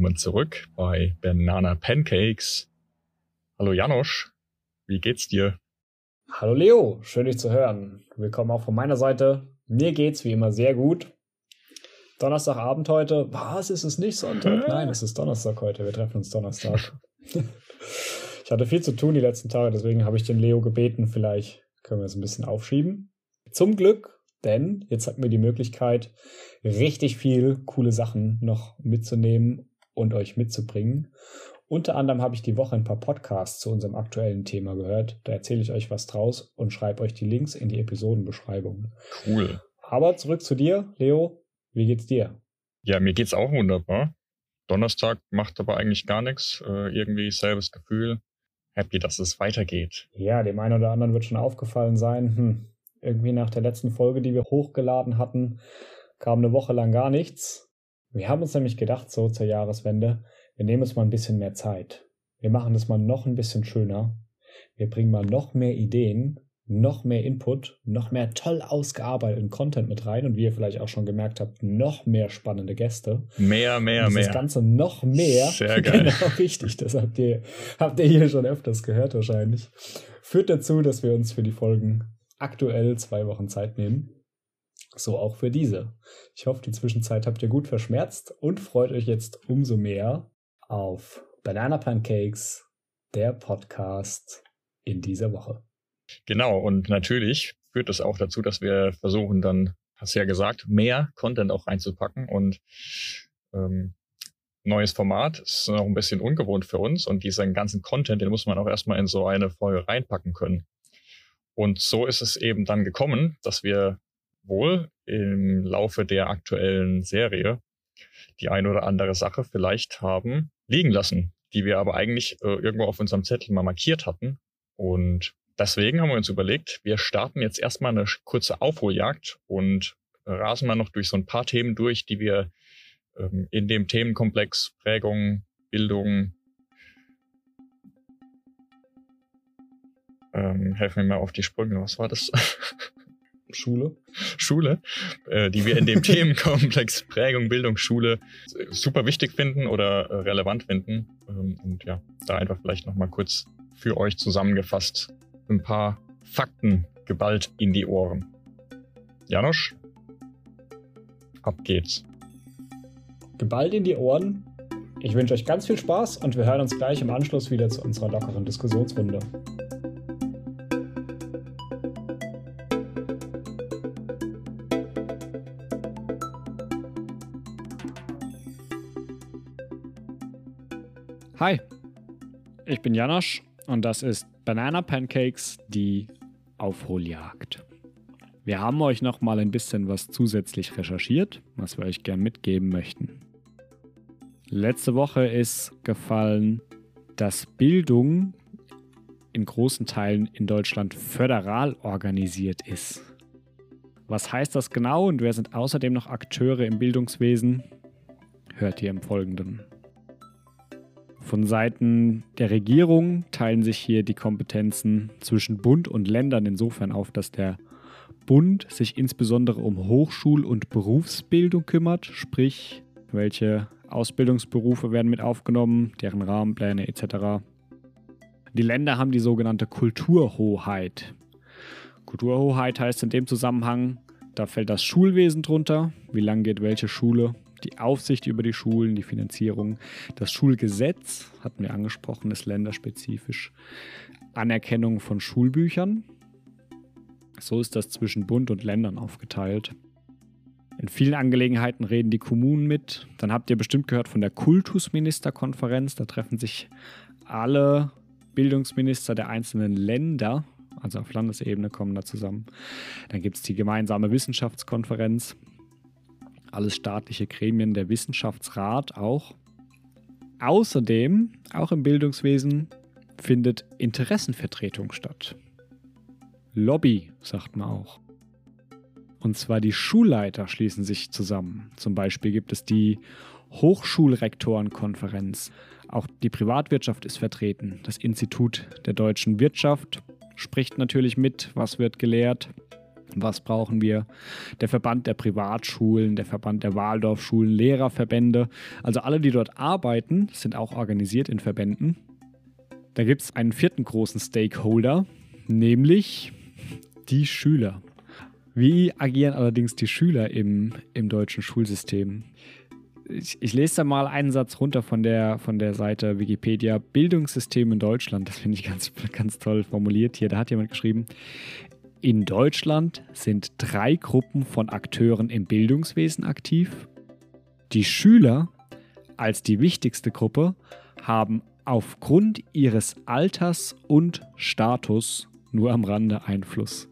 Willkommen zurück bei Banana Pancakes. Hallo Janosch, wie geht's dir? Hallo Leo, schön dich zu hören. Willkommen auch von meiner Seite. Mir geht's wie immer sehr gut. Donnerstagabend heute. Was, ist es nicht Sonntag? Nein, es ist Donnerstag heute. Wir treffen uns Donnerstag. ich hatte viel zu tun die letzten Tage, deswegen habe ich den Leo gebeten, vielleicht können wir es ein bisschen aufschieben. Zum Glück denn jetzt hatten wir die Möglichkeit, richtig viel coole Sachen noch mitzunehmen und euch mitzubringen. Unter anderem habe ich die Woche ein paar Podcasts zu unserem aktuellen Thema gehört. Da erzähle ich euch was draus und schreibe euch die Links in die Episodenbeschreibung. Cool. Aber zurück zu dir, Leo. Wie geht's dir? Ja, mir geht's auch wunderbar. Donnerstag macht aber eigentlich gar nichts. Äh, irgendwie selbes Gefühl. Happy, dass es weitergeht. Ja, dem einen oder anderen wird schon aufgefallen sein. Hm, irgendwie nach der letzten Folge, die wir hochgeladen hatten, kam eine Woche lang gar nichts. Wir haben uns nämlich gedacht, so zur Jahreswende, wir nehmen uns mal ein bisschen mehr Zeit. Wir machen das mal noch ein bisschen schöner. Wir bringen mal noch mehr Ideen, noch mehr Input, noch mehr toll ausgearbeiteten Content mit rein und wie ihr vielleicht auch schon gemerkt habt, noch mehr spannende Gäste. Mehr, mehr, und mehr. Das Ganze noch mehr. Sehr geil. Genau, richtig. Das habt ihr, habt ihr hier schon öfters gehört wahrscheinlich. Führt dazu, dass wir uns für die Folgen aktuell zwei Wochen Zeit nehmen. So auch für diese. Ich hoffe, die Zwischenzeit habt ihr gut verschmerzt und freut euch jetzt umso mehr auf Banana Pancakes, der Podcast in dieser Woche. Genau, und natürlich führt das auch dazu, dass wir versuchen dann, hast du ja gesagt, mehr Content auch reinzupacken und ähm, neues Format ist noch ein bisschen ungewohnt für uns und diesen ganzen Content, den muss man auch erstmal in so eine Folge reinpacken können. Und so ist es eben dann gekommen, dass wir wohl im Laufe der aktuellen Serie die eine oder andere Sache vielleicht haben liegen lassen, die wir aber eigentlich äh, irgendwo auf unserem Zettel mal markiert hatten. Und deswegen haben wir uns überlegt, wir starten jetzt erstmal eine kurze Aufholjagd und rasen mal noch durch so ein paar Themen durch, die wir ähm, in dem Themenkomplex Prägung, Bildung, ähm, helfen mir mal auf die Sprünge, was war das? Schule. Schule, äh, die wir in dem Themenkomplex Prägung, Bildung, Schule super wichtig finden oder äh, relevant finden. Ähm, und ja, da einfach vielleicht nochmal kurz für euch zusammengefasst ein paar Fakten geballt in die Ohren. Janosch, ab geht's. Geballt in die Ohren. Ich wünsche euch ganz viel Spaß und wir hören uns gleich im Anschluss wieder zu unserer lockeren Diskussionsrunde. Hi, ich bin Janosch und das ist Banana Pancakes, die Aufholjagd. Wir haben euch noch mal ein bisschen was zusätzlich recherchiert, was wir euch gern mitgeben möchten. Letzte Woche ist gefallen, dass Bildung in großen Teilen in Deutschland föderal organisiert ist. Was heißt das genau und wer sind außerdem noch Akteure im Bildungswesen? Hört ihr im Folgenden. Von Seiten der Regierung teilen sich hier die Kompetenzen zwischen Bund und Ländern insofern auf, dass der Bund sich insbesondere um Hochschul- und Berufsbildung kümmert, sprich, welche Ausbildungsberufe werden mit aufgenommen, deren Rahmenpläne etc. Die Länder haben die sogenannte Kulturhoheit. Kulturhoheit heißt in dem Zusammenhang, da fällt das Schulwesen drunter, wie lange geht welche Schule die Aufsicht über die Schulen, die Finanzierung, das Schulgesetz, hatten wir angesprochen, ist länderspezifisch, Anerkennung von Schulbüchern. So ist das zwischen Bund und Ländern aufgeteilt. In vielen Angelegenheiten reden die Kommunen mit. Dann habt ihr bestimmt gehört von der Kultusministerkonferenz. Da treffen sich alle Bildungsminister der einzelnen Länder, also auf Landesebene kommen da zusammen. Dann gibt es die gemeinsame Wissenschaftskonferenz alles staatliche Gremien, der Wissenschaftsrat auch. Außerdem, auch im Bildungswesen, findet Interessenvertretung statt. Lobby, sagt man auch. Und zwar die Schulleiter schließen sich zusammen. Zum Beispiel gibt es die Hochschulrektorenkonferenz. Auch die Privatwirtschaft ist vertreten. Das Institut der deutschen Wirtschaft spricht natürlich mit, was wird gelehrt. Was brauchen wir? Der Verband der Privatschulen, der Verband der Waldorfschulen, Lehrerverbände. Also alle, die dort arbeiten, sind auch organisiert in Verbänden. Da gibt es einen vierten großen Stakeholder, nämlich die Schüler. Wie agieren allerdings die Schüler im, im deutschen Schulsystem? Ich, ich, lese da mal einen Satz runter von der, von der Seite Wikipedia. Bildungssystem in Deutschland, das finde ich ganz, ganz toll formuliert hier. Da hat jemand geschrieben, in Deutschland sind drei Gruppen von Akteuren im Bildungswesen aktiv. Die Schüler als die wichtigste Gruppe haben aufgrund ihres Alters und Status nur am Rande Einfluss.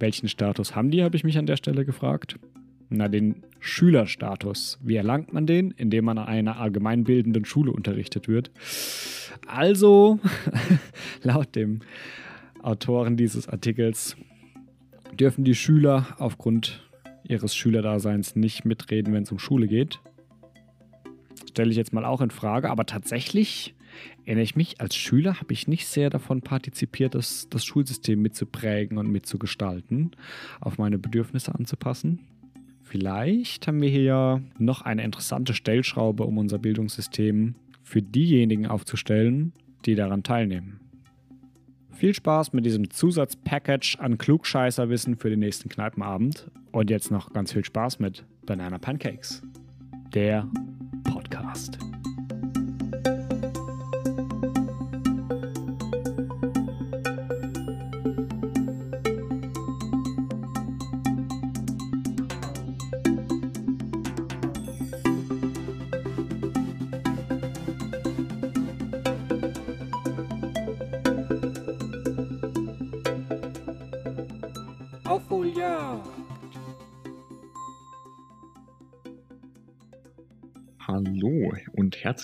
Welchen Status haben die, habe ich mich an der Stelle gefragt. Na, den Schülerstatus. Wie erlangt man den? Indem man an einer allgemeinbildenden Schule unterrichtet wird. Also, laut dem Autoren dieses Artikels dürfen die Schüler aufgrund ihres Schülerdaseins nicht mitreden, wenn es um Schule geht. Stelle ich jetzt mal auch in Frage, aber tatsächlich erinnere ich mich, als Schüler habe ich nicht sehr davon partizipiert, das, das Schulsystem mitzuprägen und mitzugestalten, auf meine Bedürfnisse anzupassen. Vielleicht haben wir hier noch eine interessante Stellschraube, um unser Bildungssystem für diejenigen aufzustellen, die daran teilnehmen. Viel Spaß mit diesem Zusatzpackage an Klugscheißerwissen für den nächsten Kneipenabend und jetzt noch ganz viel Spaß mit Banana Pancakes, der Podcast.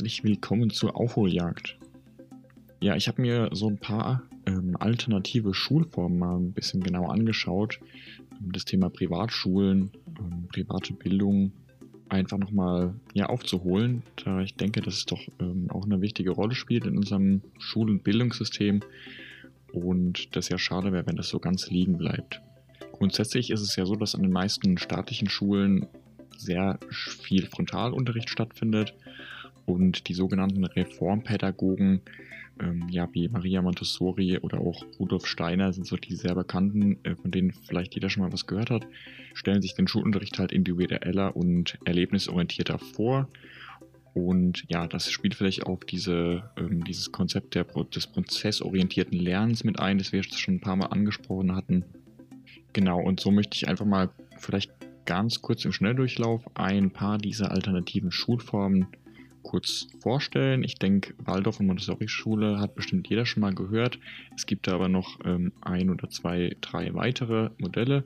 Herzlich willkommen zur Aufholjagd. Ja, ich habe mir so ein paar ähm, alternative Schulformen mal ein bisschen genauer angeschaut. Das Thema Privatschulen, ähm, private Bildung einfach nochmal ja, aufzuholen, da ich denke, dass es doch ähm, auch eine wichtige Rolle spielt in unserem Schul- und Bildungssystem und das ja schade wäre, wenn das so ganz liegen bleibt. Grundsätzlich ist es ja so, dass an den meisten staatlichen Schulen sehr viel Frontalunterricht stattfindet und die sogenannten Reformpädagogen, ähm, ja, wie Maria Montessori oder auch Rudolf Steiner sind so die sehr bekannten, äh, von denen vielleicht jeder schon mal was gehört hat, stellen sich den Schulunterricht halt individueller und erlebnisorientierter vor. Und ja, das spielt vielleicht auch diese, ähm, dieses Konzept der, des prozessorientierten Lernens mit ein, das wir schon ein paar Mal angesprochen hatten. Genau, und so möchte ich einfach mal vielleicht ganz kurz im Schnelldurchlauf ein paar dieser alternativen Schulformen kurz vorstellen. Ich denke, Waldorf und Montessori-Schule hat bestimmt jeder schon mal gehört. Es gibt da aber noch ähm, ein oder zwei, drei weitere Modelle.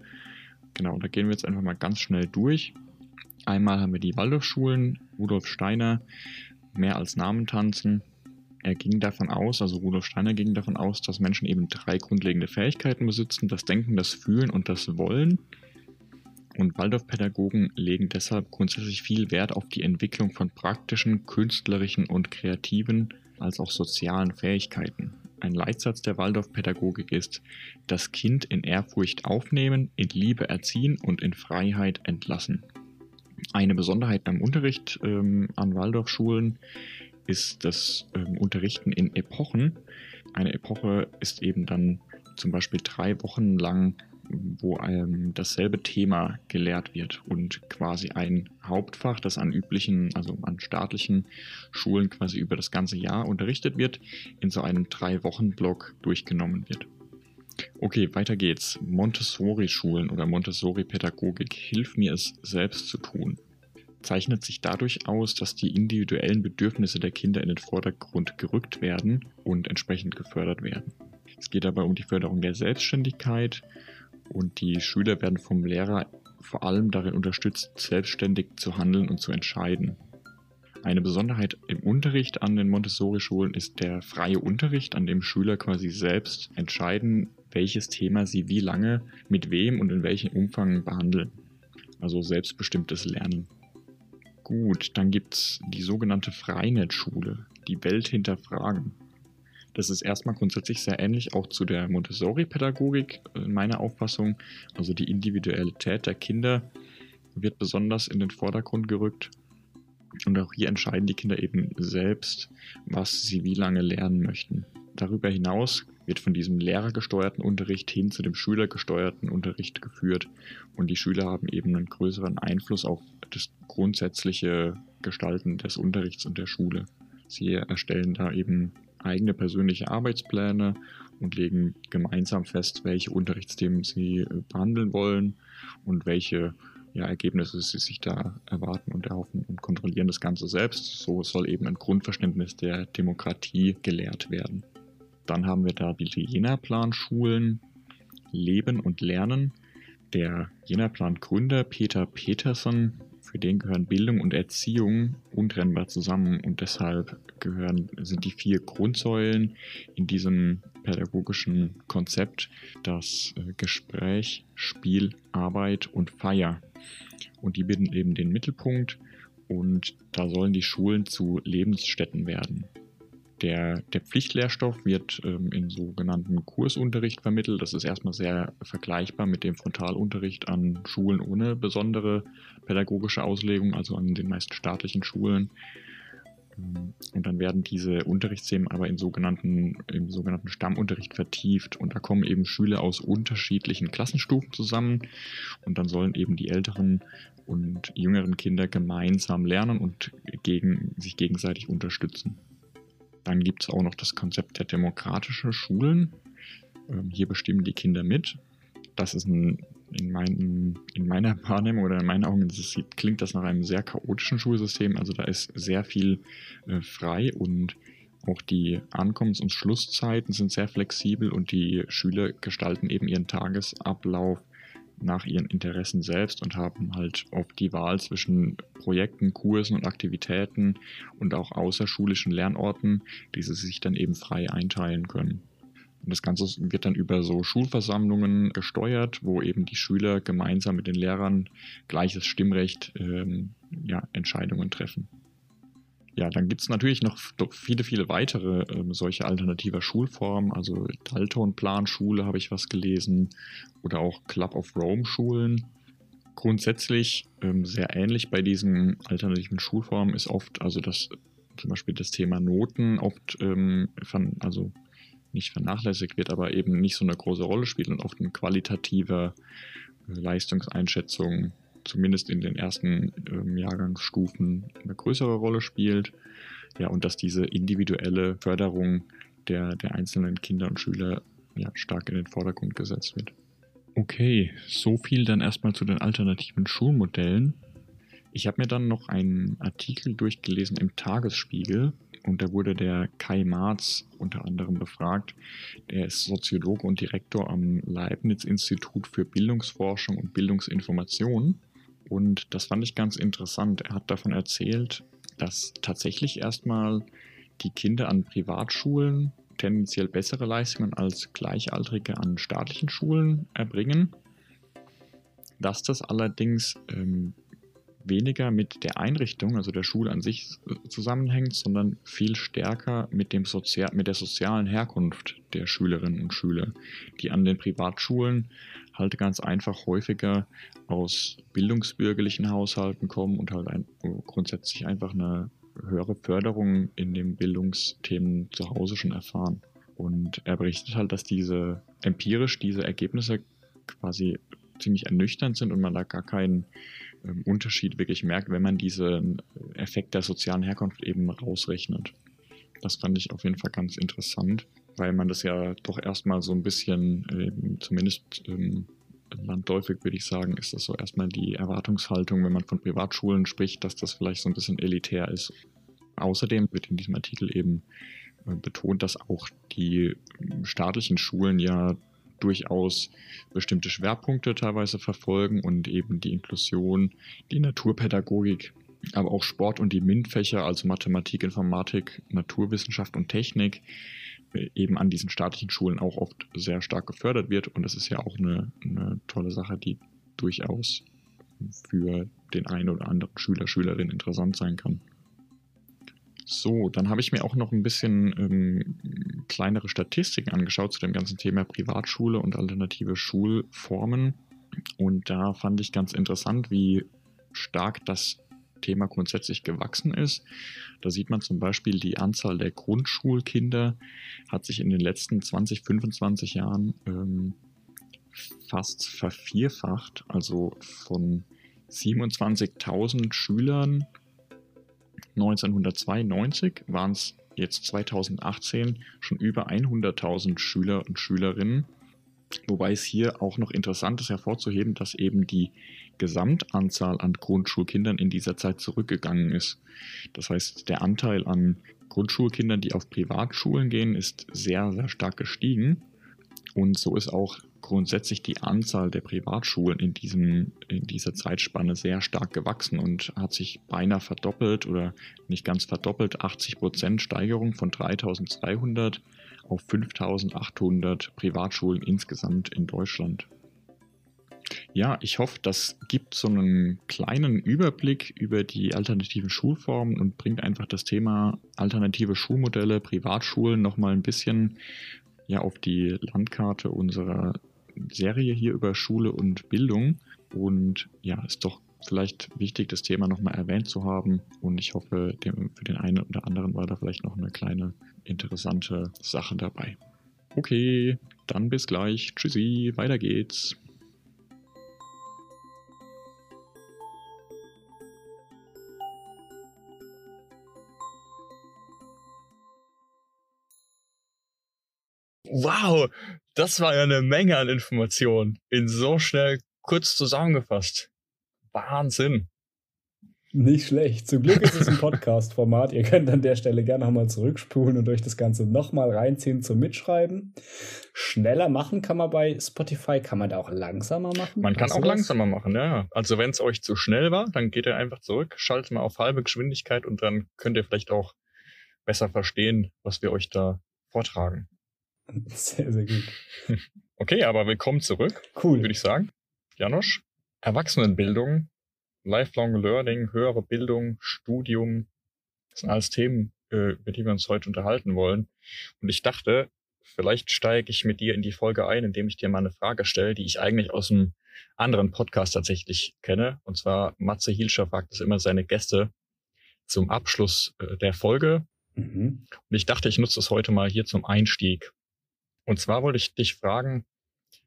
Genau, da gehen wir jetzt einfach mal ganz schnell durch. Einmal haben wir die Waldorfschulen, Rudolf Steiner, mehr als Namen tanzen. Er ging davon aus, also Rudolf Steiner ging davon aus, dass Menschen eben drei grundlegende Fähigkeiten besitzen, das Denken, das Fühlen und das Wollen. Und Waldorfpädagogen legen deshalb grundsätzlich viel Wert auf die Entwicklung von praktischen, künstlerischen und kreativen als auch sozialen Fähigkeiten. Ein Leitsatz der Waldorfpädagogik ist, das Kind in Ehrfurcht aufnehmen, in Liebe erziehen und in Freiheit entlassen. Eine Besonderheit beim Unterricht ähm, an Waldorfschulen ist das ähm, Unterrichten in Epochen. Eine Epoche ist eben dann zum Beispiel drei Wochen lang wo ähm, dasselbe Thema gelehrt wird und quasi ein Hauptfach, das an üblichen, also an staatlichen Schulen quasi über das ganze Jahr unterrichtet wird, in so einem Drei-Wochen-Block durchgenommen wird. Okay, weiter geht's. Montessori-Schulen oder Montessori-Pädagogik, hilf mir es selbst zu tun, zeichnet sich dadurch aus, dass die individuellen Bedürfnisse der Kinder in den Vordergrund gerückt werden und entsprechend gefördert werden. Es geht dabei um die Förderung der Selbstständigkeit, und die Schüler werden vom Lehrer vor allem darin unterstützt, selbstständig zu handeln und zu entscheiden. Eine Besonderheit im Unterricht an den Montessori-Schulen ist der freie Unterricht, an dem Schüler quasi selbst entscheiden, welches Thema sie wie lange, mit wem und in welchem Umfang behandeln. Also selbstbestimmtes Lernen. Gut, dann gibt es die sogenannte Freinet-Schule, die Welt hinterfragen. Das ist erstmal grundsätzlich sehr ähnlich auch zu der Montessori-Pädagogik in meiner Auffassung. Also die Individualität der Kinder wird besonders in den Vordergrund gerückt. Und auch hier entscheiden die Kinder eben selbst, was sie wie lange lernen möchten. Darüber hinaus wird von diesem lehrergesteuerten Unterricht hin zu dem schülergesteuerten Unterricht geführt und die Schüler haben eben einen größeren Einfluss auf das grundsätzliche Gestalten des Unterrichts und der Schule. Sie erstellen da eben eigene persönliche Arbeitspläne und legen gemeinsam fest, welche Unterrichtsthemen sie äh, behandeln wollen und welche ja, Ergebnisse sie sich da erwarten und erhoffen und kontrollieren das Ganze selbst. So soll eben ein Grundverständnis der Demokratie gelehrt werden. Dann haben wir da die Jena-Plan-Schulen Leben und Lernen. Der Jena-Plan-Gründer Peter Peterson, für den gehören Bildung und Erziehung untrennbar zusammen und deshalb gehören, sind die vier Grundsäulen in diesem pädagogischen Konzept das äh, Gespräch, Spiel, Arbeit und Feier. Und die bilden eben den Mittelpunkt und da sollen die Schulen zu Lebensstätten werden. Der, der Pflichtlehrstoff wird ähm, in sogenannten Kursunterricht vermittelt. Das ist erstmal sehr vergleichbar mit dem Frontalunterricht an Schulen ohne besondere pädagogische Auslegung, also an den meisten staatlichen Schulen. Ähm, und dann werden diese Unterrichtsthemen aber in sogenannten, im sogenannten Stammunterricht vertieft. Und da kommen eben Schüler aus unterschiedlichen Klassenstufen zusammen. Und dann sollen eben die älteren und jüngeren Kinder gemeinsam lernen und gegen, sich gegenseitig unterstützen. Dann gibt es auch noch das Konzept der demokratischen Schulen. Ähm, hier bestimmen die Kinder mit. Das ist ein, in, mein, in meiner Wahrnehmung oder in meinen Augen das klingt das nach einem sehr chaotischen Schulsystem. Also da ist sehr viel äh, frei und auch die Ankommens- und Schlusszeiten sind sehr flexibel und die Schüler gestalten eben ihren Tagesablauf nach ihren Interessen selbst und haben halt oft die Wahl zwischen Projekten, Kursen und Aktivitäten und auch außerschulischen Lernorten, die sie sich dann eben frei einteilen können. Und das Ganze wird dann über so Schulversammlungen gesteuert, wo eben die Schüler gemeinsam mit den Lehrern gleiches Stimmrecht ähm, ja, Entscheidungen treffen. Ja, dann gibt es natürlich noch viele, viele weitere äh, solche alternativer Schulformen. Also Dalton-Plan-Schule habe ich was gelesen oder auch Club of Rome-Schulen. Grundsätzlich ähm, sehr ähnlich bei diesen alternativen Schulformen ist oft, also das zum Beispiel das Thema Noten oft, ähm, also nicht vernachlässigt wird, aber eben nicht so eine große Rolle spielt und oft eine qualitative äh, Leistungseinschätzung zumindest in den ersten ähm, Jahrgangsstufen eine größere Rolle spielt. Ja, und dass diese individuelle Förderung der, der einzelnen Kinder und Schüler ja, stark in den Vordergrund gesetzt wird. Okay, so viel dann erstmal zu den alternativen Schulmodellen. Ich habe mir dann noch einen Artikel durchgelesen im Tagesspiegel und da wurde der Kai Marz unter anderem befragt. Der ist Soziologe und Direktor am Leibniz-Institut für Bildungsforschung und Bildungsinformation. Und das fand ich ganz interessant. Er hat davon erzählt, dass tatsächlich erstmal die Kinder an Privatschulen tendenziell bessere Leistungen als Gleichaltrige an staatlichen Schulen erbringen. Dass das allerdings ähm, weniger mit der Einrichtung, also der Schule an sich zusammenhängt, sondern viel stärker mit, dem Sozial mit der sozialen Herkunft der Schülerinnen und Schüler, die an den Privatschulen halt ganz einfach häufiger aus bildungsbürgerlichen Haushalten kommen und halt ein, grundsätzlich einfach eine höhere Förderung in den Bildungsthemen zu Hause schon erfahren. Und er berichtet halt, dass diese empirisch diese Ergebnisse quasi ziemlich ernüchternd sind und man da gar keinen ähm, Unterschied wirklich merkt, wenn man diesen Effekt der sozialen Herkunft eben rausrechnet. Das fand ich auf jeden Fall ganz interessant, weil man das ja doch erstmal so ein bisschen, äh, zumindest ähm, landläufig würde ich sagen, ist das so erstmal die Erwartungshaltung, wenn man von Privatschulen spricht, dass das vielleicht so ein bisschen elitär ist. Außerdem wird in diesem Artikel eben äh, betont, dass auch die staatlichen Schulen ja durchaus bestimmte Schwerpunkte teilweise verfolgen und eben die Inklusion, die Naturpädagogik, aber auch Sport und die MINT-Fächer, also Mathematik, Informatik, Naturwissenschaft und Technik, eben an diesen staatlichen Schulen auch oft sehr stark gefördert wird. Und das ist ja auch eine, eine tolle Sache, die durchaus für den einen oder anderen Schüler, Schülerin interessant sein kann. So, dann habe ich mir auch noch ein bisschen ähm, kleinere Statistiken angeschaut zu dem ganzen Thema Privatschule und alternative Schulformen. Und da fand ich ganz interessant, wie stark das Thema grundsätzlich gewachsen ist. Da sieht man zum Beispiel, die Anzahl der Grundschulkinder hat sich in den letzten 20, 25 Jahren ähm, fast vervierfacht. Also von 27.000 Schülern 1992 waren es jetzt 2018 schon über 100.000 Schüler und Schülerinnen. Wobei es hier auch noch interessant ist hervorzuheben, dass eben die Gesamtanzahl an Grundschulkindern in dieser Zeit zurückgegangen ist. Das heißt, der Anteil an Grundschulkindern, die auf Privatschulen gehen, ist sehr, sehr stark gestiegen. Und so ist auch grundsätzlich die Anzahl der Privatschulen in, diesem, in dieser Zeitspanne sehr stark gewachsen und hat sich beinahe verdoppelt oder nicht ganz verdoppelt, 80 Prozent Steigerung von 3200 auf 5800 Privatschulen insgesamt in Deutschland. Ja, ich hoffe, das gibt so einen kleinen Überblick über die alternativen Schulformen und bringt einfach das Thema alternative Schulmodelle, Privatschulen nochmal ein bisschen ja, auf die Landkarte unserer Serie hier über Schule und Bildung. Und ja, ist doch vielleicht wichtig, das Thema nochmal erwähnt zu haben. Und ich hoffe, für den einen oder anderen war da vielleicht noch eine kleine interessante Sache dabei. Okay, dann bis gleich. Tschüssi, weiter geht's. Wow, das war ja eine Menge an Informationen in so schnell kurz zusammengefasst. Wahnsinn. Nicht schlecht. Zum Glück ist es ein Podcast-Format. Ihr könnt an der Stelle gerne nochmal zurückspulen und euch das Ganze nochmal reinziehen zum Mitschreiben. Schneller machen kann man bei Spotify, kann man da auch langsamer machen? Man kann auch was? langsamer machen, ja. Also wenn es euch zu schnell war, dann geht ihr einfach zurück, schaltet mal auf halbe Geschwindigkeit und dann könnt ihr vielleicht auch besser verstehen, was wir euch da vortragen. Sehr, sehr gut. Okay, aber willkommen zurück. Cool. Würde ich sagen. Janosch, Erwachsenenbildung, Lifelong Learning, höhere Bildung, Studium, das sind alles Themen, äh, über die wir uns heute unterhalten wollen. Und ich dachte, vielleicht steige ich mit dir in die Folge ein, indem ich dir mal eine Frage stelle, die ich eigentlich aus einem anderen Podcast tatsächlich kenne. Und zwar Matze Hielscher fragt es immer seine Gäste zum Abschluss äh, der Folge. Mhm. Und ich dachte, ich nutze es heute mal hier zum Einstieg. Und zwar wollte ich dich fragen,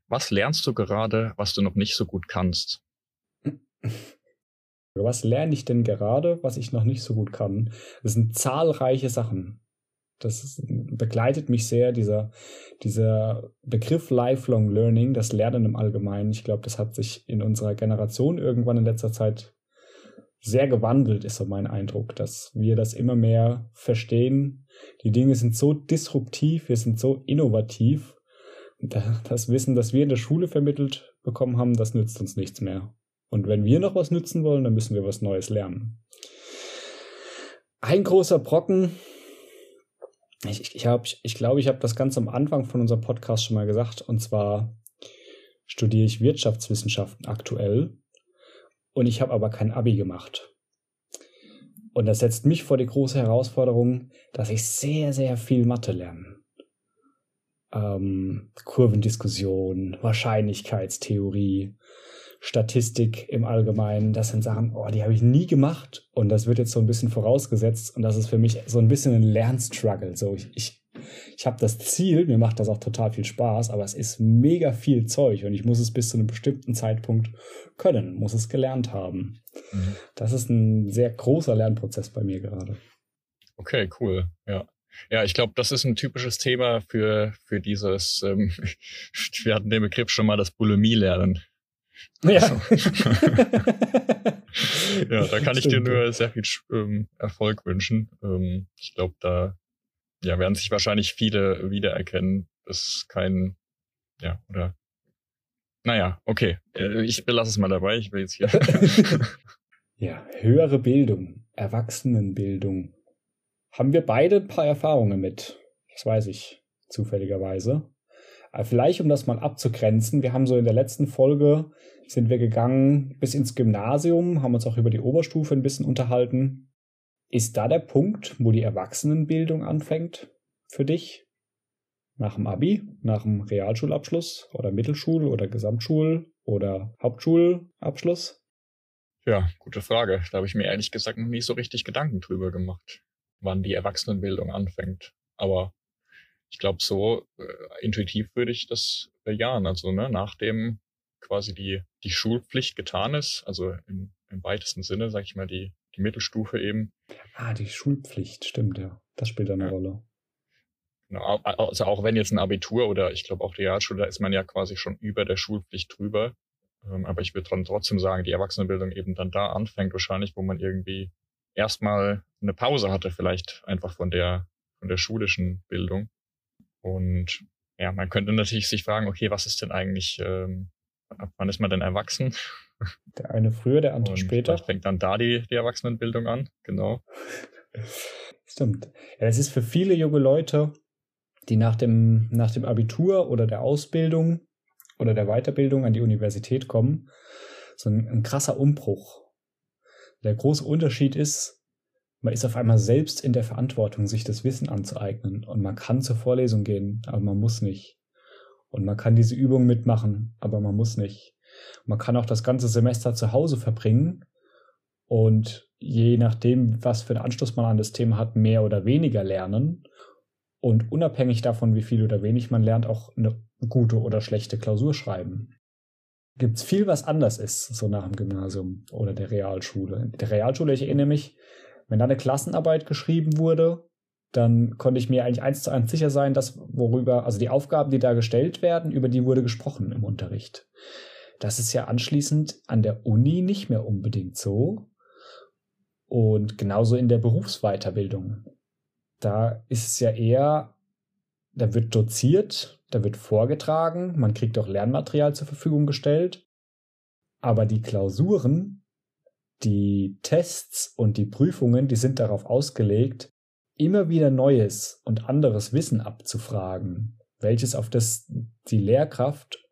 was lernst du gerade, was du noch nicht so gut kannst? Was lerne ich denn gerade, was ich noch nicht so gut kann? Das sind zahlreiche Sachen. Das begleitet mich sehr, dieser, dieser Begriff Lifelong Learning, das Lernen im Allgemeinen. Ich glaube, das hat sich in unserer Generation irgendwann in letzter Zeit sehr gewandelt, ist so mein Eindruck, dass wir das immer mehr verstehen. Die Dinge sind so disruptiv, wir sind so innovativ. Das Wissen, das wir in der Schule vermittelt bekommen haben, das nützt uns nichts mehr. Und wenn wir noch was nützen wollen, dann müssen wir was Neues lernen. Ein großer Brocken. Ich, ich, ich, hab, ich glaube, ich habe das ganz am Anfang von unserem Podcast schon mal gesagt. Und zwar studiere ich Wirtschaftswissenschaften aktuell und ich habe aber kein Abi gemacht. Und das setzt mich vor die große Herausforderung, dass ich sehr, sehr viel Mathe lerne. Ähm, Kurvendiskussion, Wahrscheinlichkeitstheorie, Statistik im Allgemeinen, das sind Sachen, oh, die habe ich nie gemacht und das wird jetzt so ein bisschen vorausgesetzt und das ist für mich so ein bisschen ein Lernstruggle. So, ich, ich ich habe das Ziel, mir macht das auch total viel Spaß, aber es ist mega viel Zeug und ich muss es bis zu einem bestimmten Zeitpunkt können, muss es gelernt haben. Mhm. Das ist ein sehr großer Lernprozess bei mir gerade. Okay, cool. Ja. Ja, ich glaube, das ist ein typisches Thema für, für dieses, ähm, wir hatten den Begriff schon mal, das Bulimie-Lernen. Ja. Also, ja, da kann ich dir nur sehr viel ähm, Erfolg wünschen. Ähm, ich glaube, da ja, werden sich wahrscheinlich viele wiedererkennen. Das ist kein, ja, oder, naja, okay, äh, ich belasse es mal dabei, ich will jetzt hier. ja, höhere Bildung, Erwachsenenbildung. Haben wir beide ein paar Erfahrungen mit. Das weiß ich zufälligerweise. Aber vielleicht, um das mal abzugrenzen, wir haben so in der letzten Folge sind wir gegangen bis ins Gymnasium, haben uns auch über die Oberstufe ein bisschen unterhalten. Ist da der Punkt, wo die Erwachsenenbildung anfängt für dich? Nach dem Abi, nach dem Realschulabschluss oder Mittelschul- oder Gesamtschul- oder Hauptschulabschluss? Ja, gute Frage. Da habe ich mir ehrlich gesagt noch nie so richtig Gedanken drüber gemacht, wann die Erwachsenenbildung anfängt. Aber ich glaube, so äh, intuitiv würde ich das bejahen. Also ne, nachdem quasi die, die Schulpflicht getan ist, also im, im weitesten Sinne, sag ich mal, die, die Mittelstufe eben. Ah, die Schulpflicht, stimmt, ja. Das spielt eine ja. Rolle. Genau, also auch wenn jetzt ein Abitur oder ich glaube auch die Realschule, da ist man ja quasi schon über der Schulpflicht drüber. Ähm, aber ich würde trotzdem sagen, die Erwachsenenbildung eben dann da anfängt wahrscheinlich, wo man irgendwie erstmal eine Pause hatte, vielleicht einfach von der, von der schulischen Bildung. Und ja, man könnte natürlich sich fragen, okay, was ist denn eigentlich, ähm, ab wann ist man denn erwachsen? Der eine früher, der andere Und später. Fängt dann da die, die Erwachsenenbildung an, genau. Stimmt. Ja, das ist für viele junge Leute, die nach dem, nach dem Abitur oder der Ausbildung oder der Weiterbildung an die Universität kommen, so ein, ein krasser Umbruch. Der große Unterschied ist, man ist auf einmal selbst in der Verantwortung, sich das Wissen anzueignen. Und man kann zur Vorlesung gehen, aber man muss nicht. Und man kann diese Übung mitmachen, aber man muss nicht. Man kann auch das ganze Semester zu Hause verbringen und je nachdem, was für einen Anschluss man an das Thema hat, mehr oder weniger lernen. Und unabhängig davon, wie viel oder wenig man lernt, auch eine gute oder schlechte Klausur schreiben. Gibt es viel, was anders ist, so nach dem Gymnasium oder der Realschule. In der Realschule, ich erinnere mich, wenn da eine Klassenarbeit geschrieben wurde, dann konnte ich mir eigentlich eins zu eins sicher sein, dass worüber, also die Aufgaben, die da gestellt werden, über die wurde gesprochen im Unterricht. Das ist ja anschließend an der Uni nicht mehr unbedingt so. Und genauso in der Berufsweiterbildung. Da ist es ja eher, da wird doziert, da wird vorgetragen, man kriegt auch Lernmaterial zur Verfügung gestellt. Aber die Klausuren, die Tests und die Prüfungen, die sind darauf ausgelegt, immer wieder neues und anderes Wissen abzufragen, welches auf das die Lehrkraft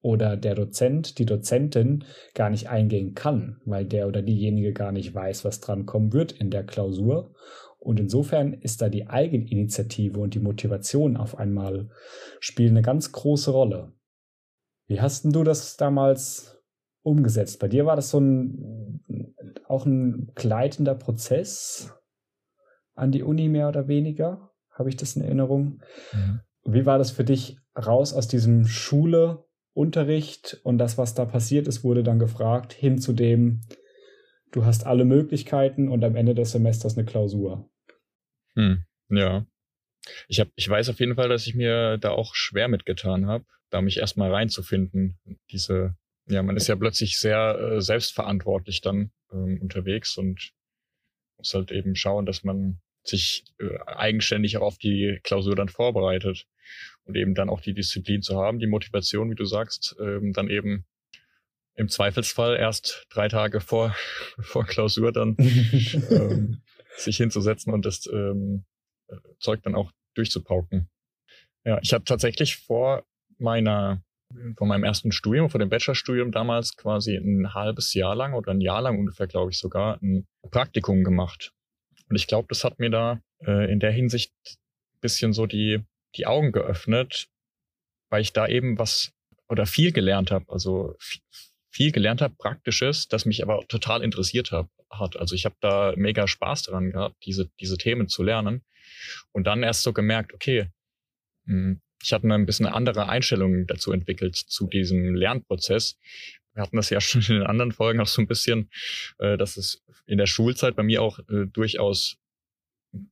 oder der Dozent, die Dozentin gar nicht eingehen kann, weil der oder diejenige gar nicht weiß, was dran kommen wird in der Klausur. Und insofern ist da die Eigeninitiative und die Motivation auf einmal spielen eine ganz große Rolle. Wie hast denn du das damals umgesetzt? Bei dir war das so ein, auch ein gleitender Prozess an die Uni mehr oder weniger? Habe ich das in Erinnerung? Mhm. Wie war das für dich raus aus diesem Schule Unterricht und das, was da passiert ist, wurde dann gefragt, hin zu dem, du hast alle Möglichkeiten und am Ende des Semesters eine Klausur. Hm, ja. Ich, hab, ich weiß auf jeden Fall, dass ich mir da auch schwer mitgetan habe, da mich erstmal reinzufinden. Diese, ja, man ist ja plötzlich sehr äh, selbstverantwortlich dann ähm, unterwegs und muss halt eben schauen, dass man sich äh, eigenständig auch auf die Klausur dann vorbereitet und eben dann auch die Disziplin zu haben, die Motivation, wie du sagst, ähm, dann eben im Zweifelsfall erst drei Tage vor, vor Klausur dann ähm, sich hinzusetzen und das ähm, Zeug dann auch durchzupauken. Ja, ich habe tatsächlich vor meiner, vor meinem ersten Studium, vor dem Bachelorstudium damals quasi ein halbes Jahr lang oder ein Jahr lang ungefähr, glaube ich sogar, ein Praktikum gemacht. Und ich glaube, das hat mir da äh, in der Hinsicht bisschen so die die Augen geöffnet, weil ich da eben was oder viel gelernt habe, also viel gelernt habe, praktisches, das mich aber total interessiert hab, hat. Also ich habe da mega Spaß daran gehabt, diese, diese Themen zu lernen. Und dann erst so gemerkt, okay, hm, ich hatte ein bisschen eine andere Einstellung dazu entwickelt, zu diesem Lernprozess. Wir hatten das ja schon in den anderen Folgen auch so ein bisschen, äh, dass es in der Schulzeit bei mir auch äh, durchaus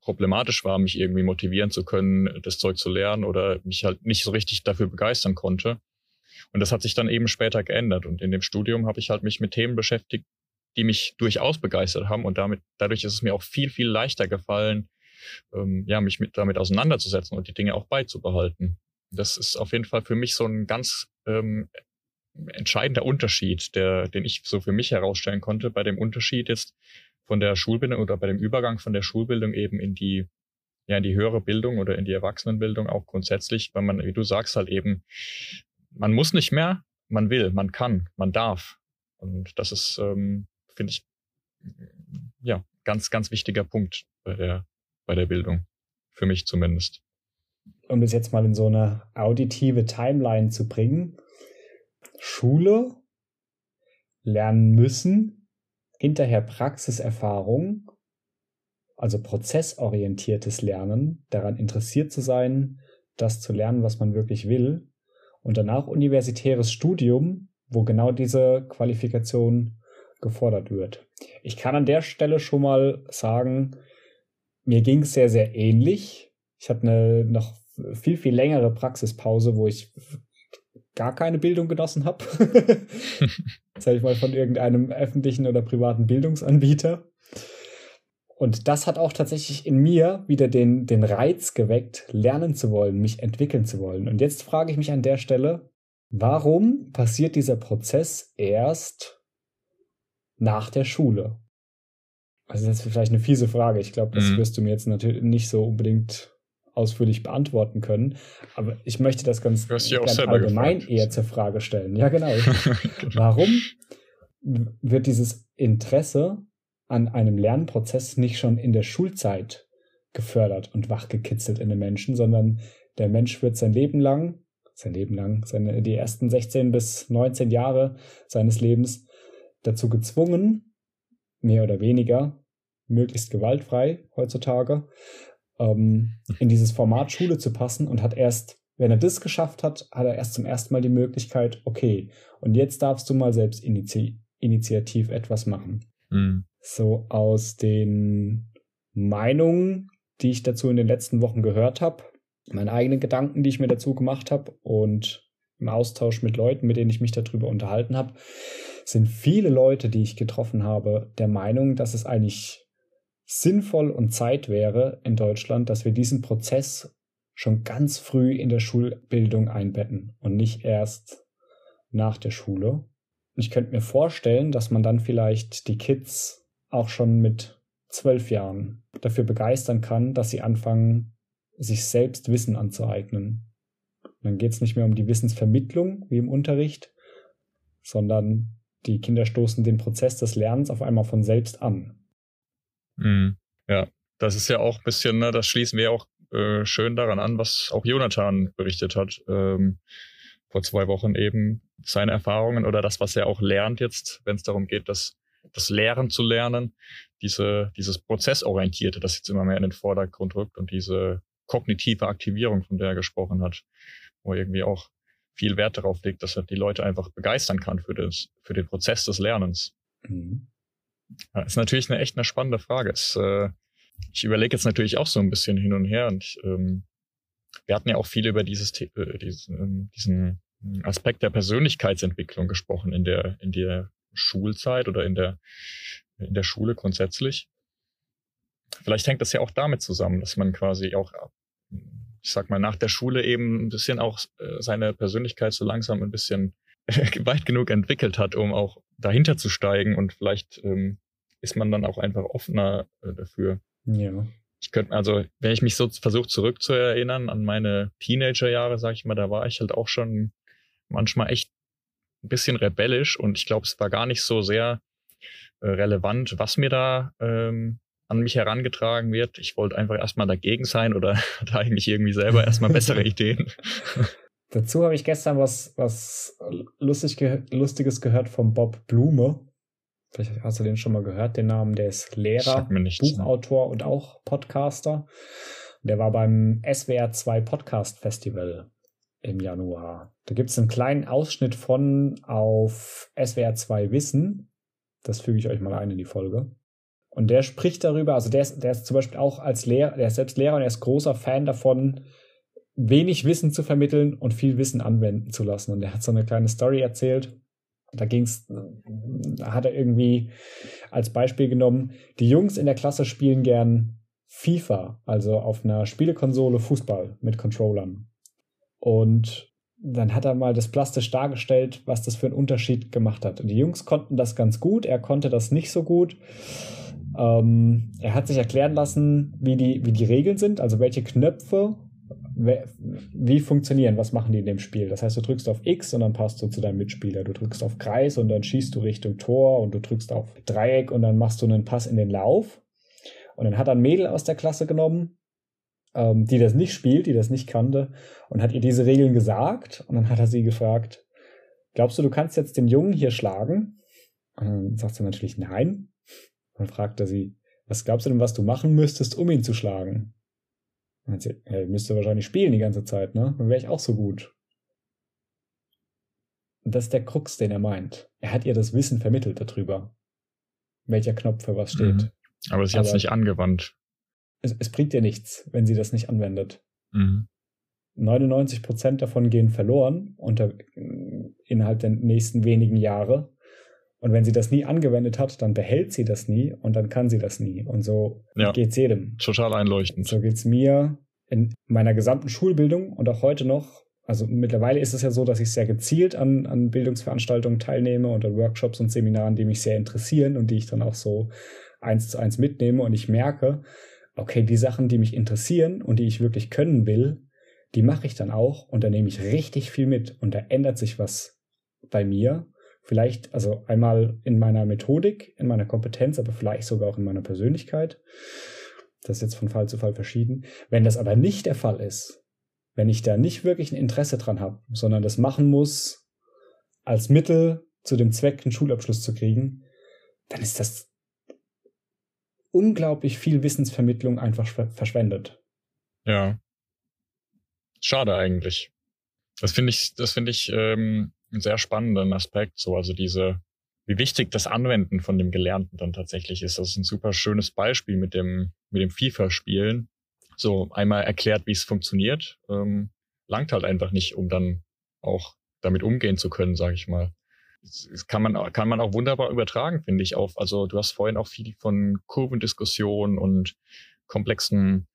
problematisch war, mich irgendwie motivieren zu können, das Zeug zu lernen oder mich halt nicht so richtig dafür begeistern konnte. Und das hat sich dann eben später geändert. Und in dem Studium habe ich halt mich mit Themen beschäftigt, die mich durchaus begeistert haben. Und damit, dadurch ist es mir auch viel, viel leichter gefallen, ähm, ja, mich mit, damit auseinanderzusetzen und die Dinge auch beizubehalten. Das ist auf jeden Fall für mich so ein ganz ähm, entscheidender Unterschied, der, den ich so für mich herausstellen konnte. Bei dem Unterschied ist von der Schulbildung oder bei dem Übergang von der Schulbildung eben in die ja in die höhere Bildung oder in die Erwachsenenbildung auch grundsätzlich, weil man, wie du sagst, halt eben, man muss nicht mehr, man will, man kann, man darf. Und das ist, ähm, finde ich, ja, ganz, ganz wichtiger Punkt bei der, bei der Bildung. Für mich zumindest. um das jetzt mal in so eine auditive Timeline zu bringen, Schule, lernen müssen, hinterher Praxiserfahrung, also prozessorientiertes Lernen, daran interessiert zu sein, das zu lernen, was man wirklich will, und danach universitäres Studium, wo genau diese Qualifikation gefordert wird. Ich kann an der Stelle schon mal sagen, mir ging es sehr, sehr ähnlich. Ich hatte eine noch viel, viel längere Praxispause, wo ich gar keine Bildung genossen habe. Sag ich mal von irgendeinem öffentlichen oder privaten Bildungsanbieter. Und das hat auch tatsächlich in mir wieder den, den Reiz geweckt, lernen zu wollen, mich entwickeln zu wollen. Und jetzt frage ich mich an der Stelle, warum passiert dieser Prozess erst nach der Schule? Also das ist vielleicht eine fiese Frage. Ich glaube, das mhm. wirst du mir jetzt natürlich nicht so unbedingt ausführlich beantworten können. Aber ich möchte das ganz, ganz allgemein gefragt. eher zur Frage stellen. Ja, genau. Warum wird dieses Interesse an einem Lernprozess nicht schon in der Schulzeit gefördert und wachgekitzelt in den Menschen, sondern der Mensch wird sein Leben lang, sein Leben lang, seine, die ersten 16 bis 19 Jahre seines Lebens dazu gezwungen, mehr oder weniger, möglichst gewaltfrei heutzutage, ähm, in dieses Format Schule zu passen und hat erst, wenn er das geschafft hat, hat er erst zum ersten Mal die Möglichkeit, okay, und jetzt darfst du mal selbst initi initiativ etwas machen. Mhm. So aus den Meinungen, die ich dazu in den letzten Wochen gehört habe, meine eigenen Gedanken, die ich mir dazu gemacht habe und im Austausch mit Leuten, mit denen ich mich darüber unterhalten habe, sind viele Leute, die ich getroffen habe, der Meinung, dass es eigentlich sinnvoll und Zeit wäre in Deutschland, dass wir diesen Prozess schon ganz früh in der Schulbildung einbetten und nicht erst nach der Schule. Ich könnte mir vorstellen, dass man dann vielleicht die Kids auch schon mit zwölf Jahren dafür begeistern kann, dass sie anfangen, sich selbst Wissen anzueignen. dann geht es nicht mehr um die Wissensvermittlung wie im Unterricht, sondern die Kinder stoßen den Prozess des Lernens auf einmal von selbst an. Mhm. Ja, das ist ja auch ein bisschen, ne, das schließen wir auch äh, schön daran an, was auch Jonathan berichtet hat. Ähm, vor zwei Wochen eben seine Erfahrungen oder das, was er auch lernt jetzt, wenn es darum geht, das, das Lehren zu lernen, diese, dieses Prozessorientierte, das jetzt immer mehr in den Vordergrund rückt und diese kognitive Aktivierung, von der er gesprochen hat, wo er irgendwie auch viel Wert darauf legt, dass er die Leute einfach begeistern kann für, das, für den Prozess des Lernens. Mhm. Ja, ist natürlich eine echt eine spannende Frage. Es, äh, ich überlege jetzt natürlich auch so ein bisschen hin und her und ähm, wir hatten ja auch viel über dieses, äh, diesen, diesen Aspekt der Persönlichkeitsentwicklung gesprochen in der, in der Schulzeit oder in der, in der Schule grundsätzlich. Vielleicht hängt das ja auch damit zusammen, dass man quasi auch, ich sag mal, nach der Schule eben ein bisschen auch äh, seine Persönlichkeit so langsam ein bisschen weit genug entwickelt hat, um auch dahinter zu steigen und vielleicht ähm, ist man dann auch einfach offener äh, dafür. Ja. Ich könnte, also, wenn ich mich so versuche zurückzuerinnern an meine Teenagerjahre, sag ich mal, da war ich halt auch schon manchmal echt ein bisschen rebellisch und ich glaube, es war gar nicht so sehr äh, relevant, was mir da ähm, an mich herangetragen wird. Ich wollte einfach erstmal dagegen sein oder hatte eigentlich irgendwie selber erstmal bessere Ideen. Dazu habe ich gestern was, was lustig ge Lustiges gehört von Bob Blume. Vielleicht hast du den schon mal gehört, den Namen. Der ist Lehrer? Buchautor und auch Podcaster. Der war beim SWR 2 Podcast Festival im Januar. Da gibt es einen kleinen Ausschnitt von auf SWR 2 Wissen. Das füge ich euch mal ein in die Folge. Und der spricht darüber, also der ist, der ist zum Beispiel auch als Lehrer, der ist selbst Lehrer und er ist großer Fan davon, wenig Wissen zu vermitteln und viel Wissen anwenden zu lassen. Und er hat so eine kleine Story erzählt. Da ging's, da hat er irgendwie als Beispiel genommen, die Jungs in der Klasse spielen gern FIFA, also auf einer Spielekonsole Fußball mit Controllern. Und dann hat er mal das plastisch dargestellt, was das für einen Unterschied gemacht hat. Und die Jungs konnten das ganz gut, er konnte das nicht so gut. Ähm, er hat sich erklären lassen, wie die, wie die Regeln sind, also welche Knöpfe wie funktionieren, was machen die in dem Spiel. Das heißt, du drückst auf X und dann passt du zu deinem Mitspieler. Du drückst auf Kreis und dann schießt du Richtung Tor und du drückst auf Dreieck und dann machst du einen Pass in den Lauf. Und dann hat ein Mädel aus der Klasse genommen ähm, die das nicht spielt, die das nicht kannte, und hat ihr diese Regeln gesagt. Und dann hat er sie gefragt, glaubst du, du kannst jetzt den Jungen hier schlagen? Und dann sagt sie natürlich nein. Und dann fragt er sie, was glaubst du denn, was du machen müsstest, um ihn zu schlagen? Und sie, ja, müsste wahrscheinlich spielen die ganze Zeit, ne? Dann wäre ich auch so gut. Und das ist der Krux, den er meint. Er hat ihr das Wissen vermittelt darüber, welcher Knopf für was steht. Mhm. Aber sie hat es nicht angewandt. Es, es, bringt ihr nichts, wenn sie das nicht anwendet. Mhm. 99 Prozent davon gehen verloren unter, innerhalb der nächsten wenigen Jahre. Und wenn sie das nie angewendet hat, dann behält sie das nie und dann kann sie das nie. Und so ja, geht's jedem. Total einleuchtend. So geht's mir in meiner gesamten Schulbildung und auch heute noch also mittlerweile ist es ja so, dass ich sehr gezielt an, an Bildungsveranstaltungen teilnehme und an Workshops und Seminaren, die mich sehr interessieren und die ich dann auch so eins zu eins mitnehme und ich merke, okay, die Sachen, die mich interessieren und die ich wirklich können will, die mache ich dann auch und da nehme ich richtig viel mit und da ändert sich was bei mir. Vielleicht, also einmal in meiner Methodik, in meiner Kompetenz, aber vielleicht sogar auch in meiner Persönlichkeit. Das ist jetzt von Fall zu Fall verschieden. Wenn das aber nicht der Fall ist, wenn ich da nicht wirklich ein Interesse dran habe, sondern das machen muss als Mittel zu dem Zweck, einen Schulabschluss zu kriegen, dann ist das unglaublich viel Wissensvermittlung einfach verschwendet. Ja. Schade eigentlich. Das finde ich, das finde ich ähm, einen sehr spannenden Aspekt. So, also diese, wie wichtig das Anwenden von dem Gelernten dann tatsächlich ist. Das ist ein super schönes Beispiel mit dem, mit dem FIFA-Spielen so einmal erklärt, wie es funktioniert, ähm, langt halt einfach nicht, um dann auch damit umgehen zu können, sage ich mal. Das kann man, kann man auch wunderbar übertragen, finde ich, auf. Also du hast vorhin auch viel von Kurvendiskussionen und komplexen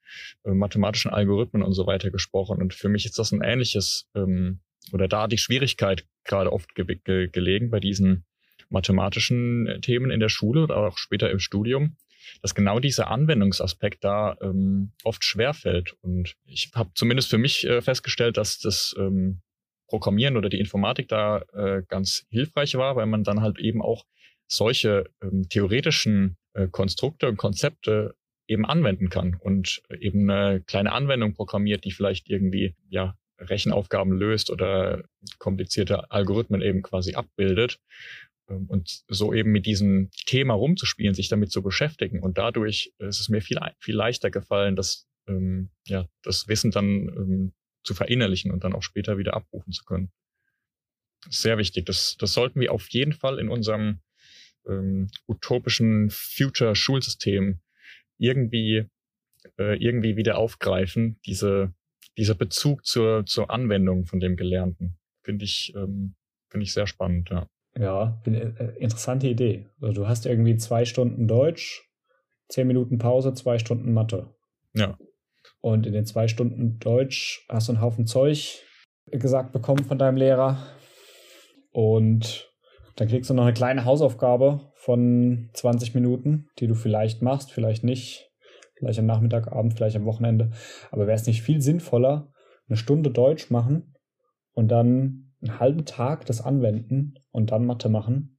äh, mathematischen Algorithmen und so weiter gesprochen. Und für mich ist das ein ähnliches, ähm, oder da die Schwierigkeit gerade oft ge ge gelegen bei diesen mathematischen äh, Themen in der Schule oder auch später im Studium, dass genau dieser Anwendungsaspekt da ähm, oft schwerfällt. Und ich habe zumindest für mich äh, festgestellt, dass das ähm, Programmieren oder die Informatik da äh, ganz hilfreich war, weil man dann halt eben auch solche ähm, theoretischen äh, Konstrukte und Konzepte eben anwenden kann und eben eine kleine Anwendung programmiert, die vielleicht irgendwie ja Rechenaufgaben löst oder komplizierte Algorithmen eben quasi abbildet ähm, und so eben mit diesem Thema rumzuspielen, sich damit zu beschäftigen. Und dadurch ist es mir viel, viel leichter gefallen, das, ähm, ja, das Wissen dann ähm, zu verinnerlichen und dann auch später wieder abrufen zu können. Sehr wichtig. Das, das sollten wir auf jeden Fall in unserem ähm, utopischen Future-Schulsystem irgendwie, äh, irgendwie wieder aufgreifen, diese, dieser Bezug zur, zur Anwendung von dem Gelernten. Finde ich, ähm, finde ich sehr spannend, ja. Ja, äh, interessante Idee. Also du hast irgendwie zwei Stunden Deutsch, zehn Minuten Pause, zwei Stunden Mathe. Ja. Und in den zwei Stunden Deutsch hast du einen Haufen Zeug gesagt bekommen von deinem Lehrer. Und dann kriegst du noch eine kleine Hausaufgabe von 20 Minuten, die du vielleicht machst, vielleicht nicht. Vielleicht am Nachmittag, Abend, vielleicht am Wochenende. Aber wäre es nicht viel sinnvoller, eine Stunde Deutsch machen und dann einen halben Tag das anwenden und dann Mathe machen.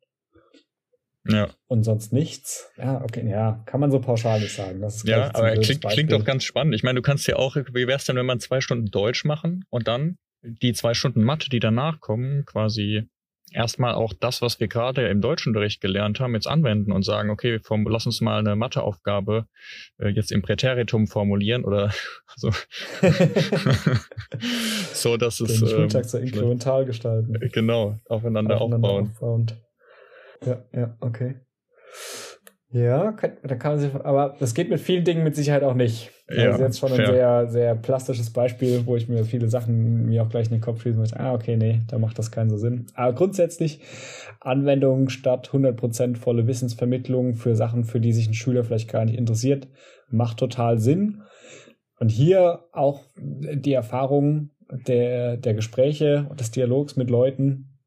Ja. Und sonst nichts. Ja, okay, ja, kann man so pauschal nicht sagen. Das ist ja, aber klingt, klingt doch ganz spannend. Ich meine, du kannst ja auch, wie wäre es denn, wenn man zwei Stunden Deutsch machen und dann die zwei Stunden Mathe, die danach kommen, quasi erstmal auch das, was wir gerade im Deutschunterricht gelernt haben, jetzt anwenden und sagen, okay, form, lass uns mal eine Matheaufgabe äh, jetzt im Präteritum formulieren oder so, so dass es den Schultag ähm, so inkremental gestalten. Genau, aufeinander, aufeinander aufbauen. Aufbauend. Ja, ja, okay. Ja, kann, da kann man sich, aber das geht mit vielen Dingen mit Sicherheit auch nicht. Ja, das ist jetzt schon fair. ein sehr, sehr plastisches Beispiel, wo ich mir viele Sachen mir auch gleich in den Kopf schließen muss. Ah, okay, nee, da macht das keinen so Sinn. Aber grundsätzlich Anwendung statt 100% volle Wissensvermittlung für Sachen, für die sich ein Schüler vielleicht gar nicht interessiert, macht total Sinn. Und hier auch die Erfahrung der, der Gespräche und des Dialogs mit Leuten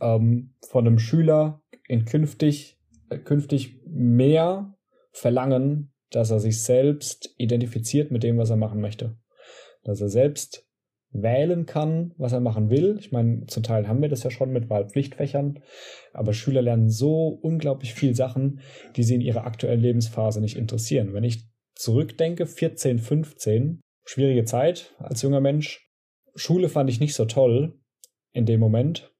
ähm, von einem Schüler in künftig künftig mehr verlangen, dass er sich selbst identifiziert mit dem, was er machen möchte. Dass er selbst wählen kann, was er machen will. Ich meine, zum Teil haben wir das ja schon mit Wahlpflichtfächern, aber Schüler lernen so unglaublich viel Sachen, die sie in ihrer aktuellen Lebensphase nicht interessieren. Wenn ich zurückdenke, 14, 15, schwierige Zeit als junger Mensch. Schule fand ich nicht so toll in dem Moment.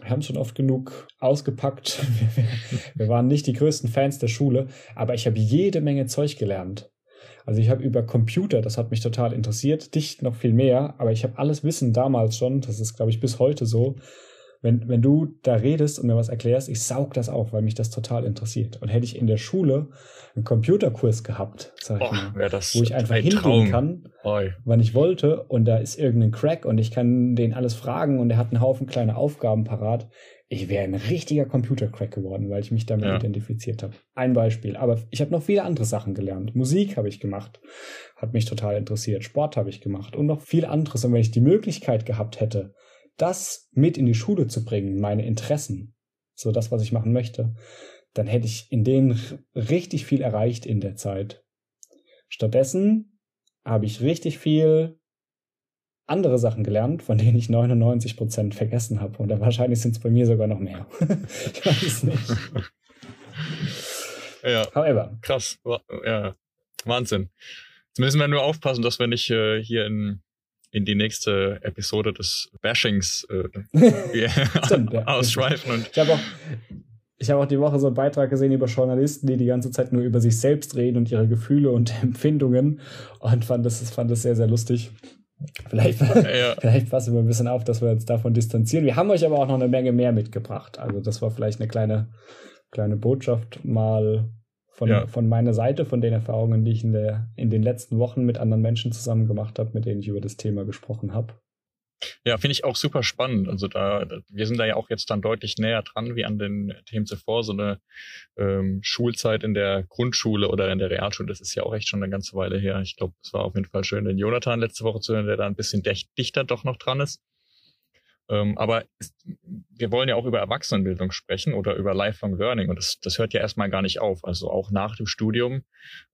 Wir haben schon oft genug ausgepackt. Wir waren nicht die größten Fans der Schule, aber ich habe jede Menge Zeug gelernt. Also ich habe über Computer, das hat mich total interessiert, dich noch viel mehr, aber ich habe alles Wissen damals schon, das ist glaube ich bis heute so, wenn, wenn du da redest und mir was erklärst, ich saug das auf, weil mich das total interessiert. Und hätte ich in der Schule einen Computerkurs gehabt, sag ich oh, mal, wo ich einfach ein hingehen Traum. kann, Oi. wann ich wollte, und da ist irgendein Crack und ich kann den alles fragen und er hat einen Haufen kleine Aufgaben parat. Ich wäre ein richtiger Computercrack geworden, weil ich mich damit ja. identifiziert habe. Ein Beispiel. Aber ich habe noch viele andere Sachen gelernt. Musik habe ich gemacht, hat mich total interessiert. Sport habe ich gemacht und noch viel anderes. Und wenn ich die Möglichkeit gehabt hätte, das mit in die Schule zu bringen, meine Interessen, so das, was ich machen möchte, dann hätte ich in denen richtig viel erreicht in der Zeit. Stattdessen habe ich richtig viel andere Sachen gelernt, von denen ich 99 Prozent vergessen habe. Und wahrscheinlich sind es bei mir sogar noch mehr. ich weiß es nicht. Ja. However. Krass. Ja. Wahnsinn. Jetzt müssen wir nur aufpassen, dass wir nicht äh, hier in in die nächste Episode des Bashings äh, Stimmt, ja. ausschweifen. Und ich habe auch, ich hab auch die Woche so einen Beitrag gesehen über Journalisten, die die ganze Zeit nur über sich selbst reden und ihre Gefühle und Empfindungen und fand das, fand das sehr, sehr lustig. Vielleicht, ja. vielleicht passen wir ein bisschen auf, dass wir uns davon distanzieren. Wir haben euch aber auch noch eine Menge mehr mitgebracht. Also das war vielleicht eine kleine, kleine Botschaft mal von, ja. von meiner Seite, von den Erfahrungen, die ich in, der, in den letzten Wochen mit anderen Menschen zusammen gemacht habe, mit denen ich über das Thema gesprochen habe. Ja, finde ich auch super spannend. Also da, wir sind da ja auch jetzt dann deutlich näher dran wie an den Themen zuvor. So eine ähm, Schulzeit in der Grundschule oder in der Realschule, das ist ja auch echt schon eine ganze Weile her. Ich glaube, es war auf jeden Fall schön, den Jonathan letzte Woche zu hören, der da ein bisschen dichter doch noch dran ist. Ähm, aber ist, wir wollen ja auch über Erwachsenenbildung sprechen oder über Lifelong Learning und das, das hört ja erstmal gar nicht auf. Also auch nach dem Studium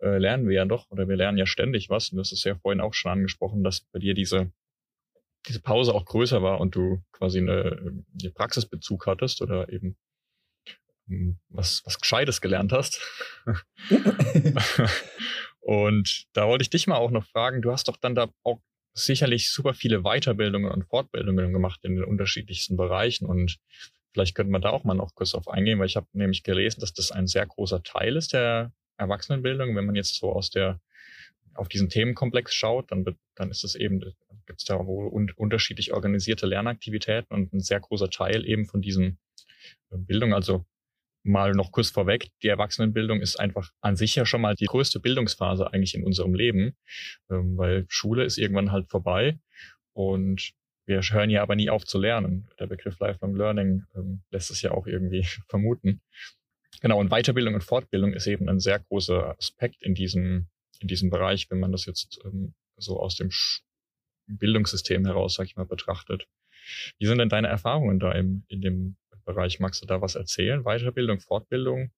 äh, lernen wir ja doch oder wir lernen ja ständig was. Und das ist ja vorhin auch schon angesprochen, dass bei dir diese, diese Pause auch größer war und du quasi eine, eine Praxisbezug hattest oder eben hm, was, was Gescheites gelernt hast. und da wollte ich dich mal auch noch fragen, du hast doch dann da auch sicherlich super viele Weiterbildungen und Fortbildungen gemacht in den unterschiedlichsten Bereichen und vielleicht könnte man da auch mal noch kurz auf eingehen, weil ich habe nämlich gelesen, dass das ein sehr großer Teil ist der Erwachsenenbildung. Wenn man jetzt so aus der auf diesen Themenkomplex schaut, dann, dann ist es eben, gibt es da wohl un unterschiedlich organisierte Lernaktivitäten und ein sehr großer Teil eben von diesen äh, Bildung, also mal noch kurz vorweg, die Erwachsenenbildung ist einfach an sich ja schon mal die größte Bildungsphase eigentlich in unserem Leben, ähm, weil Schule ist irgendwann halt vorbei und wir hören ja aber nie auf zu lernen. Der Begriff Lifelong Learning ähm, lässt es ja auch irgendwie vermuten. Genau, und Weiterbildung und Fortbildung ist eben ein sehr großer Aspekt in diesem, in diesem Bereich, wenn man das jetzt ähm, so aus dem Bildungssystem heraus, sag ich mal, betrachtet. Wie sind denn deine Erfahrungen da im, in dem Bereich. Magst du da was erzählen? Weiterbildung, Fortbildung?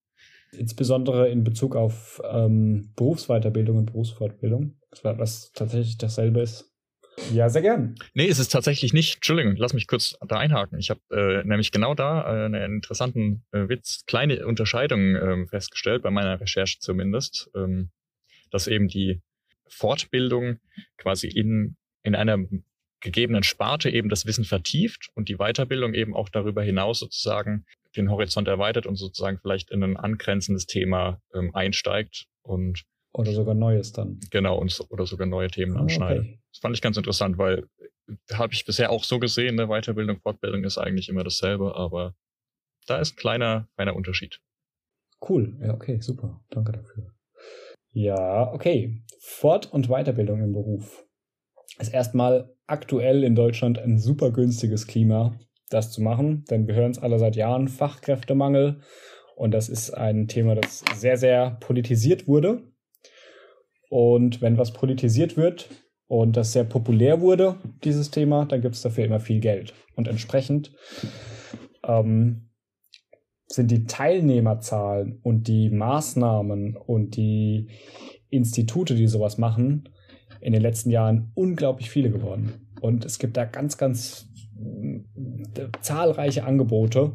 Insbesondere in Bezug auf ähm, Berufsweiterbildung und Berufsfortbildung, was tatsächlich dasselbe ist. Ja, sehr gern. Nee, es ist tatsächlich nicht. Entschuldigung, lass mich kurz da einhaken. Ich habe äh, nämlich genau da äh, einen interessanten äh, Witz, kleine Unterscheidung äh, festgestellt, bei meiner Recherche zumindest, ähm, dass eben die Fortbildung quasi in, in einer gegebenen Sparte eben das Wissen vertieft und die Weiterbildung eben auch darüber hinaus sozusagen den Horizont erweitert und sozusagen vielleicht in ein angrenzendes Thema ähm, einsteigt und oder sogar Neues dann. Genau, und, oder sogar neue Themen oh, anschneidet. Okay. Das fand ich ganz interessant, weil äh, habe ich bisher auch so gesehen, ne, Weiterbildung, Fortbildung ist eigentlich immer dasselbe, aber da ist ein kleiner, kleiner Unterschied. Cool, ja, okay, super. Danke dafür. Ja, okay. Fort- und Weiterbildung im Beruf. Ist erstmal aktuell in Deutschland ein super günstiges Klima, das zu machen, denn wir hören es alle seit Jahren, Fachkräftemangel. Und das ist ein Thema, das sehr, sehr politisiert wurde. Und wenn was politisiert wird und das sehr populär wurde, dieses Thema, dann gibt es dafür immer viel Geld. Und entsprechend ähm, sind die Teilnehmerzahlen und die Maßnahmen und die Institute, die sowas machen, in den letzten Jahren unglaublich viele geworden. Und es gibt da ganz, ganz äh, zahlreiche Angebote,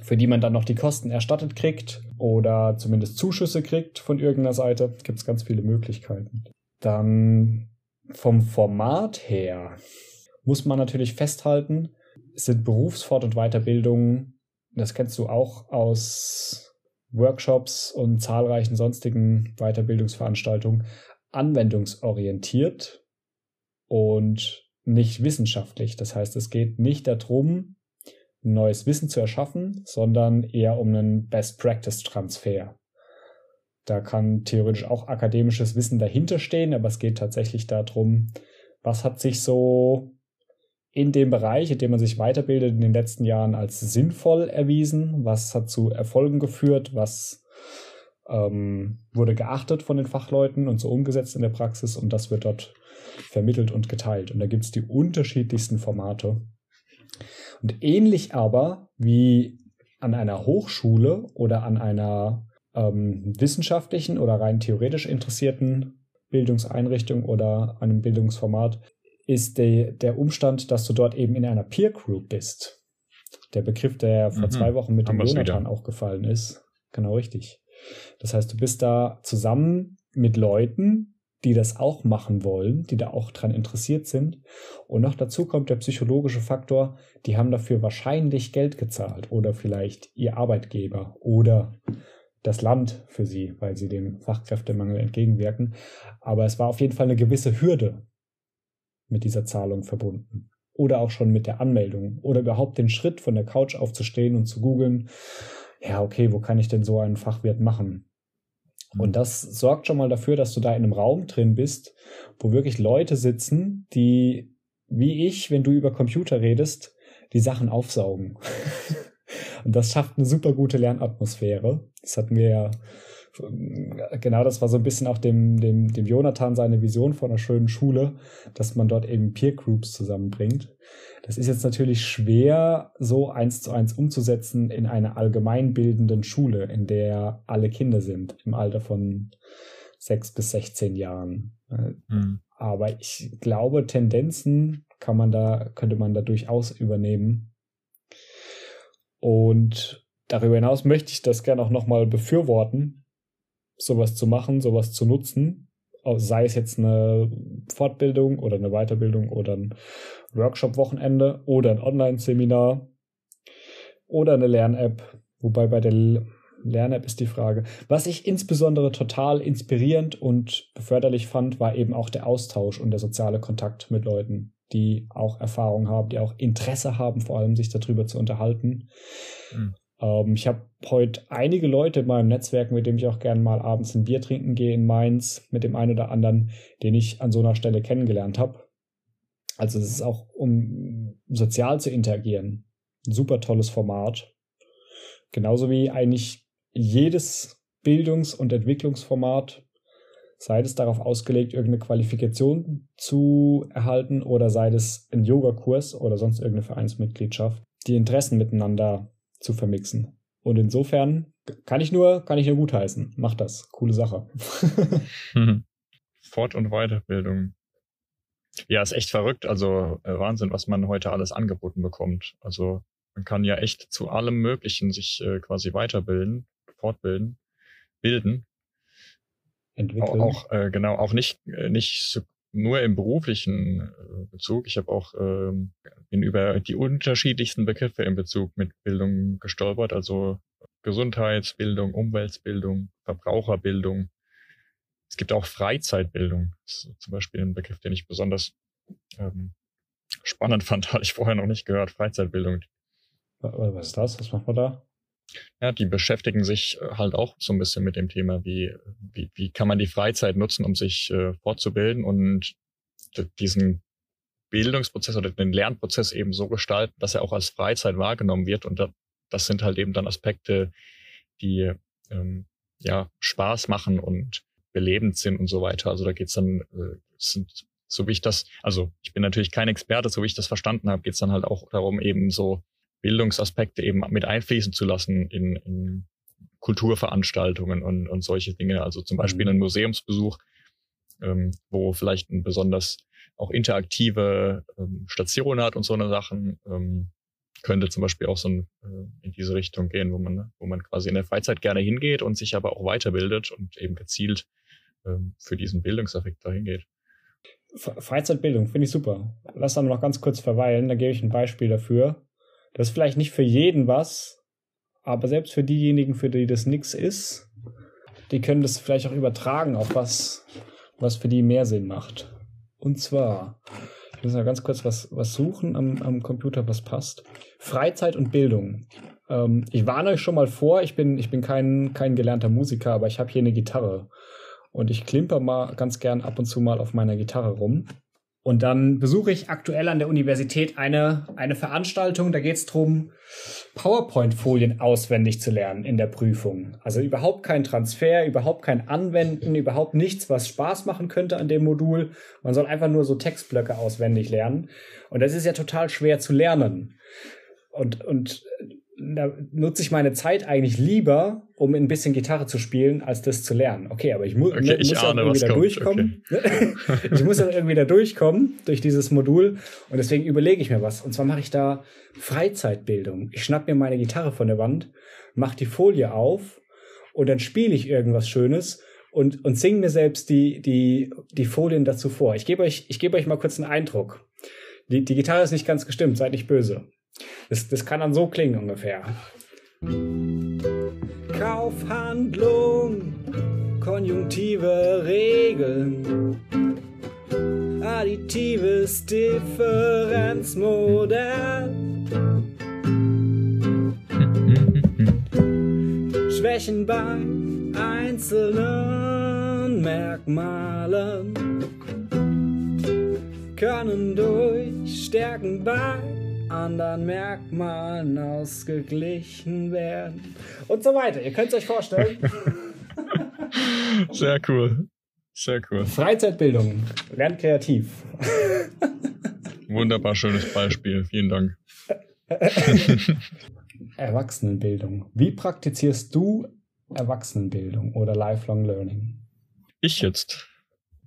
für die man dann noch die Kosten erstattet kriegt oder zumindest Zuschüsse kriegt von irgendeiner Seite. Gibt es ganz viele Möglichkeiten. Dann vom Format her muss man natürlich festhalten, es sind Berufsfort- und Weiterbildungen, das kennst du auch aus Workshops und zahlreichen sonstigen Weiterbildungsveranstaltungen, anwendungsorientiert und nicht wissenschaftlich. Das heißt, es geht nicht darum, neues Wissen zu erschaffen, sondern eher um einen Best-Practice-Transfer. Da kann theoretisch auch akademisches Wissen dahinter stehen, aber es geht tatsächlich darum, was hat sich so in dem Bereich, in dem man sich weiterbildet, in den letzten Jahren als sinnvoll erwiesen, was hat zu Erfolgen geführt, was ähm, wurde geachtet von den Fachleuten und so umgesetzt in der Praxis und das wird dort vermittelt und geteilt. Und da gibt es die unterschiedlichsten Formate. Und ähnlich aber wie an einer Hochschule oder an einer ähm, wissenschaftlichen oder rein theoretisch interessierten Bildungseinrichtung oder einem Bildungsformat ist de, der Umstand, dass du dort eben in einer Peer Group bist. Der Begriff, der vor mhm. zwei Wochen mit dem Jonathan auch gefallen ist. Genau richtig. Das heißt, du bist da zusammen mit Leuten, die das auch machen wollen, die da auch dran interessiert sind. Und noch dazu kommt der psychologische Faktor, die haben dafür wahrscheinlich Geld gezahlt oder vielleicht ihr Arbeitgeber oder das Land für sie, weil sie dem Fachkräftemangel entgegenwirken. Aber es war auf jeden Fall eine gewisse Hürde mit dieser Zahlung verbunden. Oder auch schon mit der Anmeldung oder überhaupt den Schritt von der Couch aufzustehen und zu googeln, ja, okay, wo kann ich denn so einen Fachwirt machen? Und das sorgt schon mal dafür, dass du da in einem Raum drin bist, wo wirklich Leute sitzen, die, wie ich, wenn du über Computer redest, die Sachen aufsaugen. Und das schafft eine super gute Lernatmosphäre. Das hatten wir ja, genau das war so ein bisschen auch dem, dem, dem Jonathan seine Vision von einer schönen Schule, dass man dort eben Peer Groups zusammenbringt. Das ist jetzt natürlich schwer, so eins zu eins umzusetzen in einer allgemeinbildenden Schule, in der alle Kinder sind, im Alter von sechs bis 16 Jahren. Mhm. Aber ich glaube, Tendenzen kann man da, könnte man da durchaus übernehmen. Und darüber hinaus möchte ich das gerne auch nochmal befürworten, sowas zu machen, sowas zu nutzen, sei es jetzt eine Fortbildung oder eine Weiterbildung oder ein Workshop-Wochenende oder ein Online-Seminar oder eine Lern-App. Wobei bei der Lern-App ist die Frage. Was ich insbesondere total inspirierend und förderlich fand, war eben auch der Austausch und der soziale Kontakt mit Leuten, die auch Erfahrung haben, die auch Interesse haben, vor allem sich darüber zu unterhalten. Mhm. Ähm, ich habe heute einige Leute in meinem Netzwerk, mit dem ich auch gerne mal abends ein Bier trinken gehe in Mainz, mit dem einen oder anderen, den ich an so einer Stelle kennengelernt habe. Also es ist auch, um sozial zu interagieren, ein super tolles Format. Genauso wie eigentlich jedes Bildungs- und Entwicklungsformat, sei es darauf ausgelegt, irgendeine Qualifikation zu erhalten oder sei es ein Yogakurs oder sonst irgendeine Vereinsmitgliedschaft, die Interessen miteinander zu vermixen. Und insofern kann ich nur, kann ich nur gutheißen. Macht das. Coole Sache. Fort- und Weiterbildung. Ja, ist echt verrückt. Also äh, Wahnsinn, was man heute alles angeboten bekommt. Also man kann ja echt zu allem Möglichen sich äh, quasi weiterbilden, fortbilden, bilden. Entwickeln. Auch, auch äh, genau, auch nicht, äh, nicht so nur im beruflichen äh, Bezug. Ich habe auch ähm, bin über die unterschiedlichsten Begriffe in Bezug mit Bildung gestolpert, also Gesundheitsbildung, Umweltbildung, Verbraucherbildung. Es gibt auch Freizeitbildung. Das ist zum Beispiel ein Begriff, den ich besonders ähm, spannend fand, hatte ich vorher noch nicht gehört. Freizeitbildung. Was ist das? Was macht man da? Ja, die beschäftigen sich äh, halt auch so ein bisschen mit dem Thema, wie, wie, wie kann man die Freizeit nutzen, um sich äh, fortzubilden und diesen Bildungsprozess oder den Lernprozess eben so gestalten, dass er auch als Freizeit wahrgenommen wird. Und das sind halt eben dann Aspekte, die ähm, ja Spaß machen und belebend sind und so weiter. Also da geht's dann, äh, sind, so wie ich das, also ich bin natürlich kein Experte, so wie ich das verstanden habe, geht's dann halt auch darum, eben so Bildungsaspekte eben mit einfließen zu lassen in, in Kulturveranstaltungen und, und solche Dinge. Also zum Beispiel mhm. ein Museumsbesuch, ähm, wo vielleicht ein besonders auch interaktive ähm, Station hat und so eine Sachen, ähm, könnte zum Beispiel auch so ein, äh, in diese Richtung gehen, wo man, wo man quasi in der Freizeit gerne hingeht und sich aber auch weiterbildet und eben gezielt ähm, für diesen Bildungseffekt dahin geht. Freizeitbildung, finde ich super. Lass da noch ganz kurz verweilen, da gebe ich ein Beispiel dafür. Das ist vielleicht nicht für jeden was, aber selbst für diejenigen, für die das nichts ist, die können das vielleicht auch übertragen auf was, was für die mehr Sinn macht. Und zwar, ich muss mal ganz kurz was, was suchen am, am Computer, was passt. Freizeit und Bildung. Ähm, ich warne euch schon mal vor, ich bin, ich bin kein, kein gelernter Musiker, aber ich habe hier eine Gitarre. Und ich klimper mal ganz gern ab und zu mal auf meiner Gitarre rum. Und dann besuche ich aktuell an der Universität eine, eine Veranstaltung, da geht es darum, PowerPoint-Folien auswendig zu lernen in der Prüfung. Also überhaupt kein Transfer, überhaupt kein Anwenden, überhaupt nichts, was Spaß machen könnte an dem Modul. Man soll einfach nur so Textblöcke auswendig lernen. Und das ist ja total schwer zu lernen. Und, und da nutze ich meine Zeit eigentlich lieber, um ein bisschen Gitarre zu spielen, als das zu lernen. Okay, aber ich, mu okay, ne, ich muss ahne, irgendwie da kommt. durchkommen. Okay. ich muss dann irgendwie da durchkommen durch dieses Modul und deswegen überlege ich mir was. Und zwar mache ich da Freizeitbildung. Ich schnapp mir meine Gitarre von der Wand, mache die Folie auf und dann spiele ich irgendwas Schönes und, und singe mir selbst die, die, die Folien dazu vor. Ich gebe euch, ich gebe euch mal kurz einen Eindruck. Die, die Gitarre ist nicht ganz gestimmt, seid nicht böse. Das, das kann dann so klingen ungefähr. Kaufhandlung, konjunktive Regeln, additives Differenzmodell. Schwächen bei einzelnen Merkmalen können durch Stärken bei anderen Merkmalen ausgeglichen werden und so weiter. Ihr könnt es euch vorstellen. Sehr cool. Sehr cool. Freizeitbildung. Lernt kreativ. Wunderbar schönes Beispiel. Vielen Dank. Erwachsenenbildung. Wie praktizierst du Erwachsenenbildung oder Lifelong Learning? Ich jetzt.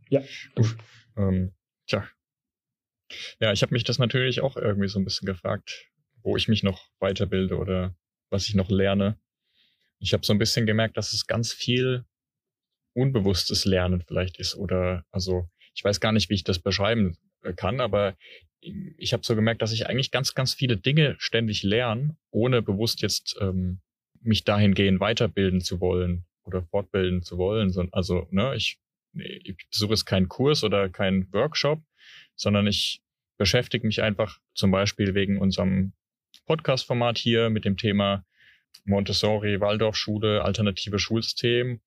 Ja. Uff, ähm, tja, ja, ich habe mich das natürlich auch irgendwie so ein bisschen gefragt, wo ich mich noch weiterbilde oder was ich noch lerne. Ich habe so ein bisschen gemerkt, dass es ganz viel unbewusstes Lernen vielleicht ist oder also ich weiß gar nicht, wie ich das beschreiben äh, kann, aber ich habe so gemerkt, dass ich eigentlich ganz, ganz viele Dinge ständig lerne, ohne bewusst jetzt ähm, mich dahingehend weiterbilden zu wollen oder fortbilden zu wollen. Also, ne, ich, ich besuche jetzt keinen Kurs oder keinen Workshop, sondern ich beschäftige mich einfach zum Beispiel wegen unserem Podcast-Format hier mit dem Thema Montessori, Waldorfschule, alternative Schulsystem.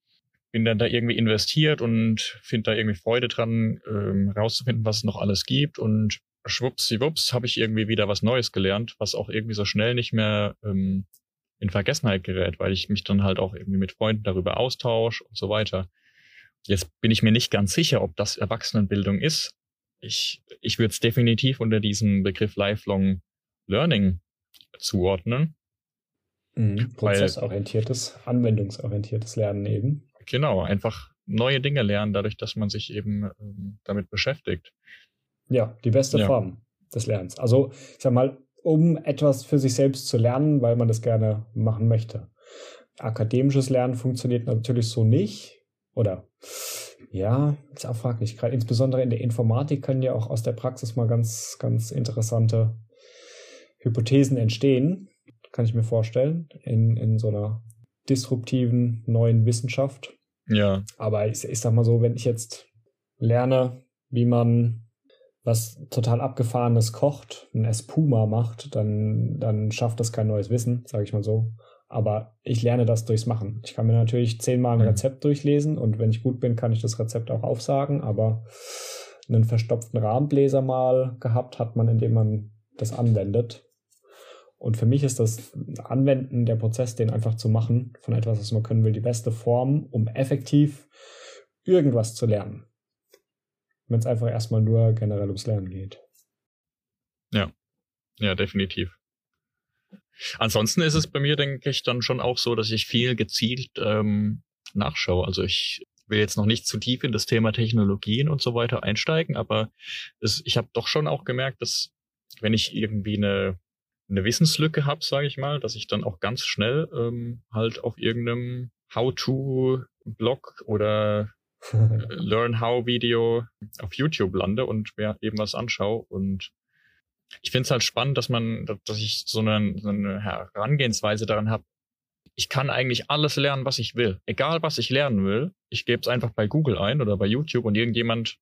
Bin dann da irgendwie investiert und finde da irgendwie Freude dran, ähm, rauszufinden, was es noch alles gibt. Und schwuppsiwupps habe ich irgendwie wieder was Neues gelernt, was auch irgendwie so schnell nicht mehr ähm, in Vergessenheit gerät, weil ich mich dann halt auch irgendwie mit Freunden darüber austausche und so weiter. Jetzt bin ich mir nicht ganz sicher, ob das Erwachsenenbildung ist, ich, ich würde es definitiv unter diesen Begriff Lifelong Learning zuordnen. Mhm, prozessorientiertes, anwendungsorientiertes Lernen eben. Genau, einfach neue Dinge lernen, dadurch, dass man sich eben ähm, damit beschäftigt. Ja, die beste ja. Form des Lernens. Also, ich sag mal, um etwas für sich selbst zu lernen, weil man das gerne machen möchte. Akademisches Lernen funktioniert natürlich so nicht. Oder ja, ist auch fraglich. Gerade insbesondere in der Informatik können ja auch aus der Praxis mal ganz, ganz interessante Hypothesen entstehen. Kann ich mir vorstellen. In, in so einer disruptiven neuen Wissenschaft. Ja. Aber ich, ich sag mal so, wenn ich jetzt lerne, wie man was total abgefahrenes kocht, ein Espuma macht, dann, dann schafft das kein neues Wissen, sage ich mal so. Aber ich lerne das durchs Machen. Ich kann mir natürlich zehnmal ein mhm. Rezept durchlesen und wenn ich gut bin, kann ich das Rezept auch aufsagen. Aber einen verstopften Rahmenbläser mal gehabt hat man, indem man das anwendet. Und für mich ist das Anwenden, der Prozess, den einfach zu machen von etwas, was man können will, die beste Form, um effektiv irgendwas zu lernen. Wenn es einfach erstmal nur generell ums Lernen geht. Ja, ja, definitiv. Ansonsten ist es bei mir, denke ich, dann schon auch so, dass ich viel gezielt ähm, nachschaue. Also ich will jetzt noch nicht zu tief in das Thema Technologien und so weiter einsteigen, aber es, ich habe doch schon auch gemerkt, dass wenn ich irgendwie eine, eine Wissenslücke habe, sage ich mal, dass ich dann auch ganz schnell ähm, halt auf irgendeinem How-to-Blog oder Learn How Video auf YouTube lande und mir eben was anschaue. Und ich finde es halt spannend, dass man, dass ich so eine, so eine Herangehensweise daran habe. Ich kann eigentlich alles lernen, was ich will. Egal, was ich lernen will. Ich gebe es einfach bei Google ein oder bei YouTube und irgendjemand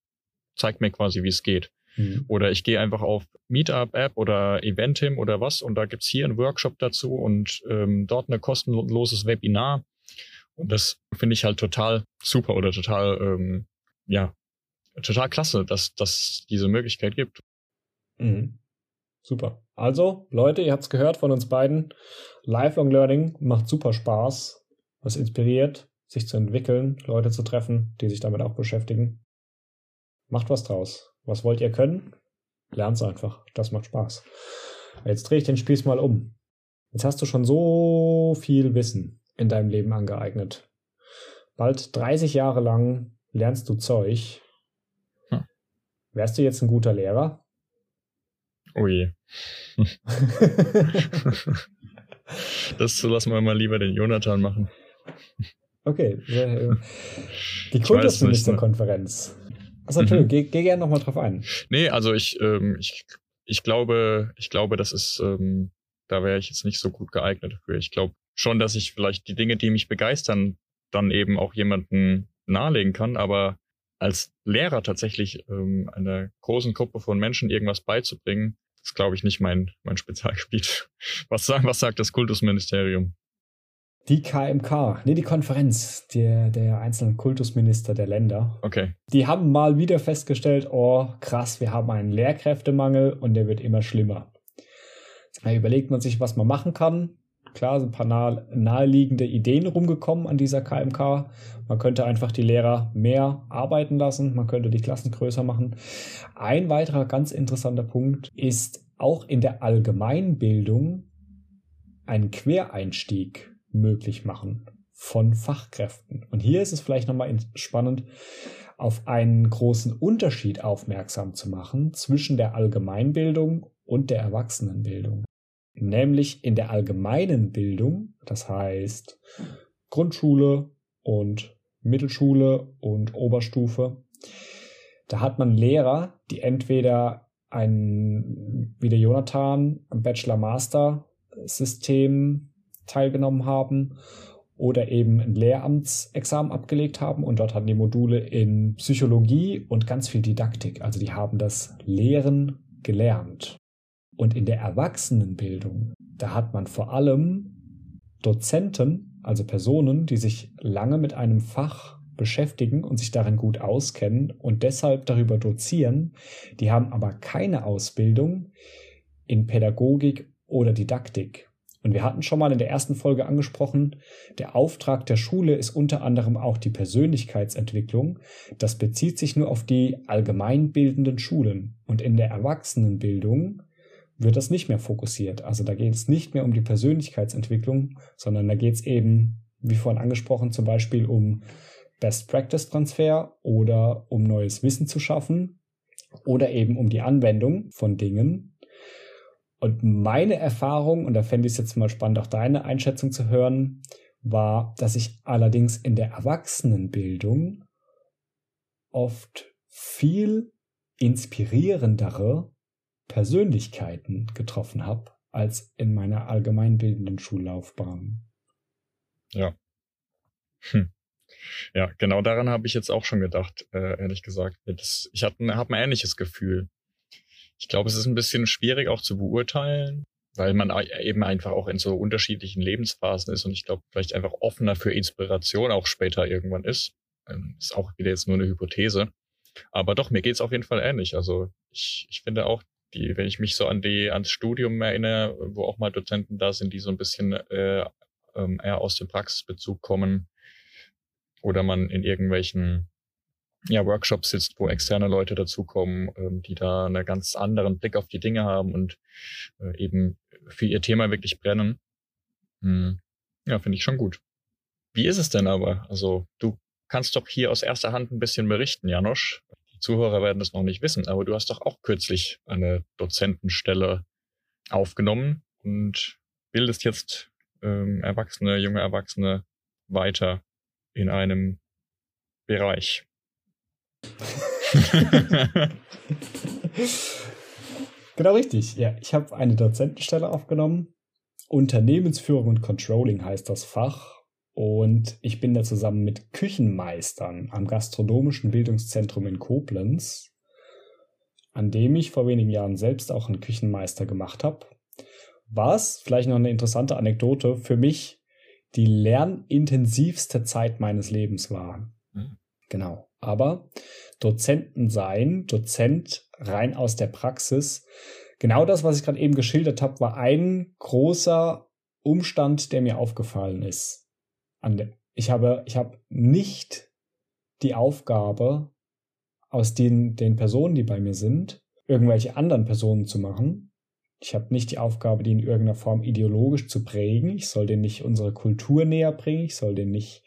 zeigt mir quasi, wie es geht. Mhm. Oder ich gehe einfach auf Meetup-App oder Eventim oder was und da gibt's hier einen Workshop dazu und ähm, dort ein kostenloses Webinar. Und das finde ich halt total super oder total, ähm, ja, total klasse, dass dass diese Möglichkeit gibt. Mhm. Super. Also, Leute, ihr habt's gehört von uns beiden. Lifelong Learning macht super Spaß. Was inspiriert, sich zu entwickeln, Leute zu treffen, die sich damit auch beschäftigen. Macht was draus. Was wollt ihr können? Lernt's einfach. Das macht Spaß. Jetzt drehe ich den Spieß mal um. Jetzt hast du schon so viel Wissen in deinem Leben angeeignet. Bald 30 Jahre lang lernst du Zeug. Hm. Wärst du jetzt ein guter Lehrer? Oh je. das lassen wir mal lieber den Jonathan machen. Okay. Äh, die Kultusministerkonferenz. Achso, Entschuldigung, mhm. geh, geh gerne nochmal drauf ein. Nee, also ich, ähm, ich, ich glaube, ich glaube, das ist, ähm, da wäre ich jetzt nicht so gut geeignet dafür. Ich glaube schon, dass ich vielleicht die Dinge, die mich begeistern, dann eben auch jemanden nahelegen kann, aber als Lehrer tatsächlich ähm, einer großen Gruppe von Menschen irgendwas beizubringen, ist, glaube ich, nicht mein, mein Spezialgebiet. Was, sagen, was sagt das Kultusministerium? Die KMK, nee, die Konferenz der, der einzelnen Kultusminister der Länder. Okay. Die haben mal wieder festgestellt, oh krass, wir haben einen Lehrkräftemangel und der wird immer schlimmer. Da überlegt man sich, was man machen kann. Klar sind ein paar nahe, naheliegende Ideen rumgekommen an dieser KMK. Man könnte einfach die Lehrer mehr arbeiten lassen, man könnte die Klassen größer machen. Ein weiterer ganz interessanter Punkt ist auch in der Allgemeinbildung ein Quereinstieg möglich machen von Fachkräften. Und hier ist es vielleicht nochmal spannend, auf einen großen Unterschied aufmerksam zu machen zwischen der Allgemeinbildung und der Erwachsenenbildung. Nämlich in der allgemeinen Bildung, das heißt Grundschule und Mittelschule und Oberstufe, da hat man Lehrer, die entweder ein, wie der Jonathan, Bachelor-Master-System teilgenommen haben oder eben ein Lehramtsexamen abgelegt haben und dort hatten die Module in Psychologie und ganz viel Didaktik. Also die haben das Lehren gelernt. Und in der Erwachsenenbildung, da hat man vor allem Dozenten, also Personen, die sich lange mit einem Fach beschäftigen und sich darin gut auskennen und deshalb darüber dozieren, die haben aber keine Ausbildung in Pädagogik oder Didaktik. Und wir hatten schon mal in der ersten Folge angesprochen, der Auftrag der Schule ist unter anderem auch die Persönlichkeitsentwicklung. Das bezieht sich nur auf die allgemeinbildenden Schulen. Und in der Erwachsenenbildung wird das nicht mehr fokussiert. Also da geht es nicht mehr um die Persönlichkeitsentwicklung, sondern da geht es eben, wie vorhin angesprochen, zum Beispiel um Best Practice Transfer oder um neues Wissen zu schaffen oder eben um die Anwendung von Dingen, und meine Erfahrung, und da fände ich es jetzt mal spannend, auch deine Einschätzung zu hören, war, dass ich allerdings in der Erwachsenenbildung oft viel inspirierendere Persönlichkeiten getroffen habe als in meiner allgemeinbildenden Schullaufbahn. Ja. Hm. Ja, genau daran habe ich jetzt auch schon gedacht, äh, ehrlich gesagt. ich habe hab ein ähnliches Gefühl. Ich glaube, es ist ein bisschen schwierig auch zu beurteilen, weil man eben einfach auch in so unterschiedlichen Lebensphasen ist und ich glaube, vielleicht einfach offener für Inspiration auch später irgendwann ist. Ähm, ist auch wieder jetzt nur eine Hypothese. Aber doch, mir geht's auf jeden Fall ähnlich. Also ich, ich finde auch, die, wenn ich mich so an die ans Studium erinnere, wo auch mal Dozenten da sind, die so ein bisschen äh, ähm, eher aus dem Praxisbezug kommen oder man in irgendwelchen ja, Workshops sitzt, wo externe Leute dazukommen, ähm, die da einen ganz anderen Blick auf die Dinge haben und äh, eben für ihr Thema wirklich brennen. Hm. Ja, finde ich schon gut. Wie ist es denn aber? Also du kannst doch hier aus erster Hand ein bisschen berichten, Janosch. Zuhörer werden das noch nicht wissen, aber du hast doch auch kürzlich eine Dozentenstelle aufgenommen und bildest jetzt ähm, Erwachsene, junge Erwachsene weiter in einem Bereich. genau richtig. Ja, ich habe eine Dozentenstelle aufgenommen. Unternehmensführung und Controlling heißt das Fach. Und ich bin da zusammen mit Küchenmeistern am Gastronomischen Bildungszentrum in Koblenz, an dem ich vor wenigen Jahren selbst auch einen Küchenmeister gemacht habe. Was, vielleicht noch eine interessante Anekdote, für mich die lernintensivste Zeit meines Lebens war. Mhm. Genau. Aber Dozenten sein, Dozent rein aus der Praxis, genau das, was ich gerade eben geschildert habe, war ein großer Umstand, der mir aufgefallen ist. Ich habe, ich habe nicht die Aufgabe, aus den, den Personen, die bei mir sind, irgendwelche anderen Personen zu machen. Ich habe nicht die Aufgabe, die in irgendeiner Form ideologisch zu prägen. Ich soll denen nicht unsere Kultur näher bringen. Ich soll denen nicht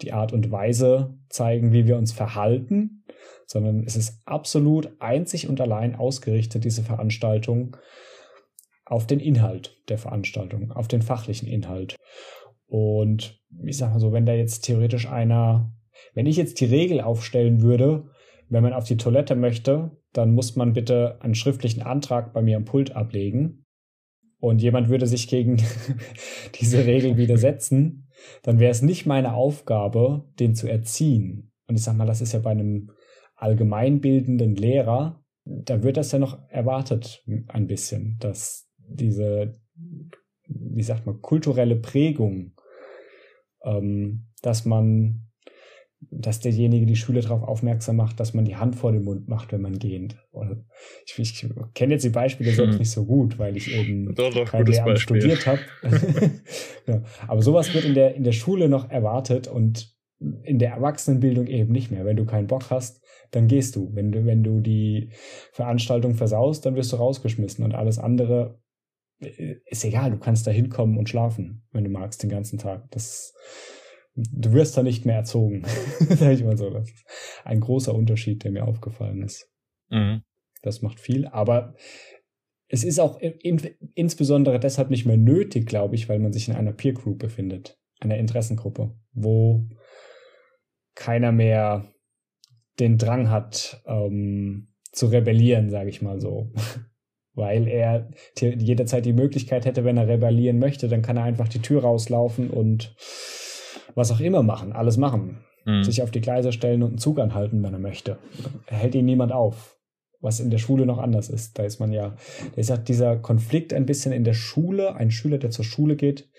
die Art und Weise zeigen, wie wir uns verhalten, sondern es ist absolut einzig und allein ausgerichtet, diese Veranstaltung, auf den Inhalt der Veranstaltung, auf den fachlichen Inhalt. Und ich sag mal so, wenn da jetzt theoretisch einer, wenn ich jetzt die Regel aufstellen würde, wenn man auf die Toilette möchte, dann muss man bitte einen schriftlichen Antrag bei mir am Pult ablegen. Und jemand würde sich gegen diese Regel widersetzen, dann wäre es nicht meine Aufgabe, den zu erziehen. Und ich sag mal, das ist ja bei einem allgemeinbildenden Lehrer, da wird das ja noch erwartet ein bisschen, dass diese, wie sagt man, kulturelle Prägung, ähm, dass man, dass derjenige die Schüler darauf aufmerksam macht, dass man die Hand vor den Mund macht, wenn man geht. Ich, ich kenne jetzt die Beispiele selbst hm. nicht so gut, weil ich eben doch, doch, kein Lehramt studiert habe. ja. Aber sowas wird in der, in der Schule noch erwartet und in der Erwachsenenbildung eben nicht mehr. Wenn du keinen Bock hast, dann gehst du. Wenn du, wenn du die Veranstaltung versaust, dann wirst du rausgeschmissen und alles andere ist egal. Du kannst da hinkommen und schlafen, wenn du magst, den ganzen Tag. Das, du wirst da nicht mehr erzogen. Sag ich mal so. Das ist ein großer Unterschied, der mir aufgefallen ist. Mhm. Das macht viel, aber es ist auch in, insbesondere deshalb nicht mehr nötig, glaube ich, weil man sich in einer Peer Group befindet, einer Interessengruppe, wo keiner mehr den Drang hat, ähm, zu rebellieren, sage ich mal so. Weil er jederzeit die Möglichkeit hätte, wenn er rebellieren möchte, dann kann er einfach die Tür rauslaufen und was auch immer machen, alles machen. Mhm. Sich auf die Gleise stellen und einen Zug anhalten, wenn er möchte. Er hält ihn niemand auf. Was in der Schule noch anders ist. Da ist man ja, da ist ja dieser Konflikt ein bisschen in der Schule. Ein Schüler, der zur Schule geht,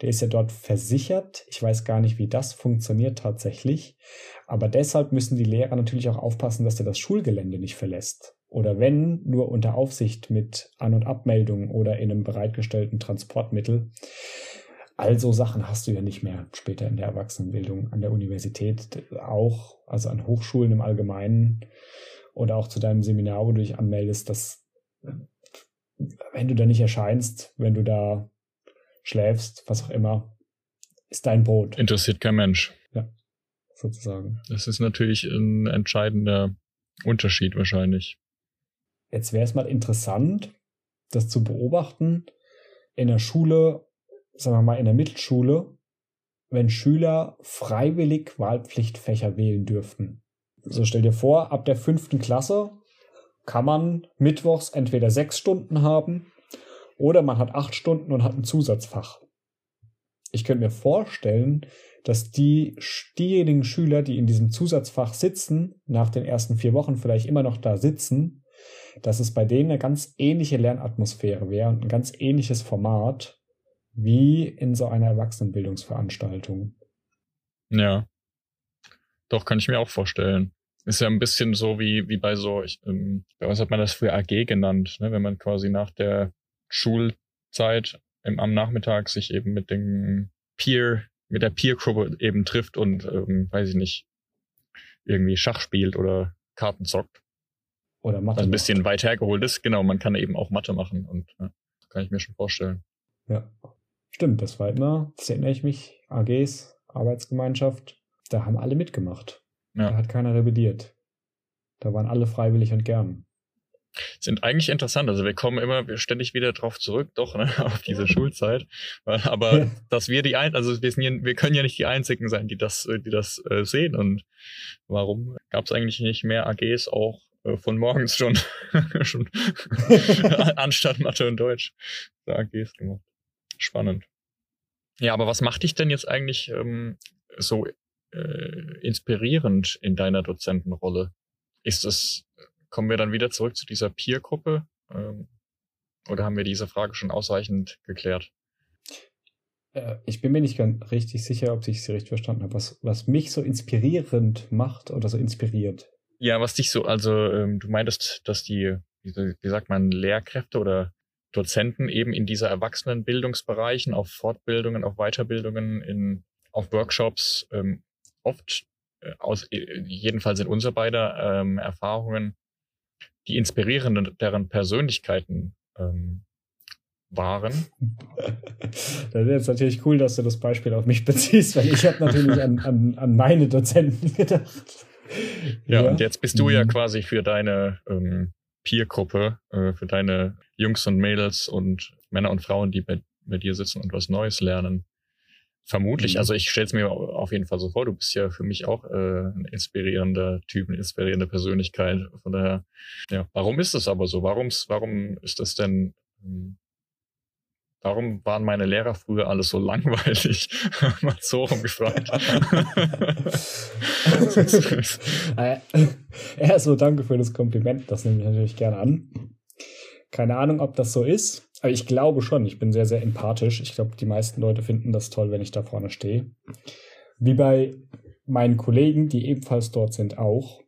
der ist ja dort versichert. Ich weiß gar nicht, wie das funktioniert tatsächlich. Aber deshalb müssen die Lehrer natürlich auch aufpassen, dass er das Schulgelände nicht verlässt. Oder wenn, nur unter Aufsicht mit An- und Abmeldung oder in einem bereitgestellten Transportmittel. Also Sachen hast du ja nicht mehr später in der Erwachsenenbildung an der Universität auch, also an Hochschulen im Allgemeinen oder auch zu deinem Seminar, wo du dich anmeldest, dass wenn du da nicht erscheinst, wenn du da schläfst, was auch immer, ist dein Brot. Interessiert kein Mensch. Ja, sozusagen. Das ist natürlich ein entscheidender Unterschied wahrscheinlich. Jetzt wäre es mal interessant, das zu beobachten in der Schule, sagen wir mal in der Mittelschule, wenn Schüler freiwillig Wahlpflichtfächer wählen dürften. So stell dir vor, ab der fünften Klasse kann man mittwochs entweder sechs Stunden haben oder man hat acht Stunden und hat ein Zusatzfach. Ich könnte mir vorstellen, dass die, diejenigen Schüler, die in diesem Zusatzfach sitzen, nach den ersten vier Wochen vielleicht immer noch da sitzen, dass es bei denen eine ganz ähnliche Lernatmosphäre wäre und ein ganz ähnliches Format wie in so einer Erwachsenenbildungsveranstaltung. Ja. Doch, kann ich mir auch vorstellen. Ist ja ein bisschen so wie, wie bei so, ich, ähm, bei uns hat man das früher AG genannt, ne? wenn man quasi nach der Schulzeit im, am Nachmittag sich eben mit dem Peer, mit der Peer-Gruppe eben trifft und, ähm, weiß ich nicht, irgendwie Schach spielt oder Karten zockt. Oder Mathe. Also ein bisschen weit hergeholt ist, genau, man kann eben auch Mathe machen und ja, kann ich mir schon vorstellen. Ja. Stimmt, das war immer, das erinnere ich mich, AGs, Arbeitsgemeinschaft, da haben alle mitgemacht. Ja. Da hat keiner rebelliert. Da waren alle freiwillig und gern. sind eigentlich interessant. Also wir kommen immer ständig wieder drauf zurück, doch, ne, auf diese Schulzeit. Aber ja. dass wir die ein, also wir sind hier, wir können ja nicht die einzigen sein, die das, die das äh, sehen. Und warum gab es eigentlich nicht mehr AGs auch von morgens schon, schon anstatt Mathe und Deutsch AGs gemacht? Spannend. Ja, aber was macht dich denn jetzt eigentlich ähm, so äh, inspirierend in deiner Dozentenrolle? Ist es kommen wir dann wieder zurück zu dieser Peer-Gruppe? Ähm, oder haben wir diese Frage schon ausreichend geklärt? Äh, ich bin mir nicht ganz richtig sicher, ob ich sie richtig verstanden habe, was, was mich so inspirierend macht oder so inspiriert. Ja, was dich so, also ähm, du meintest, dass die, wie, wie sagt man, Lehrkräfte oder Dozenten eben in dieser Erwachsenenbildungsbereichen, auf Fortbildungen, auf Weiterbildungen, in, auf Workshops ähm, oft äh, aus äh, jedenfalls in unserer beider ähm, Erfahrungen die inspirierenden deren Persönlichkeiten ähm, waren. Das ist natürlich cool, dass du das Beispiel auf mich beziehst, weil ich habe natürlich an, an, an meine Dozenten gedacht. Ja, ja, und jetzt bist du ja mhm. quasi für deine ähm, Peer-Gruppe, äh, für deine Jungs und Mädels und Männer und Frauen, die bei, bei dir sitzen und was Neues lernen, Vermutlich, mhm. also ich stelle es mir auf jeden Fall so vor, du bist ja für mich auch äh, ein inspirierender Typ, eine inspirierende Persönlichkeit. Von daher, ja, warum ist das aber so? Warum, warum ist das denn, hm, warum waren meine Lehrer früher alles so langweilig? Mal so rumgefragt. ja, so danke für das Kompliment, das nehme ich natürlich gerne an. Keine Ahnung, ob das so ist. Aber ich glaube schon, ich bin sehr, sehr empathisch. Ich glaube, die meisten Leute finden das toll, wenn ich da vorne stehe. Wie bei meinen Kollegen, die ebenfalls dort sind, auch.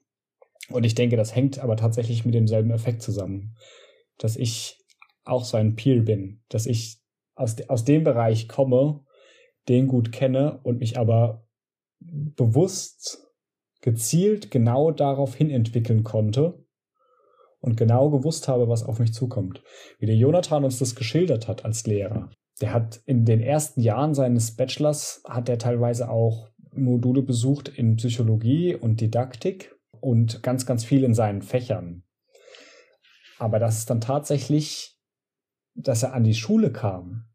Und ich denke, das hängt aber tatsächlich mit demselben Effekt zusammen. Dass ich auch so ein Peer bin. Dass ich aus, de aus dem Bereich komme, den gut kenne und mich aber bewusst, gezielt genau darauf hin entwickeln konnte und genau gewusst habe, was auf mich zukommt. Wie der Jonathan uns das geschildert hat als Lehrer. Der hat in den ersten Jahren seines Bachelors hat er teilweise auch Module besucht in Psychologie und Didaktik und ganz, ganz viel in seinen Fächern. Aber das ist dann tatsächlich, dass er an die Schule kam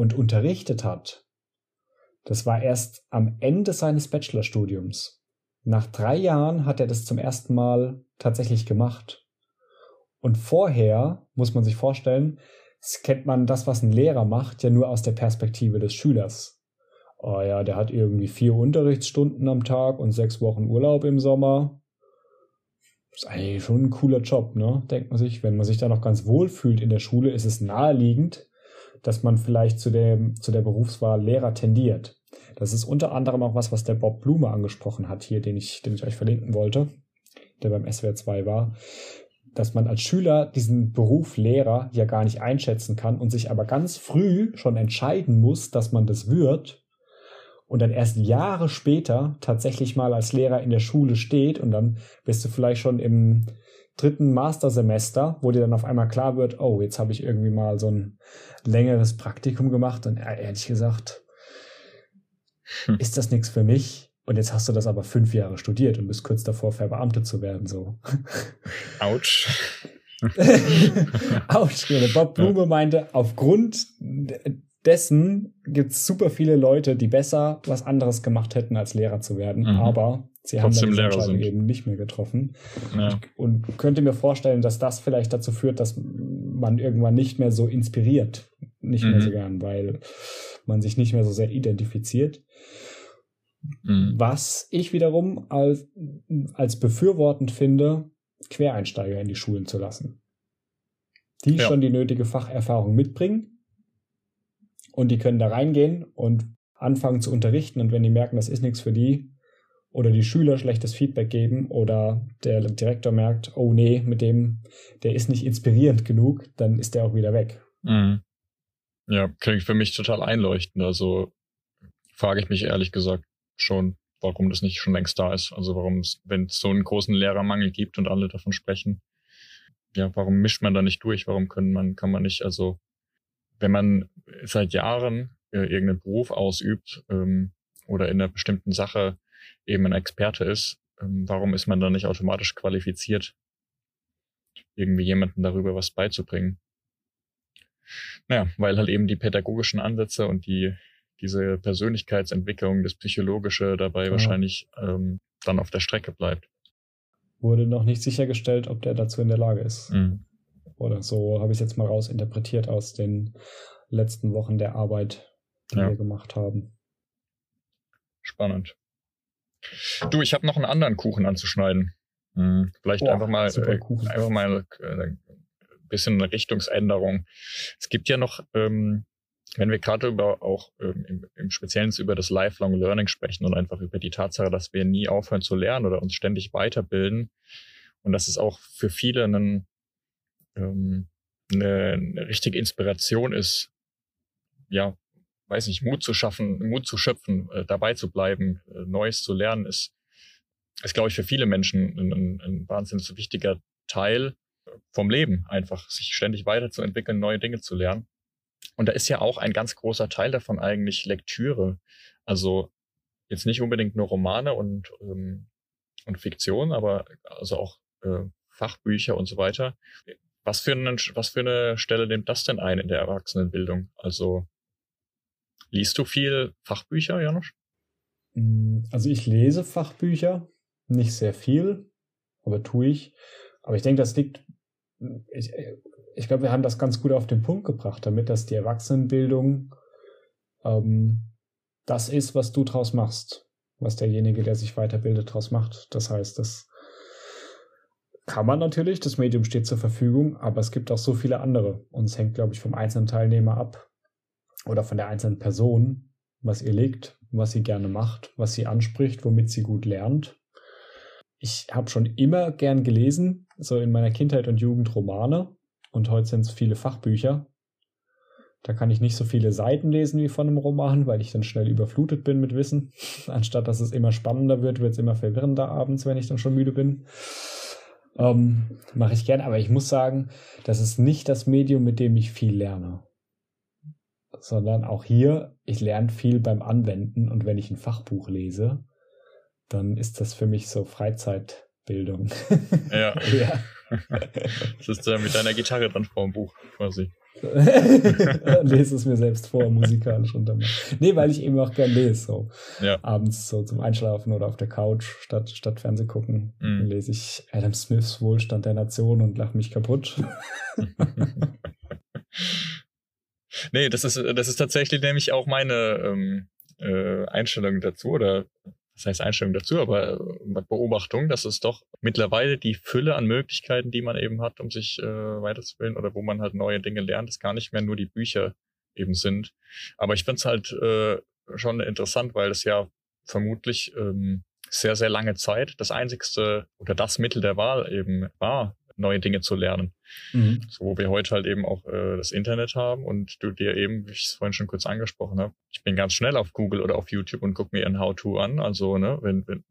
und unterrichtet hat, das war erst am Ende seines Bachelorstudiums. Nach drei Jahren hat er das zum ersten Mal tatsächlich gemacht. Und vorher muss man sich vorstellen, kennt man das, was ein Lehrer macht, ja nur aus der Perspektive des Schülers. Oh ja, der hat irgendwie vier Unterrichtsstunden am Tag und sechs Wochen Urlaub im Sommer. ist eigentlich schon ein cooler Job, ne? Denkt man sich. Wenn man sich da noch ganz wohl fühlt in der Schule, ist es naheliegend, dass man vielleicht zu, dem, zu der Berufswahl Lehrer tendiert. Das ist unter anderem auch was, was der Bob Blume angesprochen hat hier, den ich, den ich euch verlinken wollte, der beim SWR 2 war dass man als Schüler diesen Beruf Lehrer ja gar nicht einschätzen kann und sich aber ganz früh schon entscheiden muss, dass man das wird und dann erst Jahre später tatsächlich mal als Lehrer in der Schule steht und dann bist du vielleicht schon im dritten Mastersemester, wo dir dann auf einmal klar wird, oh, jetzt habe ich irgendwie mal so ein längeres Praktikum gemacht und ehrlich gesagt, hm. ist das nichts für mich? Und jetzt hast du das aber fünf Jahre studiert und bist kurz davor, verbeamtet zu werden, so. Autsch. Autsch. Bob Blume meinte, aufgrund dessen gibt es super viele Leute, die besser was anderes gemacht hätten, als Lehrer zu werden. Mhm. Aber sie Trotzdem haben dann Entscheidung eben nicht mehr getroffen. Ja. Und könnte mir vorstellen, dass das vielleicht dazu führt, dass man irgendwann nicht mehr so inspiriert, nicht mhm. mehr so gern, weil man sich nicht mehr so sehr identifiziert. Mhm. Was ich wiederum als, als befürwortend finde, Quereinsteiger in die Schulen zu lassen. Die ja. schon die nötige Facherfahrung mitbringen und die können da reingehen und anfangen zu unterrichten und wenn die merken, das ist nichts für die oder die Schüler schlechtes Feedback geben oder der Direktor merkt, oh nee, mit dem, der ist nicht inspirierend genug, dann ist der auch wieder weg. Mhm. Ja, klingt für mich total einleuchtend. Also frage ich mich ehrlich gesagt, schon, warum das nicht schon längst da ist. Also warum wenn es so einen großen Lehrermangel gibt und alle davon sprechen, ja, warum mischt man da nicht durch? Warum können man, kann man nicht, also wenn man seit Jahren äh, irgendeinen Beruf ausübt ähm, oder in einer bestimmten Sache eben ein Experte ist, ähm, warum ist man da nicht automatisch qualifiziert, irgendwie jemanden darüber was beizubringen. Naja, weil halt eben die pädagogischen Ansätze und die diese Persönlichkeitsentwicklung, das Psychologische dabei ja. wahrscheinlich ähm, dann auf der Strecke bleibt. Wurde noch nicht sichergestellt, ob der dazu in der Lage ist. Mhm. Oder so habe ich es jetzt mal rausinterpretiert aus den letzten Wochen der Arbeit, die ja. wir gemacht haben. Spannend. Du, ich habe noch einen anderen Kuchen anzuschneiden. Hm, vielleicht Boah, einfach mal, äh, einfach mal äh, bisschen eine Richtungsänderung. Es gibt ja noch ähm, wenn wir gerade über auch ähm, im, im Speziellen über das Lifelong Learning sprechen und einfach über die Tatsache, dass wir nie aufhören zu lernen oder uns ständig weiterbilden und dass es auch für viele einen, ähm, eine, eine richtige Inspiration ist, ja, weiß nicht, Mut zu schaffen, Mut zu schöpfen, äh, dabei zu bleiben, äh, Neues zu lernen, ist, ist glaube ich, für viele Menschen ein, ein, ein wahnsinnig wichtiger Teil vom Leben, einfach sich ständig weiterzuentwickeln, neue Dinge zu lernen. Und da ist ja auch ein ganz großer Teil davon eigentlich Lektüre. Also jetzt nicht unbedingt nur Romane und, ähm, und Fiktion, aber also auch äh, Fachbücher und so weiter. Was für, einen, was für eine Stelle nimmt das denn ein in der Erwachsenenbildung? Also liest du viel Fachbücher, Janusz? Mm, also ich lese Fachbücher, nicht sehr viel, aber tue ich. Aber ich denke, das liegt, ich, ich glaube, wir haben das ganz gut auf den Punkt gebracht, damit dass die Erwachsenenbildung ähm, das ist, was du draus machst, was derjenige, der sich weiterbildet, draus macht. Das heißt, das kann man natürlich, das Medium steht zur Verfügung, aber es gibt auch so viele andere. Und es hängt, glaube ich, vom einzelnen Teilnehmer ab oder von der einzelnen Person, was ihr liegt, was sie gerne macht, was sie anspricht, womit sie gut lernt. Ich habe schon immer gern gelesen, so in meiner Kindheit und Jugend Romane. Und heute sind es viele Fachbücher. Da kann ich nicht so viele Seiten lesen wie von einem Roman, weil ich dann schnell überflutet bin mit Wissen. Anstatt dass es immer spannender wird, wird es immer verwirrender abends, wenn ich dann schon müde bin. Ähm, Mache ich gern, aber ich muss sagen, das ist nicht das Medium, mit dem ich viel lerne. Sondern auch hier, ich lerne viel beim Anwenden und wenn ich ein Fachbuch lese, dann ist das für mich so Freizeitbildung. Ja. ja. Das ist äh, mit deiner Gitarre dann vor dem Buch quasi. lese es mir selbst vor, musikalisch und dann. Nee, weil ich eben auch gern lese, so. Ja. Abends so zum Einschlafen oder auf der Couch statt, statt Fernseh gucken. Mhm. lese ich Adam Smiths Wohlstand der Nation und lache mich kaputt. nee, das ist, das ist tatsächlich nämlich auch meine ähm, äh, Einstellung dazu oder das heißt Einstellung dazu, aber äh, Beobachtung, dass es doch mittlerweile die Fülle an Möglichkeiten, die man eben hat, um sich äh, weiterzubilden oder wo man halt neue Dinge lernt, ist gar nicht mehr nur die Bücher eben sind. Aber ich finde es halt äh, schon interessant, weil es ja vermutlich ähm, sehr, sehr lange Zeit das einzigste oder das Mittel der Wahl eben war, neue Dinge zu lernen. Mhm. So, wo wir heute halt eben auch äh, das Internet haben und du dir eben, wie ich es vorhin schon kurz angesprochen habe, ich bin ganz schnell auf Google oder auf YouTube und gucke mir ein How-To an. Also, ne, wenn, wenn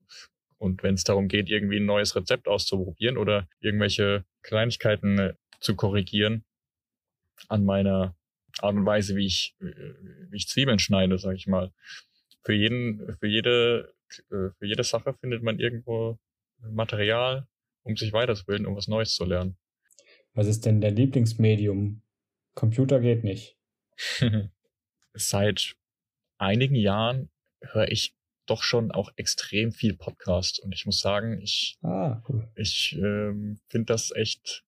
und wenn es darum geht, irgendwie ein neues Rezept auszuprobieren oder irgendwelche Kleinigkeiten äh, zu korrigieren an meiner Art und Weise, wie ich, wie ich Zwiebeln schneide, sag ich mal. Für jeden, für jede, äh, für jede Sache findet man irgendwo Material, um sich weiterzubilden, um was Neues zu lernen. Was ist denn dein Lieblingsmedium? Computer geht nicht. Seit einigen Jahren höre ich doch schon auch extrem viel Podcast und ich muss sagen, ich, ah, cool. ich ähm, finde das echt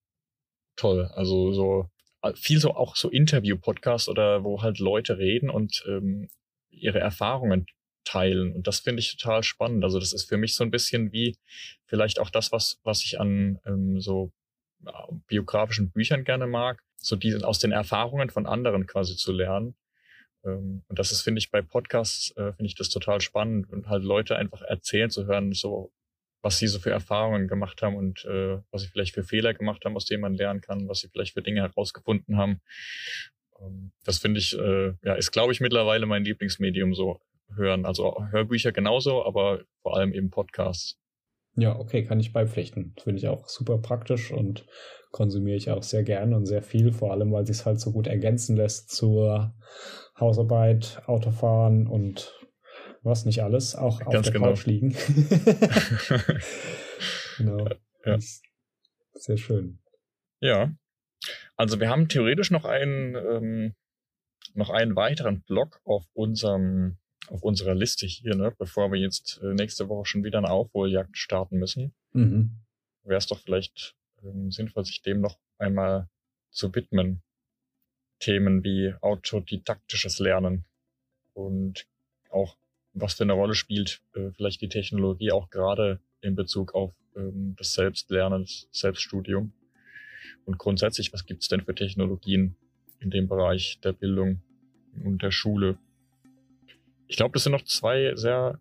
toll. Also so viel so auch so Interview-Podcasts oder wo halt Leute reden und ähm, ihre Erfahrungen teilen. Und das finde ich total spannend. Also das ist für mich so ein bisschen wie vielleicht auch das, was, was ich an ähm, so biografischen Büchern gerne mag, so diese aus den Erfahrungen von anderen quasi zu lernen. Ähm, und das ist, finde ich, bei Podcasts, äh, finde ich das total spannend und halt Leute einfach erzählen zu hören, so was sie so für Erfahrungen gemacht haben und äh, was sie vielleicht für Fehler gemacht haben, aus denen man lernen kann, was sie vielleicht für Dinge herausgefunden haben. Ähm, das finde ich, äh, ja, ist, glaube ich, mittlerweile mein Lieblingsmedium so hören. Also Hörbücher genauso, aber vor allem eben Podcasts. Ja, okay, kann ich beipflichten. Finde ich auch super praktisch und konsumiere ich auch sehr gerne und sehr viel, vor allem weil sich es halt so gut ergänzen lässt zur Hausarbeit, Autofahren und was nicht alles, auch Ganz auf der genau. Couch liegen. genau. Ja. Sehr schön. Ja. Also wir haben theoretisch noch einen, ähm, noch einen weiteren Block auf unserem, auf unserer Liste hier, ne, bevor wir jetzt äh, nächste Woche schon wieder eine Aufholjagd starten müssen. Mhm. Wäre es doch vielleicht ähm, sinnvoll, sich dem noch einmal zu widmen. Themen wie autodidaktisches Lernen und auch was für eine Rolle spielt äh, vielleicht die Technologie auch gerade in Bezug auf ähm, das Selbstlernen, das Selbststudium. Und grundsätzlich, was gibt es denn für Technologien in dem Bereich der Bildung und der Schule? Ich glaube, das sind noch zwei sehr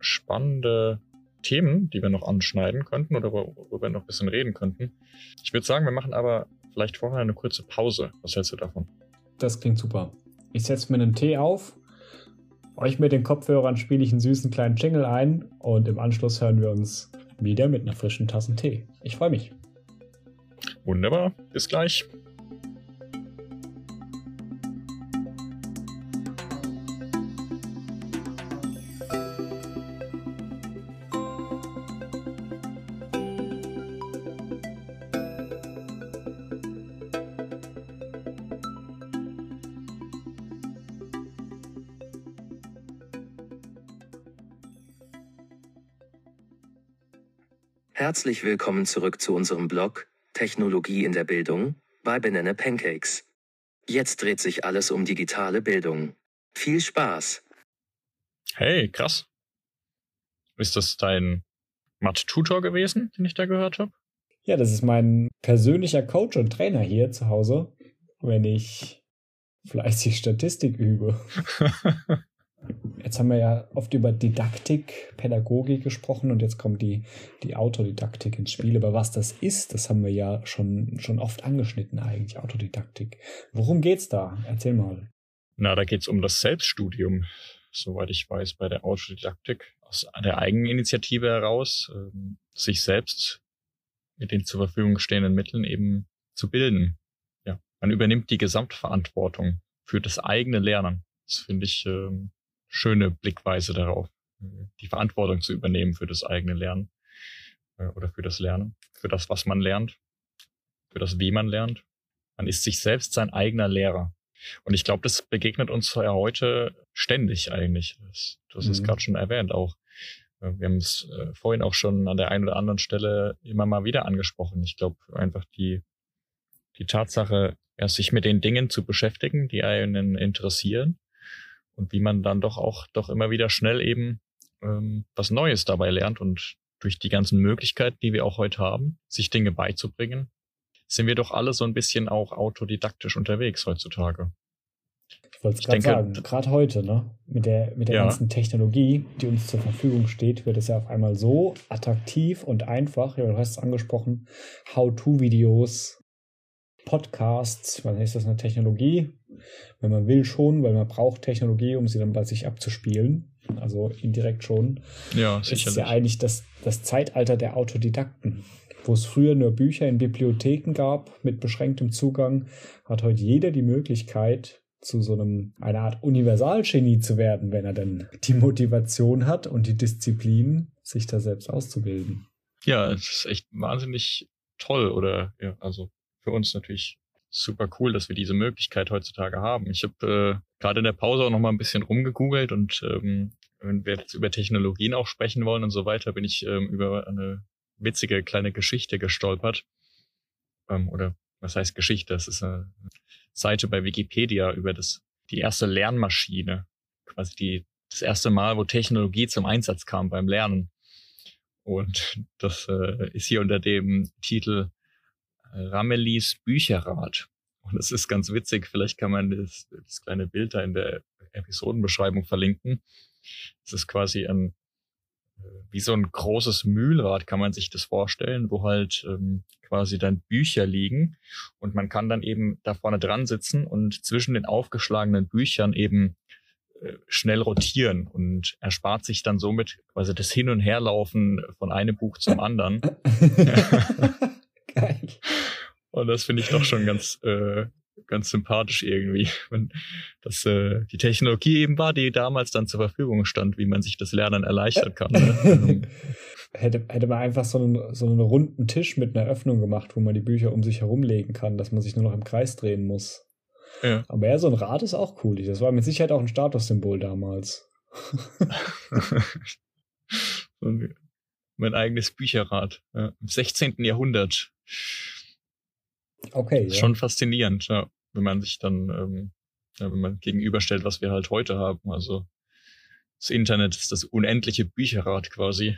spannende Themen, die wir noch anschneiden könnten oder worüber wir noch ein bisschen reden könnten. Ich würde sagen, wir machen aber vielleicht vorher eine kurze Pause. Was hältst du davon? Das klingt super. Ich setze mir einen Tee auf, euch mit den Kopfhörern spiele ich einen süßen kleinen Jingle ein und im Anschluss hören wir uns wieder mit einer frischen Tasse Tee. Ich freue mich. Wunderbar, bis gleich. Herzlich willkommen zurück zu unserem Blog Technologie in der Bildung bei Banana Pancakes. Jetzt dreht sich alles um digitale Bildung. Viel Spaß! Hey, krass. Ist das dein Math-Tutor gewesen, den ich da gehört habe? Ja, das ist mein persönlicher Coach und Trainer hier zu Hause, wenn ich fleißig Statistik übe. Jetzt haben wir ja oft über Didaktik, Pädagogik gesprochen und jetzt kommt die, die Autodidaktik ins Spiel. Aber was das ist, das haben wir ja schon, schon oft angeschnitten eigentlich, Autodidaktik. Worum geht's da? Erzähl mal. Na, da geht's um das Selbststudium, soweit ich weiß, bei der Autodidaktik. Aus der Eigeninitiative heraus, ähm, sich selbst mit den zur Verfügung stehenden Mitteln eben zu bilden. Ja, man übernimmt die Gesamtverantwortung für das eigene Lernen. Das finde ich ähm, schöne Blickweise darauf, die Verantwortung zu übernehmen für das eigene Lernen äh, oder für das Lernen, für das, was man lernt, für das, wie man lernt. Man ist sich selbst sein eigener Lehrer. Und ich glaube, das begegnet uns ja heute ständig eigentlich. Das, das mhm. ist gerade schon erwähnt auch. Äh, wir haben es äh, vorhin auch schon an der einen oder anderen Stelle immer mal wieder angesprochen. Ich glaube einfach die, die Tatsache, ja, sich mit den Dingen zu beschäftigen, die einen interessieren und wie man dann doch auch doch immer wieder schnell eben ähm, was Neues dabei lernt und durch die ganzen Möglichkeiten, die wir auch heute haben, sich Dinge beizubringen, sind wir doch alle so ein bisschen auch autodidaktisch unterwegs heutzutage. Ich wollte es gerade sagen, gerade heute, ne? Mit der, mit der ja. ganzen Technologie, die uns zur Verfügung steht, wird es ja auf einmal so attraktiv und einfach. Ja, du hast es angesprochen, How-To-Videos, Podcasts, was ist das eine Technologie? Wenn man will schon, weil man braucht Technologie, um sie dann bei sich abzuspielen. Also indirekt schon. Ja, sicherlich. ist ja eigentlich das, das Zeitalter der Autodidakten. Wo es früher nur Bücher in Bibliotheken gab mit beschränktem Zugang, hat heute jeder die Möglichkeit, zu so einem, einer Art Universalgenie zu werden, wenn er dann die Motivation hat und die Disziplin, sich da selbst auszubilden. Ja, es ist echt wahnsinnig toll oder ja, also für uns natürlich super cool, dass wir diese Möglichkeit heutzutage haben. Ich habe äh, gerade in der Pause auch noch mal ein bisschen rumgegoogelt und ähm, wenn wir jetzt über Technologien auch sprechen wollen und so weiter, bin ich ähm, über eine witzige kleine Geschichte gestolpert. Ähm, oder was heißt Geschichte? Das ist eine Seite bei Wikipedia über das die erste Lernmaschine, quasi die das erste Mal, wo Technologie zum Einsatz kam beim Lernen. Und das äh, ist hier unter dem Titel Ramelis Bücherrat. Und das ist ganz witzig. Vielleicht kann man das, das kleine Bild da in der Episodenbeschreibung verlinken. Es ist quasi ein, äh, wie so ein großes Mühlrad kann man sich das vorstellen, wo halt ähm, quasi dann Bücher liegen und man kann dann eben da vorne dran sitzen und zwischen den aufgeschlagenen Büchern eben äh, schnell rotieren und erspart sich dann somit quasi das Hin- und Herlaufen von einem Buch zum anderen. Und das finde ich doch schon ganz, äh, ganz sympathisch irgendwie, wenn das äh, die Technologie eben war, die damals dann zur Verfügung stand, wie man sich das Lernen erleichtern kann. Ne? hätte, hätte man einfach so einen, so einen runden Tisch mit einer Öffnung gemacht, wo man die Bücher um sich herumlegen kann, dass man sich nur noch im Kreis drehen muss. Ja. Aber ja, so ein Rad ist auch cool. Das war mit Sicherheit auch ein Statussymbol damals. mein eigenes Bücherrad. Ja. Im 16. Jahrhundert. Okay. Ja. Schon faszinierend, ja, wenn man sich dann, ähm, ja, wenn man gegenüberstellt, was wir halt heute haben. Also das Internet ist das unendliche Bücherrad quasi.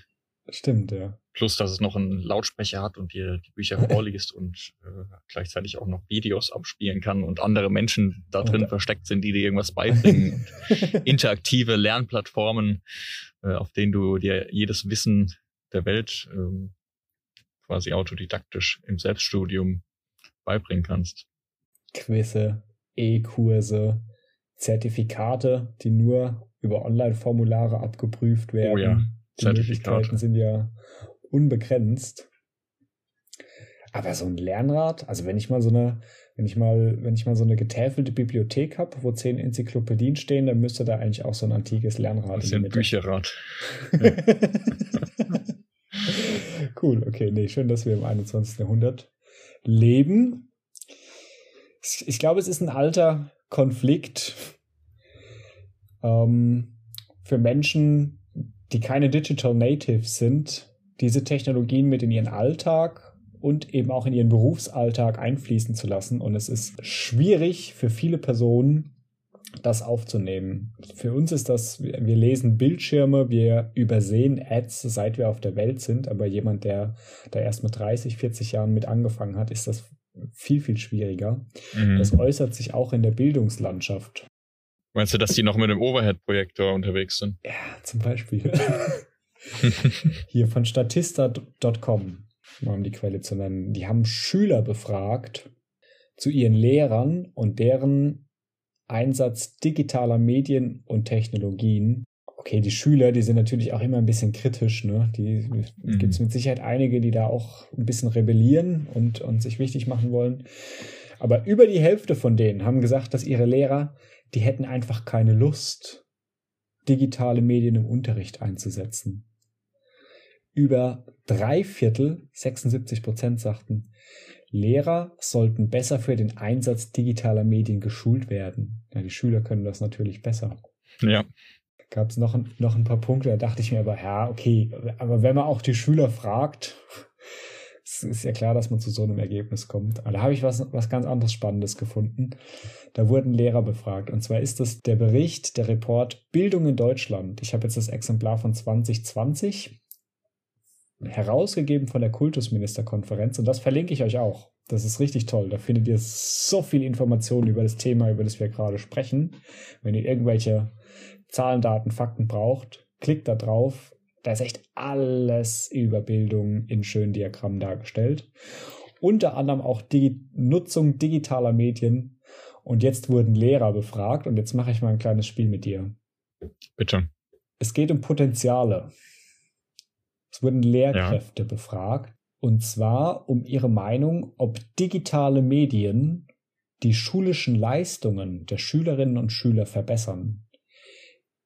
Stimmt, ja. Plus, dass es noch einen Lautsprecher hat und dir die Bücher vorliest und äh, gleichzeitig auch noch Videos abspielen kann und andere Menschen da drin Und- versteckt sind, die dir irgendwas beibringen. Interaktive Lernplattformen, äh, auf denen du dir jedes Wissen der Welt ähm, quasi autodidaktisch im Selbststudium beibringen kannst. Quizze, E-Kurse, Zertifikate, die nur über Online-Formulare abgeprüft werden. Oh ja, Die Zertifikate. Möglichkeiten sind ja unbegrenzt. Aber so ein Lernrad, also wenn ich mal so eine, wenn ich mal, wenn ich mal so eine getäfelte Bibliothek habe, wo zehn Enzyklopädien stehen, dann müsste da eigentlich auch so ein antikes Lernrad Das ist in ja die ein. Bücherrad. cool, okay, nee, schön, dass wir im 21. Jahrhundert leben. Ich glaube, es ist ein alter Konflikt ähm, für Menschen, die keine Digital Natives sind, diese Technologien mit in ihren Alltag und eben auch in ihren Berufsalltag einfließen zu lassen. Und es ist schwierig für viele Personen, das aufzunehmen. Für uns ist das, wir lesen Bildschirme, wir übersehen Ads, seit wir auf der Welt sind, aber jemand, der da erst mit 30, 40 Jahren mit angefangen hat, ist das viel, viel schwieriger. Mhm. Das äußert sich auch in der Bildungslandschaft. Meinst du, dass die noch mit dem Overhead-Projektor unterwegs sind? Ja, zum Beispiel. Hier von Statista.com, um die Quelle zu nennen. Die haben Schüler befragt zu ihren Lehrern und deren Einsatz digitaler Medien und Technologien. Okay, die Schüler, die sind natürlich auch immer ein bisschen kritisch. Ne? Die Mhm. gibt es mit Sicherheit einige, die da auch ein bisschen rebellieren und, und sich wichtig machen wollen. Aber über die Hälfte von denen haben gesagt, dass ihre Lehrer, die hätten einfach keine Lust, digitale Medien im Unterricht einzusetzen. Über drei Viertel, 76 Prozent sagten, Lehrer sollten besser für den Einsatz digitaler Medien geschult werden. Ja, die Schüler können das natürlich besser. Ja. Gab es noch, ein- noch ein paar Punkte, da dachte ich mir aber, ja, okay, aber wenn man auch die Schüler fragt, es ist ja klar, dass man zu so einem Ergebnis kommt. Aber da habe ich was, was ganz anderes Spannendes gefunden. Da wurden Lehrer befragt. Und zwar ist das der Bericht, der Report Bildung in Deutschland. Ich habe jetzt das Exemplar von 2020 herausgegeben von der Kultusministerkonferenz und das verlinke ich euch auch. Das ist richtig toll. Da findet ihr so viel Informationen über das Thema, über das wir gerade sprechen. Wenn ihr irgendwelche Zahlen, Daten, Fakten braucht, klickt da drauf. Da ist echt alles über Bildung in schönen Diagrammen dargestellt. Unter anderem auch die Nutzung digitaler Medien. Und jetzt wurden Lehrer befragt und jetzt mache ich mal ein kleines Spiel mit dir. Bitte. Es geht um Potenziale. Es wurden Lehrkräfte befragt. Und zwar um ihre Meinung, ob digitale Medien die schulischen Leistungen der Schülerinnen und Schüler verbessern.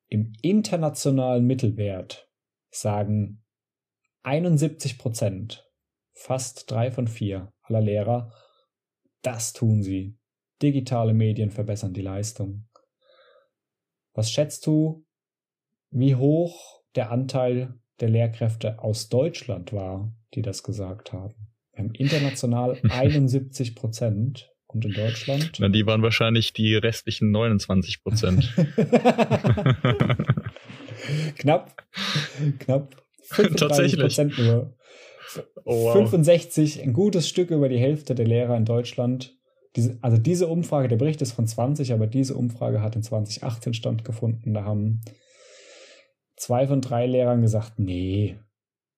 Im internationalen Mittelwert sagen 71 Prozent, fast drei von vier aller Lehrer, das tun sie. Digitale Medien verbessern die Leistung. Was schätzt du, wie hoch der Anteil der Lehrkräfte aus Deutschland war, die das gesagt haben? Wir haben international 71 Prozent und in Deutschland Na, die waren wahrscheinlich die restlichen 29 Prozent. knapp, knapp 35 Tatsächlich. Prozent nur. Oh, wow. 65, ein gutes Stück über die Hälfte der Lehrer in Deutschland. Diese, also diese Umfrage, der Bericht ist von 20, aber diese Umfrage hat in 2018 stattgefunden. Da haben zwei von drei Lehrern gesagt, nee,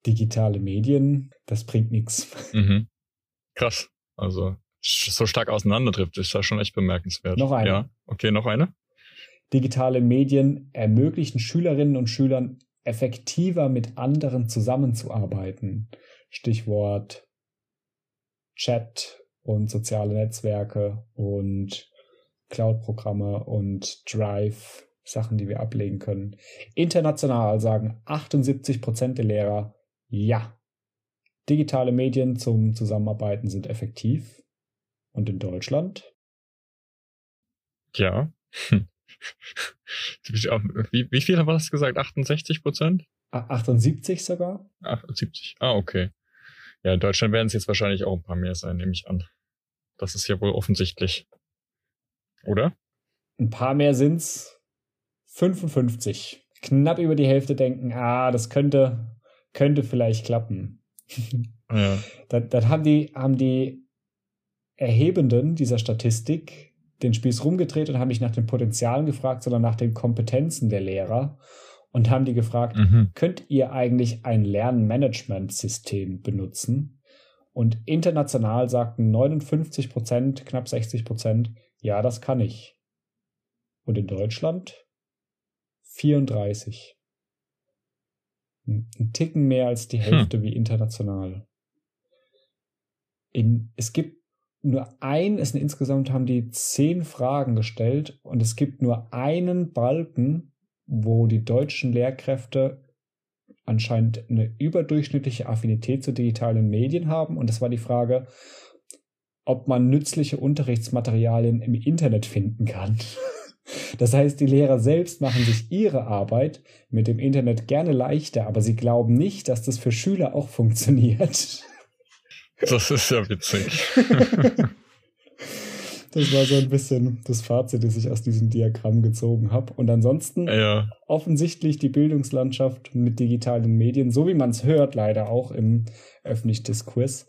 digitale Medien, das bringt nichts. Mhm. Krass. Also so stark auseinanderdriftet, ist das schon echt bemerkenswert. Noch eine. Ja, okay, noch eine. Digitale Medien ermöglichen Schülerinnen und Schülern effektiver mit anderen zusammenzuarbeiten. Stichwort Chat und soziale Netzwerke und Cloud-Programme und Drive, Sachen, die wir ablegen können. International sagen 78 Prozent der Lehrer, Ja. Digitale Medien zum Zusammenarbeiten sind effektiv. Und in Deutschland? Ja. wie, wie viel war das gesagt? 68 Prozent? 78 sogar? 78. Ah, okay. Ja, in Deutschland werden es jetzt wahrscheinlich auch ein paar mehr sein, nehme ich an. Das ist ja wohl offensichtlich. Oder? Ein paar mehr sind's. 55. Knapp über die Hälfte denken, ah, das könnte, könnte vielleicht klappen. Ja. dann, dann haben die, haben die Erhebenden dieser Statistik den Spieß rumgedreht und haben nicht nach den Potenzialen gefragt, sondern nach den Kompetenzen der Lehrer und haben die gefragt, Mhm. könnt ihr eigentlich ein Lernmanagementsystem benutzen? Und international sagten 59 Prozent, knapp 60 Prozent, ja, das kann ich. Und in Deutschland 34. Ein Ticken mehr als die Hälfte wie international. In, es gibt nur ein, es sind insgesamt haben die zehn Fragen gestellt und es gibt nur einen Balken, wo die deutschen Lehrkräfte anscheinend eine überdurchschnittliche Affinität zu digitalen Medien haben. Und das war die Frage, ob man nützliche Unterrichtsmaterialien im Internet finden kann. Das heißt, die Lehrer selbst machen sich ihre Arbeit mit dem Internet gerne leichter, aber sie glauben nicht, dass das für Schüler auch funktioniert. Das ist ja witzig. Das war so ein bisschen das Fazit, das ich aus diesem Diagramm gezogen habe. Und ansonsten ja. offensichtlich die Bildungslandschaft mit digitalen Medien, so wie man es hört, leider auch im öffentlichen Diskurs,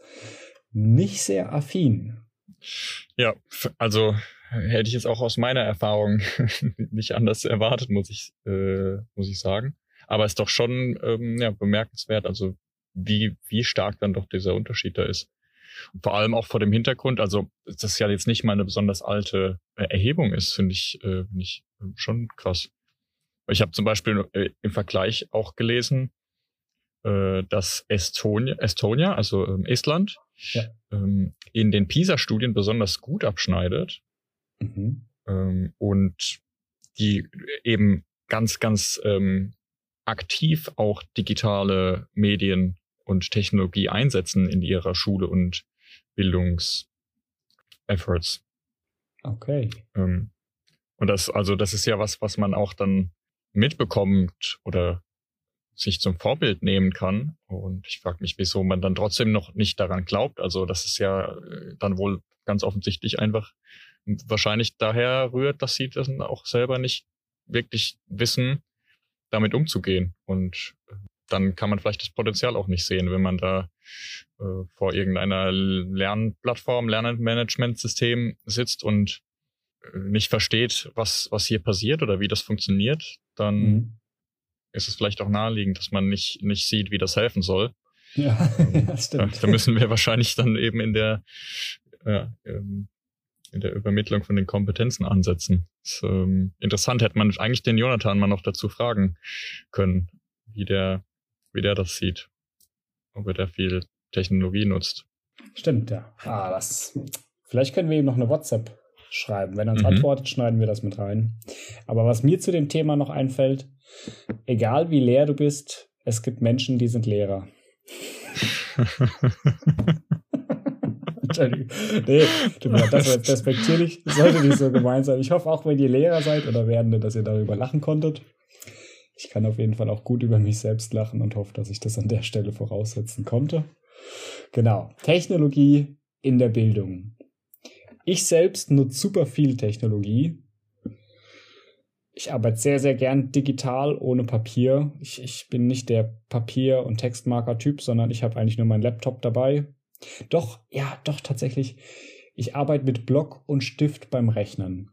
nicht sehr affin. Ja, also hätte ich jetzt auch aus meiner Erfahrung nicht anders erwartet, muss ich, äh, muss ich sagen. Aber ist doch schon ähm, ja, bemerkenswert, also wie, wie stark dann doch dieser Unterschied da ist. Und vor allem auch vor dem Hintergrund, also dass das ja jetzt nicht mal eine besonders alte äh, Erhebung ist, finde ich, äh, finde ich äh, schon krass. Ich habe zum Beispiel äh, im Vergleich auch gelesen, äh, dass Estonia, Estonia also ähm, Estland, Ja. ähm, in den PISA-Studien besonders gut abschneidet Mhm. ähm, und die eben ganz, ganz ähm, aktiv auch digitale Medien und Technologie einsetzen in ihrer Schule und Bildungsefforts. Okay. Ähm, und das, also das ist ja was, was man auch dann mitbekommt oder sich zum Vorbild nehmen kann. Und ich frage mich, wieso man dann trotzdem noch nicht daran glaubt. Also das ist ja äh, dann wohl ganz offensichtlich einfach wahrscheinlich daher rührt, dass sie das auch selber nicht wirklich wissen, damit umzugehen. Und äh, dann kann man vielleicht das Potenzial auch nicht sehen, wenn man da äh, vor irgendeiner Lernplattform, Lernmanagementsystem sitzt und äh, nicht versteht, was, was hier passiert oder wie das funktioniert, dann Mhm. ist es vielleicht auch naheliegend, dass man nicht, nicht sieht, wie das helfen soll. Ja, Ähm, das Da, stimmt. da müssen wir wahrscheinlich dann eben in der, ähm, in der Übermittlung von den Kompetenzen ansetzen. Das, ähm, interessant hätte man eigentlich den Jonathan mal noch dazu fragen können, wie der, wie der das sieht. Ob er da viel Technologie nutzt. Stimmt, ja. Ah, das. Vielleicht können wir ihm noch eine WhatsApp schreiben. Wenn er uns Mhm. antwortet, schneiden wir das mit rein. Aber was mir zu dem Thema noch einfällt, egal wie leer du bist, es gibt Menschen, die sind Lehrer. Entschuldigung. Nee, das war. Das sollte nicht so gemeint sein. Ich hoffe auch, wenn ihr Lehrer seid oder Werdende, dass ihr darüber lachen konntet. Ich kann auf jeden Fall auch gut über mich selbst lachen und hoffe, dass ich das an der Stelle voraussetzen konnte. Genau. Technologie in der Bildung. Ich selbst nutze super viel Technologie. Ich arbeite sehr, sehr gern digital, ohne Papier. Ich, ich bin nicht der Papier- und Textmarker-Typ, sondern ich habe eigentlich nur meinen Laptop dabei. Doch, ja, doch, tatsächlich. Ich arbeite mit Block und Stift beim Rechnen.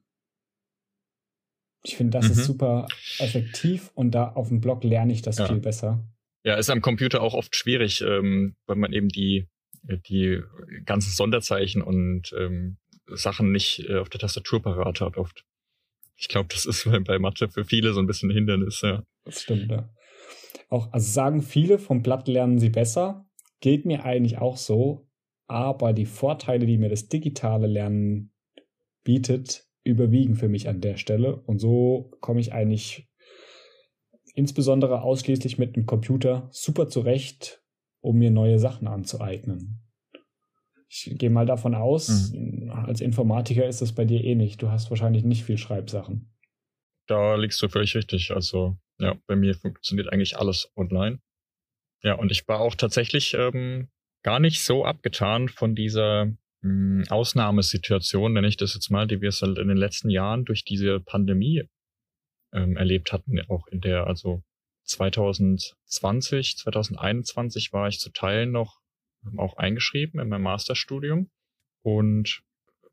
Ich finde, das Mhm. ist super effektiv und da auf dem Blog lerne ich das Ja. viel besser. Ja, ist am Computer auch oft schwierig, ähm, weil man eben die, die ganzen Sonderzeichen und ähm, Sachen nicht äh, auf der Tastatur parat hat oft. Ich glaube, das ist bei, bei Mathe für viele so ein bisschen ein Hindernis, ja. Das stimmt, ja. Auch, also sagen viele, vom Blatt lernen sie besser. Geht mir eigentlich auch so. Aber die Vorteile, die mir das digitale Lernen bietet, überwiegen für mich an der Stelle. Und so komme ich eigentlich insbesondere ausschließlich mit einem Computer super zurecht. um mir neue Sachen anzueignen. Ich gehe mal davon aus, mhm. als Informatiker ist das bei dir eh nicht. Du hast wahrscheinlich nicht viel Schreibsachen. Da liegst du völlig richtig. Also ja, bei mir funktioniert eigentlich alles online. Ja, und ich war auch tatsächlich ähm, gar nicht so abgetan von dieser mh, hm, Ausnahmesituation, nenne ich das jetzt mal, die wir es halt in den letzten Jahren durch diese Pandemie ähm, erlebt hatten, auch in der, also 2020, 2021 war ich zu Teilen noch ähm, auch eingeschrieben in meinem Masterstudium und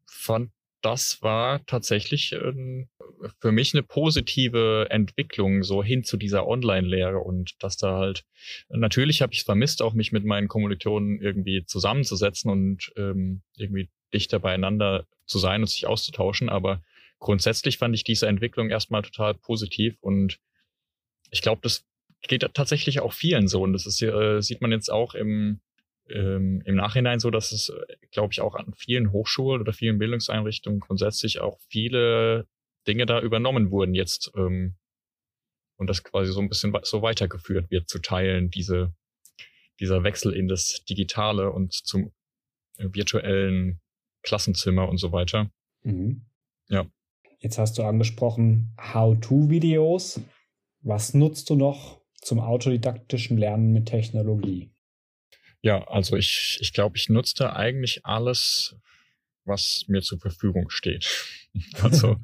fand, das war tatsächlich ähm, für mich eine positive Entwicklung so hin zu dieser Online-Lehre und dass da halt natürlich habe ich vermisst, auch mich mit meinen Kommilitonen irgendwie zusammenzusetzen und ähm, irgendwie dichter beieinander zu sein und sich auszutauschen, aber grundsätzlich fand ich diese Entwicklung erstmal total positiv und ich glaube, das geht tatsächlich auch vielen so. Und das ist, äh, sieht man jetzt auch im, ähm, im Nachhinein so, dass es, glaube ich, auch an vielen Hochschulen oder vielen Bildungseinrichtungen grundsätzlich auch viele Dinge da übernommen wurden jetzt ähm, und das quasi so ein bisschen so weitergeführt wird zu teilen, diese, dieser Wechsel in das Digitale und zum virtuellen Klassenzimmer und so weiter. Mhm. Ja. Jetzt hast du angesprochen How-to-Videos. Was nutzt du noch zum autodidaktischen Lernen mit Technologie? Ja, also ich, ich glaube, ich nutzte eigentlich alles, was mir zur Verfügung steht. also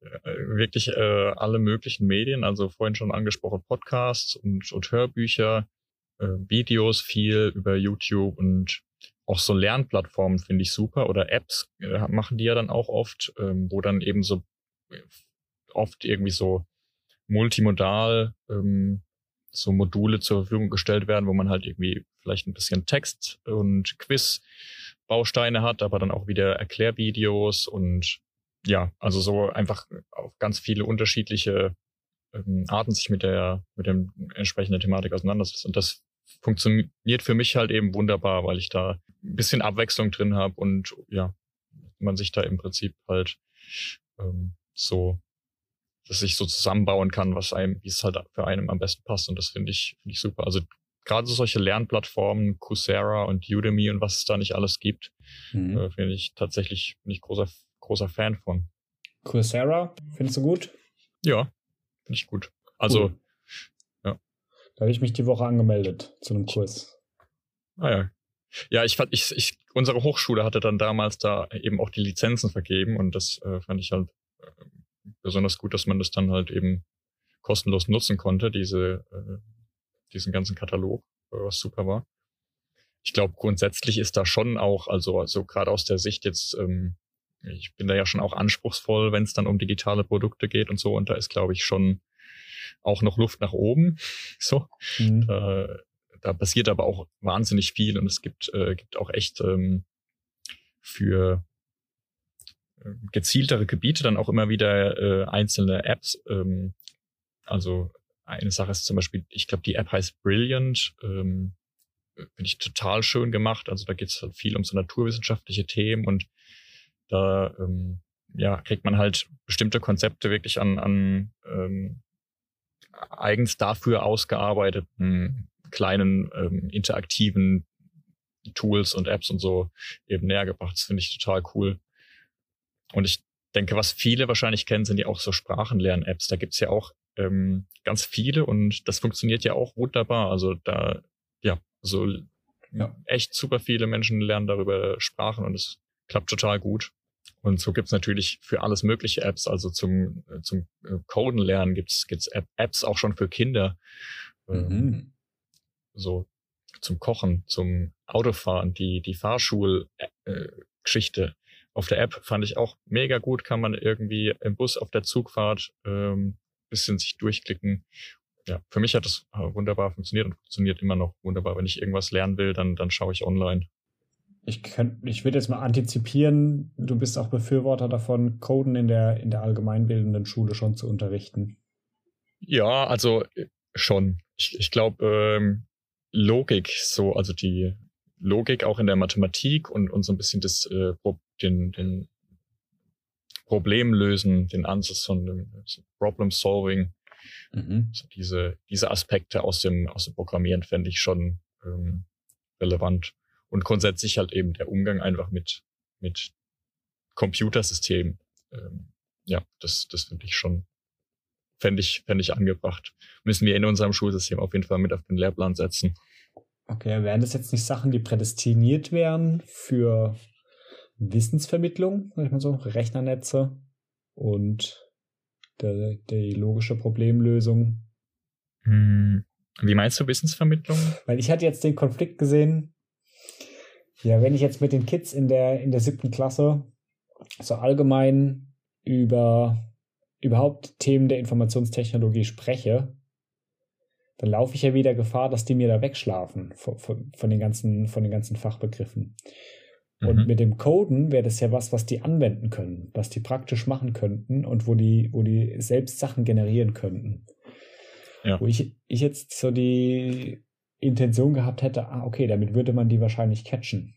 äh, wirklich äh, alle möglichen Medien, also vorhin schon angesprochen Podcasts und, und Hörbücher, äh, Videos viel über YouTube und auch so Lernplattformen finde ich super oder Apps äh, machen die ja dann auch oft, ähm, wo dann eben so oft irgendwie so multimodal ähm, so Module zur Verfügung gestellt werden, wo man halt irgendwie vielleicht ein bisschen Text und Quiz-Bausteine hat, aber dann auch wieder Erklärvideos und ja, also so einfach auf ganz viele unterschiedliche ähm, Arten sich mit der mit dem entsprechenden Thematik auseinandersetzt. Und das funktioniert für mich halt eben wunderbar, weil ich da ein bisschen Abwechslung drin habe und ja, man sich da im Prinzip halt ähm, so, dass ich so zusammenbauen kann, was einem, wie es halt für einen am besten passt. Und das finde ich, finde ich super. Also gerade so solche Lernplattformen, Coursera und Udemy und was es da nicht alles gibt, mhm. äh, finde ich tatsächlich, bin ich großer, großer Fan von. Coursera, findest du gut? Ja, finde ich gut. Also, cool. ja. Da habe ich mich die Woche angemeldet zu einem Kurs. Ah ja, ja, ich fand, ich, ich, unsere Hochschule hatte dann damals da eben auch die Lizenzen vergeben und das äh, fand ich halt äh, besonders gut, dass man das dann halt eben kostenlos nutzen konnte, diese, äh, diesen ganzen Katalog, äh, was super war. Ich glaube, grundsätzlich ist da schon auch, also, also gerade aus der Sicht jetzt, ähm, ich bin da ja schon auch anspruchsvoll, wenn es dann um digitale Produkte geht und so, und da ist, glaube ich, schon auch noch Luft nach oben. So. Mhm. Da, da passiert aber auch wahnsinnig viel und es gibt, äh, gibt auch echt ähm, für äh, gezieltere Gebiete dann auch immer wieder äh, einzelne Apps. Ähm, also eine Sache ist zum Beispiel, ich glaube, die App heißt Brilliant. Ähm, Finde ich total schön gemacht. Also da geht es halt viel um so naturwissenschaftliche Themen und da ähm, ja, kriegt man halt bestimmte Konzepte wirklich an, an ähm, eigens dafür ausgearbeiteten kleinen ähm, interaktiven Tools und Apps und so eben näher gebracht. Das finde ich total cool. Und ich denke, was viele wahrscheinlich kennen, sind ja auch so Sprachenlern-Apps. Da gibt's ja auch ähm, ganz viele und das funktioniert ja auch wunderbar. Also da, ja, so ja. echt super viele Menschen lernen darüber Sprachen und es klappt total gut. Und so gibt's natürlich für alles mögliche Apps. Also zum, äh, zum äh, Coden lernen gibt's gibt's Apps auch schon für Kinder. Ähm, mhm so zum Kochen, zum Autofahren, die, die Fahrschulgeschichte äh, auf der App fand ich auch mega gut, kann man irgendwie im Bus auf der Zugfahrt ähm, bisschen sich durchklicken. Ja, für mich hat das äh, wunderbar funktioniert und funktioniert immer noch wunderbar. Wenn ich irgendwas lernen will, dann, dann schaue ich online. Ich, ich würde jetzt mal antizipieren, du bist auch Befürworter davon, Coden in der, in der allgemeinbildenden Schule schon zu unterrichten. Ja, also äh, schon. Ich, ich glaube, ähm, Logik, so, also die Logik auch in der Mathematik und, und so ein bisschen das, äh, den, den Problem lösen, den Ansatz von dem Problem Solving, mhm. so diese, diese Aspekte aus dem, aus dem Programmieren fände ich schon ähm, relevant. Und grundsätzlich halt eben der Umgang einfach mit, mit Computersystemen. Ähm, ja, das, das finde ich schon, fände ich, fände ich angebracht. Müssen wir in unserem Schulsystem auf jeden Fall mit auf den Lehrplan setzen. Okay, wären das jetzt nicht Sachen, die prädestiniert wären für Wissensvermittlung, sag ich mal so, Rechnernetze und der, die logische Problemlösung? Hm, wie meinst du Wissensvermittlung? Weil ich hatte jetzt den Konflikt gesehen, ja, wenn ich jetzt mit den Kids in der, in der siebten Klasse so allgemein über überhaupt Themen der Informationstechnologie spreche, dann laufe ich ja wieder Gefahr, dass die mir da wegschlafen von, von, von den, ganzen, von den ganzen Fachbegriffen. Und mhm. mit dem Coden wäre das ja was, was die anwenden können, was die praktisch machen könnten und wo die, wo die selbst Sachen generieren könnten. Ja. Wo ich, ich jetzt so die Intention gehabt hätte, ah, okay, damit würde man die wahrscheinlich catchen.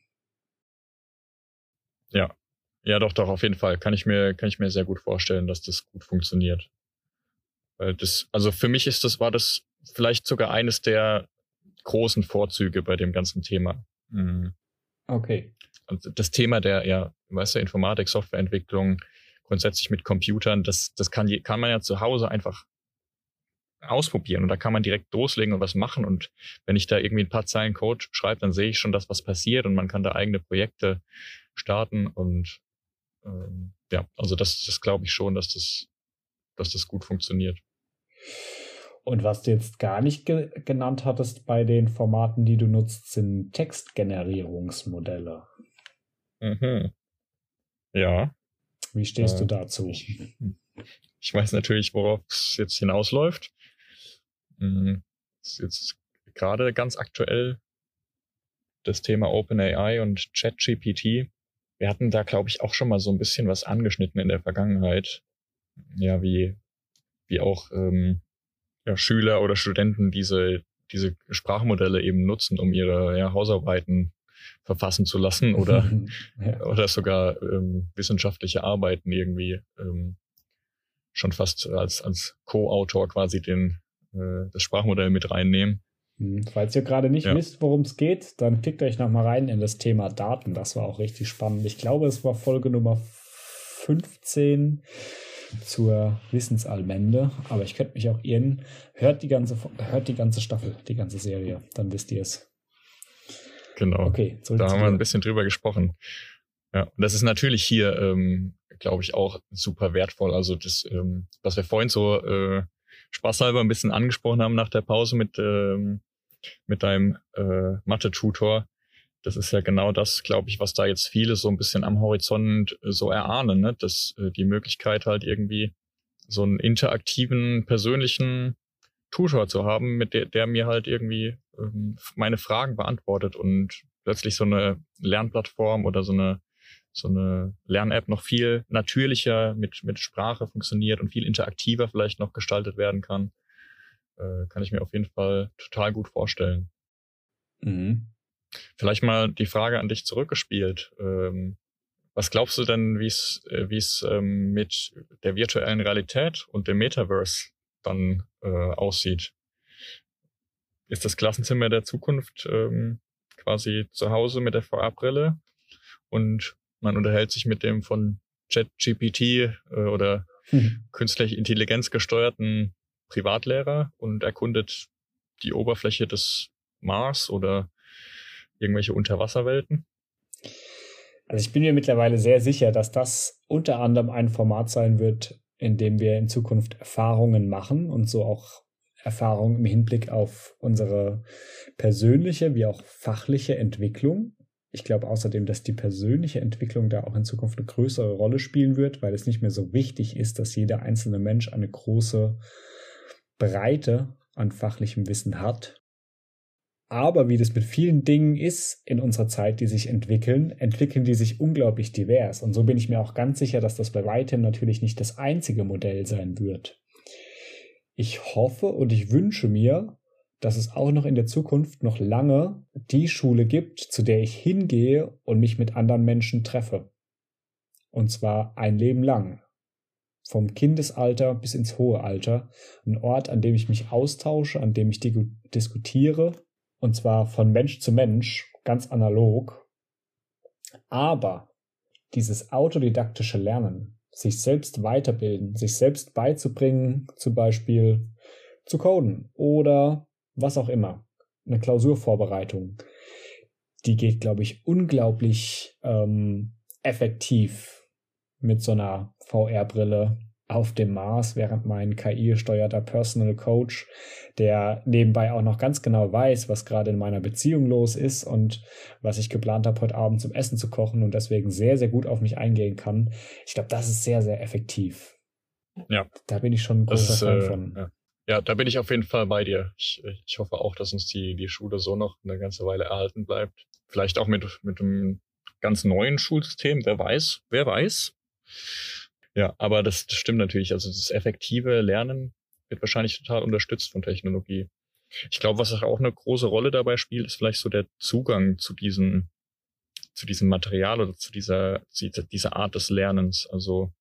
Ja. Ja, doch, doch, auf jeden Fall. Kann ich mir, kann ich mir sehr gut vorstellen, dass das gut funktioniert. Weil das, also für mich ist das, war das vielleicht sogar eines der großen Vorzüge bei dem ganzen Thema. Mhm. Okay. Das Thema der, ja, weißt du, Informatik, Softwareentwicklung, grundsätzlich mit Computern, das, das kann, kann man ja zu Hause einfach ausprobieren und da kann man direkt loslegen und was machen und wenn ich da irgendwie ein paar Zeilen Code schreibe, dann sehe ich schon, dass was passiert und man kann da eigene Projekte starten und ähm, ja, also das, das glaube ich schon, dass das, dass das gut funktioniert. Und was du jetzt gar nicht ge genannt hattest bei den Formaten, die du nutzt, sind Textgenerierungsmodelle. Mhm. Ja. Wie stehst äh, du dazu? Ich, weiß natürlich, worauf es jetzt hinausläuft. Mhm. Das ist jetzt gerade ganz aktuell das Thema OpenAI und ChatGPT. Wir hatten da, glaube ich, auch schon mal so ein bisschen was angeschnitten in der Vergangenheit. Ja, wie, wie auch ähm, ja, Schüler oder Studenten diese, diese Sprachmodelle eben nutzen, um ihre ja, Hausarbeiten verfassen zu lassen oder, ja. oder sogar ähm, wissenschaftliche Arbeiten irgendwie ähm, schon fast als, als Co-Autor quasi den, äh, das Sprachmodell mit reinnehmen. Hm, falls ihr gerade nicht ja. wisst, worum es geht, dann klickt euch nochmal rein in das Thema Daten. Das war auch richtig spannend. Ich glaube, es war Folge Nummer 15 zur Wissensallmende, aber ich könnte mich auch irren. Hört die ganze, hört die ganze Staffel, die ganze Serie, dann wisst ihr es. Genau. Okay, da haben wir ein bisschen drüber gesprochen. Ja, und das ist natürlich hier, ähm, glaube ich, auch super wertvoll. Also das, ähm, was wir vorhin so äh, spaßhalber ein bisschen angesprochen haben nach der Pause mit, ähm, mit deinem äh, Mathe-Tutor, das ist ja genau das, glaube ich, was da jetzt viele so ein bisschen am Horizont äh, so erahnen, ne? dass äh, die Möglichkeit halt irgendwie so einen interaktiven, persönlichen Tutor zu haben, mit der, der mir halt irgendwie ähm, meine Fragen beantwortet und plötzlich so eine Lernplattform oder so eine so eine Lern-App noch viel natürlicher mit, mit Sprache funktioniert und viel interaktiver vielleicht noch gestaltet werden kann, äh, kann ich mir auf jeden Fall total gut vorstellen. Mhm. Vielleicht mal die Frage an dich zurückgespielt. Ähm, was glaubst du denn, wie es äh, wie es ähm, mit der virtuellen Realität und dem Metaverse dann äh, aussieht? Ist das Klassenzimmer der Zukunft ähm, quasi zu Hause mit der VR-Brille und man unterhält sich mit dem von ChatGPT äh, oder hm. künstliche Intelligenz gesteuerten Privatlehrer und erkundet die Oberfläche des Mars oder irgendwelche Unterwasserwelten? Also ich bin mir mittlerweile sehr sicher, dass das unter anderem ein Format sein wird, in dem wir in Zukunft Erfahrungen machen und so auch Erfahrungen im Hinblick auf unsere persönliche wie auch fachliche Entwicklung. Ich glaube außerdem, dass die persönliche Entwicklung da auch in Zukunft eine größere Rolle spielen wird, weil es nicht mehr so wichtig ist, dass jeder einzelne Mensch eine große Breite an fachlichem Wissen hat, aber wie das mit vielen Dingen ist in unserer Zeit, die sich entwickeln, entwickeln die sich unglaublich divers. Und so bin ich mir auch ganz sicher, dass das bei weitem natürlich nicht das einzige Modell sein wird. Ich hoffe und ich wünsche mir, dass es auch noch in der Zukunft noch lange die Schule gibt, zu der ich hingehe und mich mit anderen Menschen treffe. Und zwar ein Leben lang. Vom Kindesalter bis ins hohe Alter. Ein Ort, an dem ich mich austausche, an dem ich diskutiere Und zwar von Mensch zu Mensch, ganz analog. Aber dieses autodidaktische Lernen, sich selbst weiterbilden, sich selbst beizubringen, zum Beispiel zu coden oder was auch immer, eine Klausurvorbereitung, die geht, glaube ich, unglaublich ähm, effektiv mit so einer VR-Brille auf dem Mars, während mein KI-gesteuerter Personal Coach, der nebenbei auch noch ganz genau weiß, was gerade in meiner Beziehung los ist und was ich geplant habe, heute Abend zum Essen zu kochen und deswegen sehr, sehr gut auf mich eingehen kann. Ich glaube, das ist sehr, sehr effektiv. Ja. Da bin ich schon ein großer ist, Fan äh, von. Ja. ja, da bin ich auf jeden Fall bei dir. Ich, ich hoffe auch, dass uns die, die Schule so noch eine ganze Weile erhalten bleibt. Vielleicht auch mit, mit einem ganz neuen Schulsystem, wer weiß, wer weiß. Ja, aber das, das stimmt natürlich. Also das effektive Lernen wird wahrscheinlich total unterstützt von Technologie. Ich glaube, was auch eine große Rolle dabei spielt, ist vielleicht so der Zugang zu diesem, zu diesem Material oder zu dieser, zu dieser Art des Lernens. Also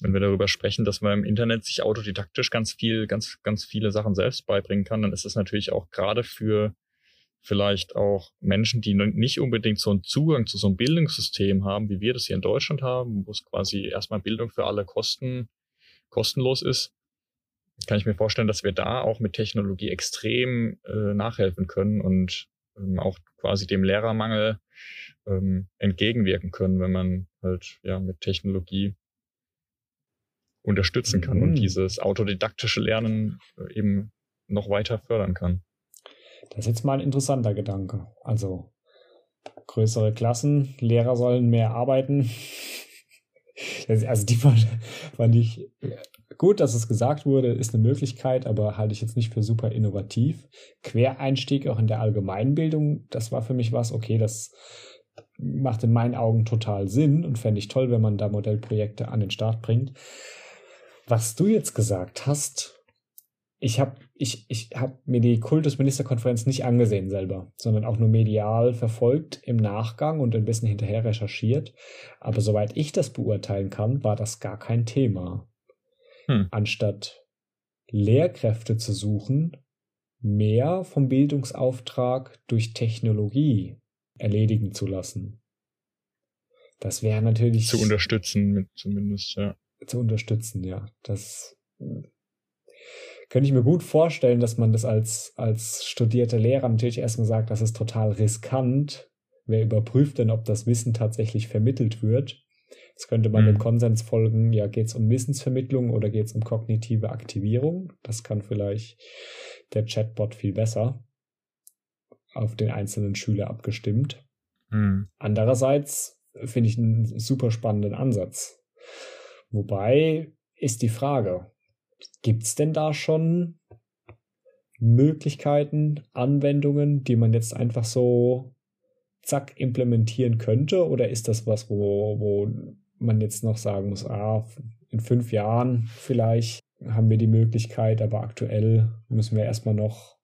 wenn wir darüber sprechen, dass man im Internet sich autodidaktisch ganz viel, ganz, ganz viele Sachen selbst beibringen kann, dann ist es natürlich auch gerade für vielleicht auch Menschen, die nicht unbedingt so einen Zugang zu so einem Bildungssystem haben, wie wir das hier in Deutschland haben, wo es quasi erstmal Bildung für alle kosten, kostenlos ist, kann ich mir vorstellen, dass wir da auch mit Technologie extrem äh, nachhelfen können und ähm, auch quasi dem Lehrermangel ähm, entgegenwirken können, wenn man halt ja mit Technologie unterstützen kann mhm. und dieses autodidaktische Lernen äh, eben noch weiter fördern kann. Das ist jetzt mal ein interessanter Gedanke. Also größere Klassen, Lehrer sollen mehr arbeiten. also die fand, ich gut, dass es gesagt wurde, ist eine Möglichkeit, aber halte ich jetzt nicht für super innovativ. Quereinstieg auch in der Allgemeinbildung, das war für mich was, okay, das macht in meinen Augen total Sinn und fände ich toll, wenn man da Modellprojekte an den Start bringt. Was du jetzt gesagt hast, ich habe ich, ich hab mir die Kultusministerkonferenz nicht angesehen selber, sondern auch nur medial verfolgt im Nachgang und ein bisschen hinterher recherchiert. Aber soweit ich das beurteilen kann, war das gar kein Thema. Hm. Anstatt Lehrkräfte zu suchen, mehr vom Bildungsauftrag durch Technologie erledigen zu lassen. Das wäre natürlich. Zu unterstützen, zumindest, ja. Zu unterstützen, ja. Das könnte ich mir gut vorstellen, dass man das als, als studierter Lehrer natürlich erstmal sagt, das ist total riskant. Wer überprüft denn, ob das Wissen tatsächlich vermittelt wird? Jetzt könnte man mhm. dem Konsens folgen, ja, geht es um Wissensvermittlung oder geht es um kognitive Aktivierung? Das kann vielleicht der Chatbot viel besser auf den einzelnen Schüler abgestimmt. Mhm. Andererseits finde ich einen super spannenden Ansatz. Wobei ist die Frage, Gibt es denn da schon Möglichkeiten, Anwendungen, die man jetzt einfach so zack implementieren könnte? Oder ist das was, wo, wo man jetzt noch sagen muss, ah, in fünf Jahren vielleicht haben wir die Möglichkeit, aber aktuell müssen wir erstmal noch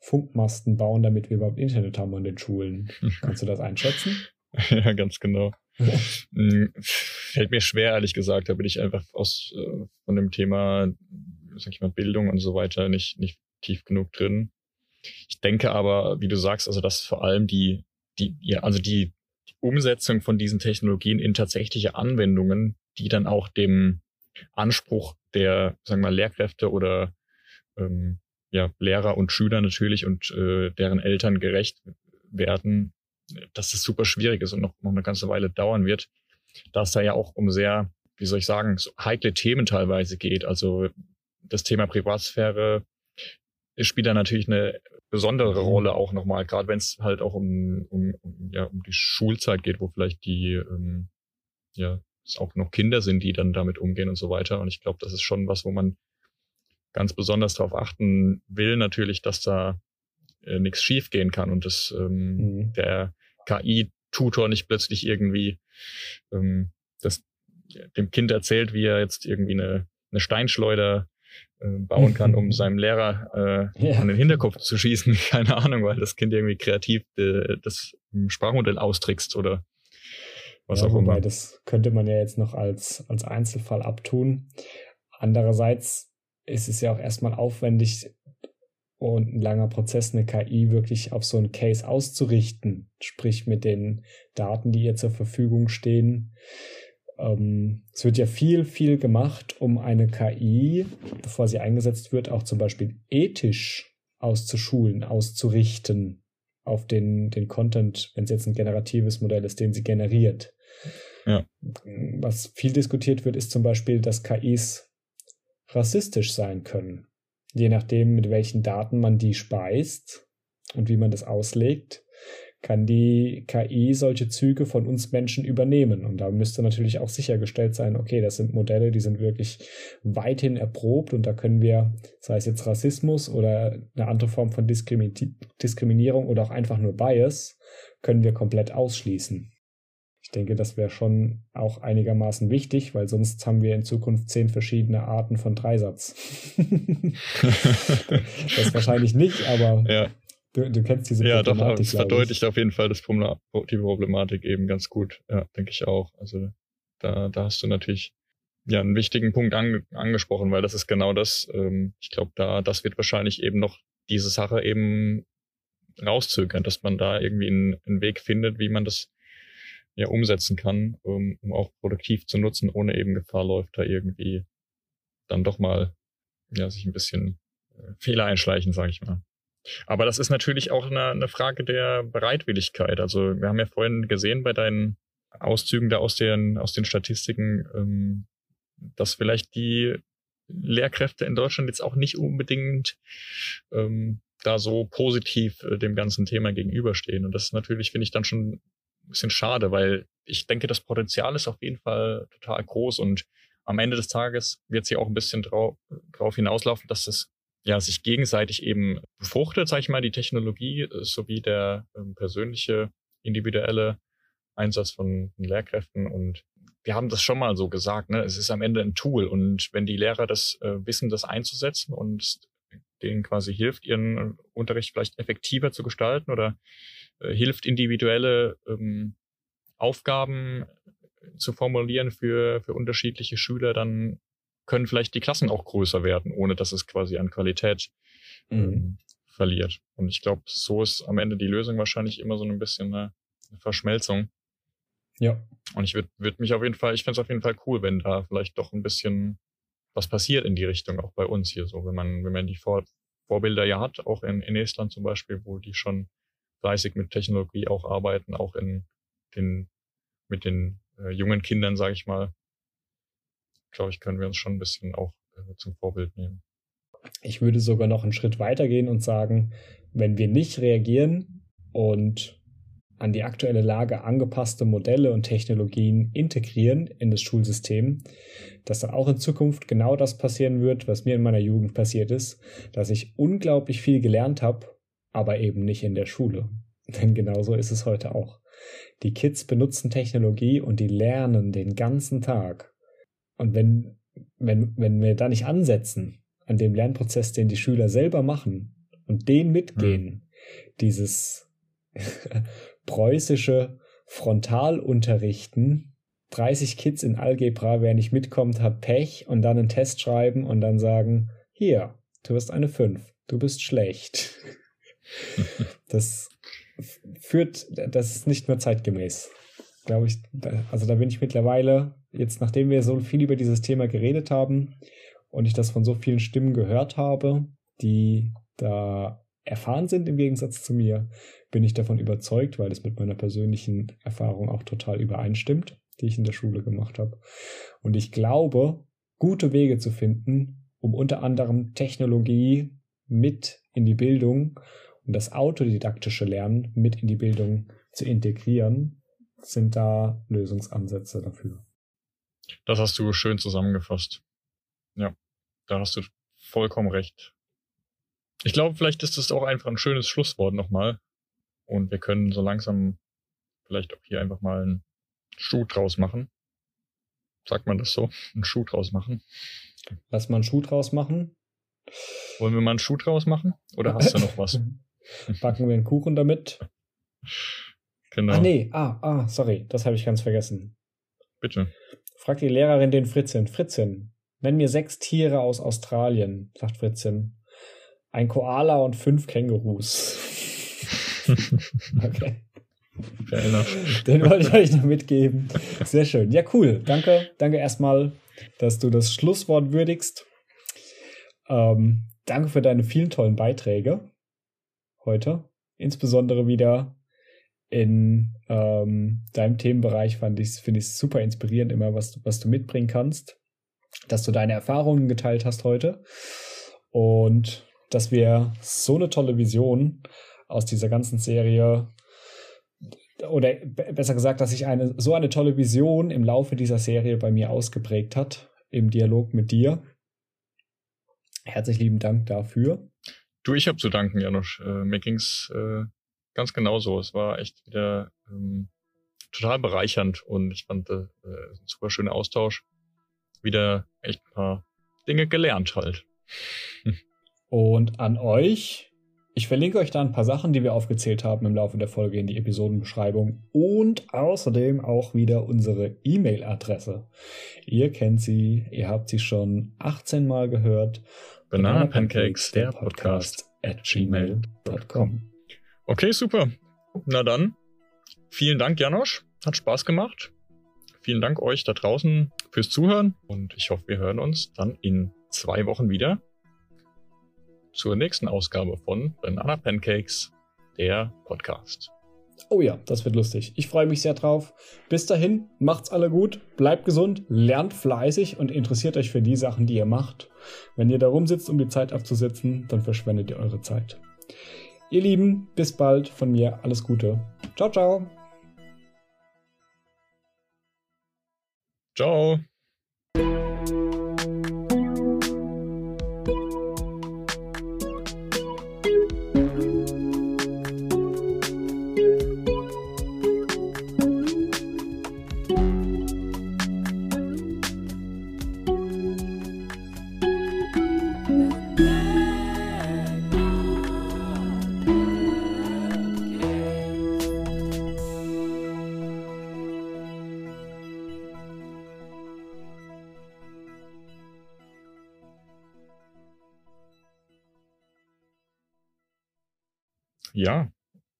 Funkmasten bauen, damit wir überhaupt Internet haben an den Schulen. Kannst du das einschätzen? Ja, ganz genau. Hm, fällt mir schwer, ehrlich gesagt. Da bin ich einfach aus äh, von dem Thema, sag ich mal, Bildung und so weiter nicht, nicht tief genug drin. Ich denke aber, wie du sagst, also dass vor allem die, die, ja, also die, die Umsetzung von diesen Technologien in tatsächliche Anwendungen, die dann auch dem Anspruch der, sagen wir mal, Lehrkräfte oder ähm, ja, Lehrer und Schüler natürlich und äh, deren Eltern gerecht werden, dass das super schwierig ist und noch, noch eine ganze Weile dauern wird, da es da ja auch um sehr, wie soll ich sagen, so heikle Themen teilweise geht. Also das Thema Privatsphäre spielt da natürlich eine besondere mhm. Rolle auch nochmal, gerade wenn es halt auch um, um, um, ja, um die Schulzeit geht, wo vielleicht die, ähm, ja, es auch noch Kinder sind, die dann damit umgehen und so weiter. Und ich glaube, das ist schon was, wo man ganz besonders darauf achten will, natürlich, dass da äh, nichts schiefgehen kann und dass ähm, mhm. der KI-Tutor nicht plötzlich irgendwie ähm, das dem Kind erzählt, wie er jetzt irgendwie eine, eine Steinschleuder äh, bauen kann, um seinem Lehrer äh, ja. an den Hinterkopf zu schießen. Keine Ahnung, weil das Kind irgendwie kreativ äh, das Sprachmodell austrickst oder was ja, auch wobei, immer. Das könnte man ja jetzt noch als, als Einzelfall abtun. Andererseits ist es ja auch erstmal aufwendig, und ein langer Prozess, eine KI wirklich auf so einen Case auszurichten, sprich mit den Daten, die ihr zur Verfügung stehen. Ähm, es wird ja viel, viel gemacht, um eine KI, bevor sie eingesetzt wird, auch zum Beispiel ethisch auszuschulen, auszurichten auf den, den Content, wenn es jetzt ein generatives Modell ist, den sie generiert. Ja. Was viel diskutiert wird, ist zum Beispiel, dass KIs rassistisch sein können je nachdem, mit welchen Daten man die speist und wie man das auslegt, kann die KI solche Züge von uns Menschen übernehmen. Und da müsste natürlich auch sichergestellt sein, okay, das sind Modelle, die sind wirklich weithin erprobt und da können wir, sei es jetzt Rassismus oder eine andere Form von Diskriminierung oder auch einfach nur Bias, können wir komplett ausschließen. Ich denke, das wäre schon auch einigermaßen wichtig, weil sonst haben wir in Zukunft zehn verschiedene Arten von Dreisatz. das wahrscheinlich nicht, aber ja. du, du kennst diese ja, Problematik. Ja, doch, es verdeutlicht auf jeden Fall das die Problematik eben ganz gut. Ja, denke ich auch. Also da, da hast du natürlich ja einen wichtigen Punkt an, angesprochen, weil das ist genau das. Ähm, ich glaube, da das wird wahrscheinlich eben noch diese Sache eben rauszögern, dass man da irgendwie einen, einen Weg findet, wie man das ja umsetzen kann, um, um auch produktiv zu nutzen, ohne eben Gefahr läuft, da irgendwie dann doch mal ja sich ein bisschen äh, Fehler einschleichen, sage ich mal. Aber das ist natürlich auch eine, eine Frage der Bereitwilligkeit. Also wir haben ja vorhin gesehen bei deinen Auszügen da aus den aus den Statistiken, ähm, dass vielleicht die Lehrkräfte in Deutschland jetzt auch nicht unbedingt ähm, da so positiv äh, dem ganzen Thema gegenüberstehen. Und das ist natürlich, finde ich, dann schon bisschen schade, weil ich denke, das Potenzial ist auf jeden Fall total groß und am Ende des Tages wird sie auch ein bisschen drauf, drauf hinauslaufen, dass es ja sich gegenseitig eben befruchtet, sage ich mal, die Technologie äh, sowie der ähm, persönliche, individuelle Einsatz von, Lehrkräften und wir haben das schon mal so gesagt, ne? es ist am Ende ein Tool und wenn die Lehrer das äh, wissen, das einzusetzen und denen quasi hilft, ihren Unterricht vielleicht effektiver zu gestalten oder äh, hilft, individuelle ähm, Aufgaben zu formulieren für, für unterschiedliche Schüler, dann können vielleicht die Klassen auch größer werden, ohne dass es quasi an Qualität ähm, mhm. verliert. Und ich glaube, so ist am Ende die Lösung wahrscheinlich immer so ein bisschen eine, eine Verschmelzung. Ja. Und ich würde würd mich auf jeden Fall, ich fände es auf jeden Fall cool, wenn da vielleicht doch ein bisschen was passiert in die Richtung, auch bei uns hier so, wenn man, wenn man die Vor Vorbilder ja hat, auch in, in Estland zum Beispiel, wo die schon fleißig mit Technologie auch arbeiten, auch in den, mit den äh, jungen Kindern, sage ich mal, glaube ich, können wir uns schon ein bisschen auch äh, zum Vorbild nehmen. Ich würde sogar noch einen Schritt weitergehen und sagen, wenn wir nicht reagieren und an die aktuelle Lage angepasste Modelle und Technologien integrieren in das Schulsystem, dass dann auch in Zukunft genau das passieren wird, was mir in meiner Jugend passiert ist, dass ich unglaublich viel gelernt habe, aber eben nicht in der Schule. Denn genauso ist es heute auch. Die Kids benutzen Technologie und die lernen den ganzen Tag. Und wenn, wenn, wenn wir da nicht ansetzen an dem Lernprozess, den die Schüler selber machen und den mitgehen, mhm. dieses preußische Frontalunterrichten, 30 Kids in Algebra, wer nicht mitkommt, hat Pech und dann einen Test schreiben und dann sagen, hier, du hast eine 5, du bist schlecht. das führt, das ist nicht mehr zeitgemäß. Glaube ich, also da bin ich mittlerweile, jetzt nachdem wir so viel über dieses Thema geredet haben und ich das von so vielen Stimmen gehört habe, die da erfahren sind im Gegensatz zu mir, bin ich davon überzeugt, weil es mit meiner persönlichen Erfahrung auch total übereinstimmt, die ich in der Schule gemacht habe. Und ich glaube, gute Wege zu finden, um unter anderem Technologie mit in die Bildung und das autodidaktische Lernen mit in die Bildung zu integrieren, sind da Lösungsansätze dafür. Das hast du schön zusammengefasst. Ja, da hast du vollkommen recht. Ich glaube, vielleicht ist das auch einfach ein schönes Schlusswort nochmal. Und wir können so langsam vielleicht auch hier einfach mal einen Schuh draus machen. Sagt man das so? Einen Schuh draus machen? Lass mal einen Schuh draus machen. Wollen wir mal einen Schuh draus machen? Oder hast du noch was? Backen wir einen Kuchen damit? Genau. Ah, nee, ah, ah, sorry, das habe ich ganz vergessen. Bitte. Fragt die Lehrerin den Fritzchen. Fritzchen, nenn mir sechs Tiere aus Australien, sagt Fritzchen. ein Koala und fünf Kängurus. okay. Den wollte ich euch noch mitgeben. Sehr schön. Ja, cool. Danke. Danke erstmal, dass du das Schlusswort würdigst. Ähm, danke für deine vielen tollen Beiträge heute. Insbesondere wieder in ähm, deinem Themenbereich fand ich, finde ich es super inspirierend immer, was, was du mitbringen kannst. Dass du deine Erfahrungen geteilt hast heute. Und dass wir so eine tolle Vision aus dieser ganzen Serie oder besser gesagt, dass sich eine so eine tolle Vision im Laufe dieser Serie bei mir ausgeprägt hat im Dialog mit dir. Herzlich lieben Dank dafür. Du, ich habe zu danken, Janusz. Äh, mir ging's äh, ganz genauso. Es war echt wieder ähm, total bereichernd und ich fand äh, ein super schöner Austausch. Wieder echt ein paar Dinge gelernt halt. und an euch ich verlinke euch da ein paar Sachen, die wir aufgezählt haben im Laufe der Folge in die Episodenbeschreibung und außerdem auch wieder unsere E-Mail-Adresse. Ihr kennt sie, ihr habt sie schon 18 Mal gehört. Banana Pancakes, der Podcast at gmail.com. Okay, super. Na dann, vielen Dank, Janosch. Hat Spaß gemacht. Vielen Dank euch da draußen fürs Zuhören und ich hoffe, wir hören uns dann in zwei Wochen wieder zur nächsten Ausgabe von Banana Pancakes, der Podcast. Oh ja, das wird lustig. Ich freue mich sehr drauf. Bis dahin, macht's alle gut, bleibt gesund, lernt fleißig und interessiert euch für die Sachen, die ihr macht. Wenn ihr da rumsitzt, um die Zeit abzusitzen, dann verschwendet ihr eure Zeit. Ihr Lieben, bis bald. Von mir alles Gute. Ciao, ciao. Ciao.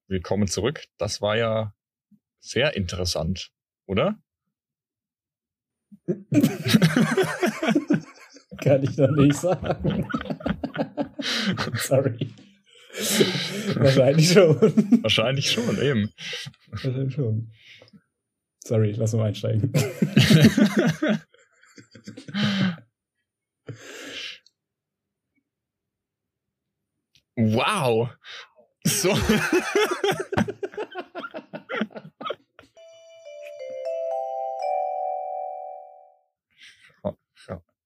Willkommen zurück. Das war ja sehr interessant, oder? Kann ich noch nicht sagen. Sorry. Wahrscheinlich schon. Wahrscheinlich schon, eben. Wahrscheinlich schon. Sorry, lass mal einsteigen. wow. So.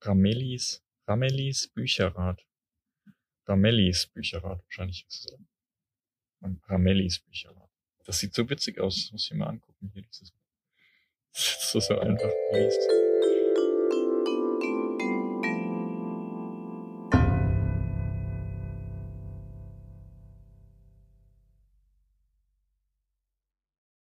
Ramelis, Ramelis Bücherrat. Ramelis Bücherrat, wahrscheinlich ist es so. Ramelis Bücherrat. Das sieht so witzig aus. Muss ich mal angucken hier, dieses. Das ist so einfach liest.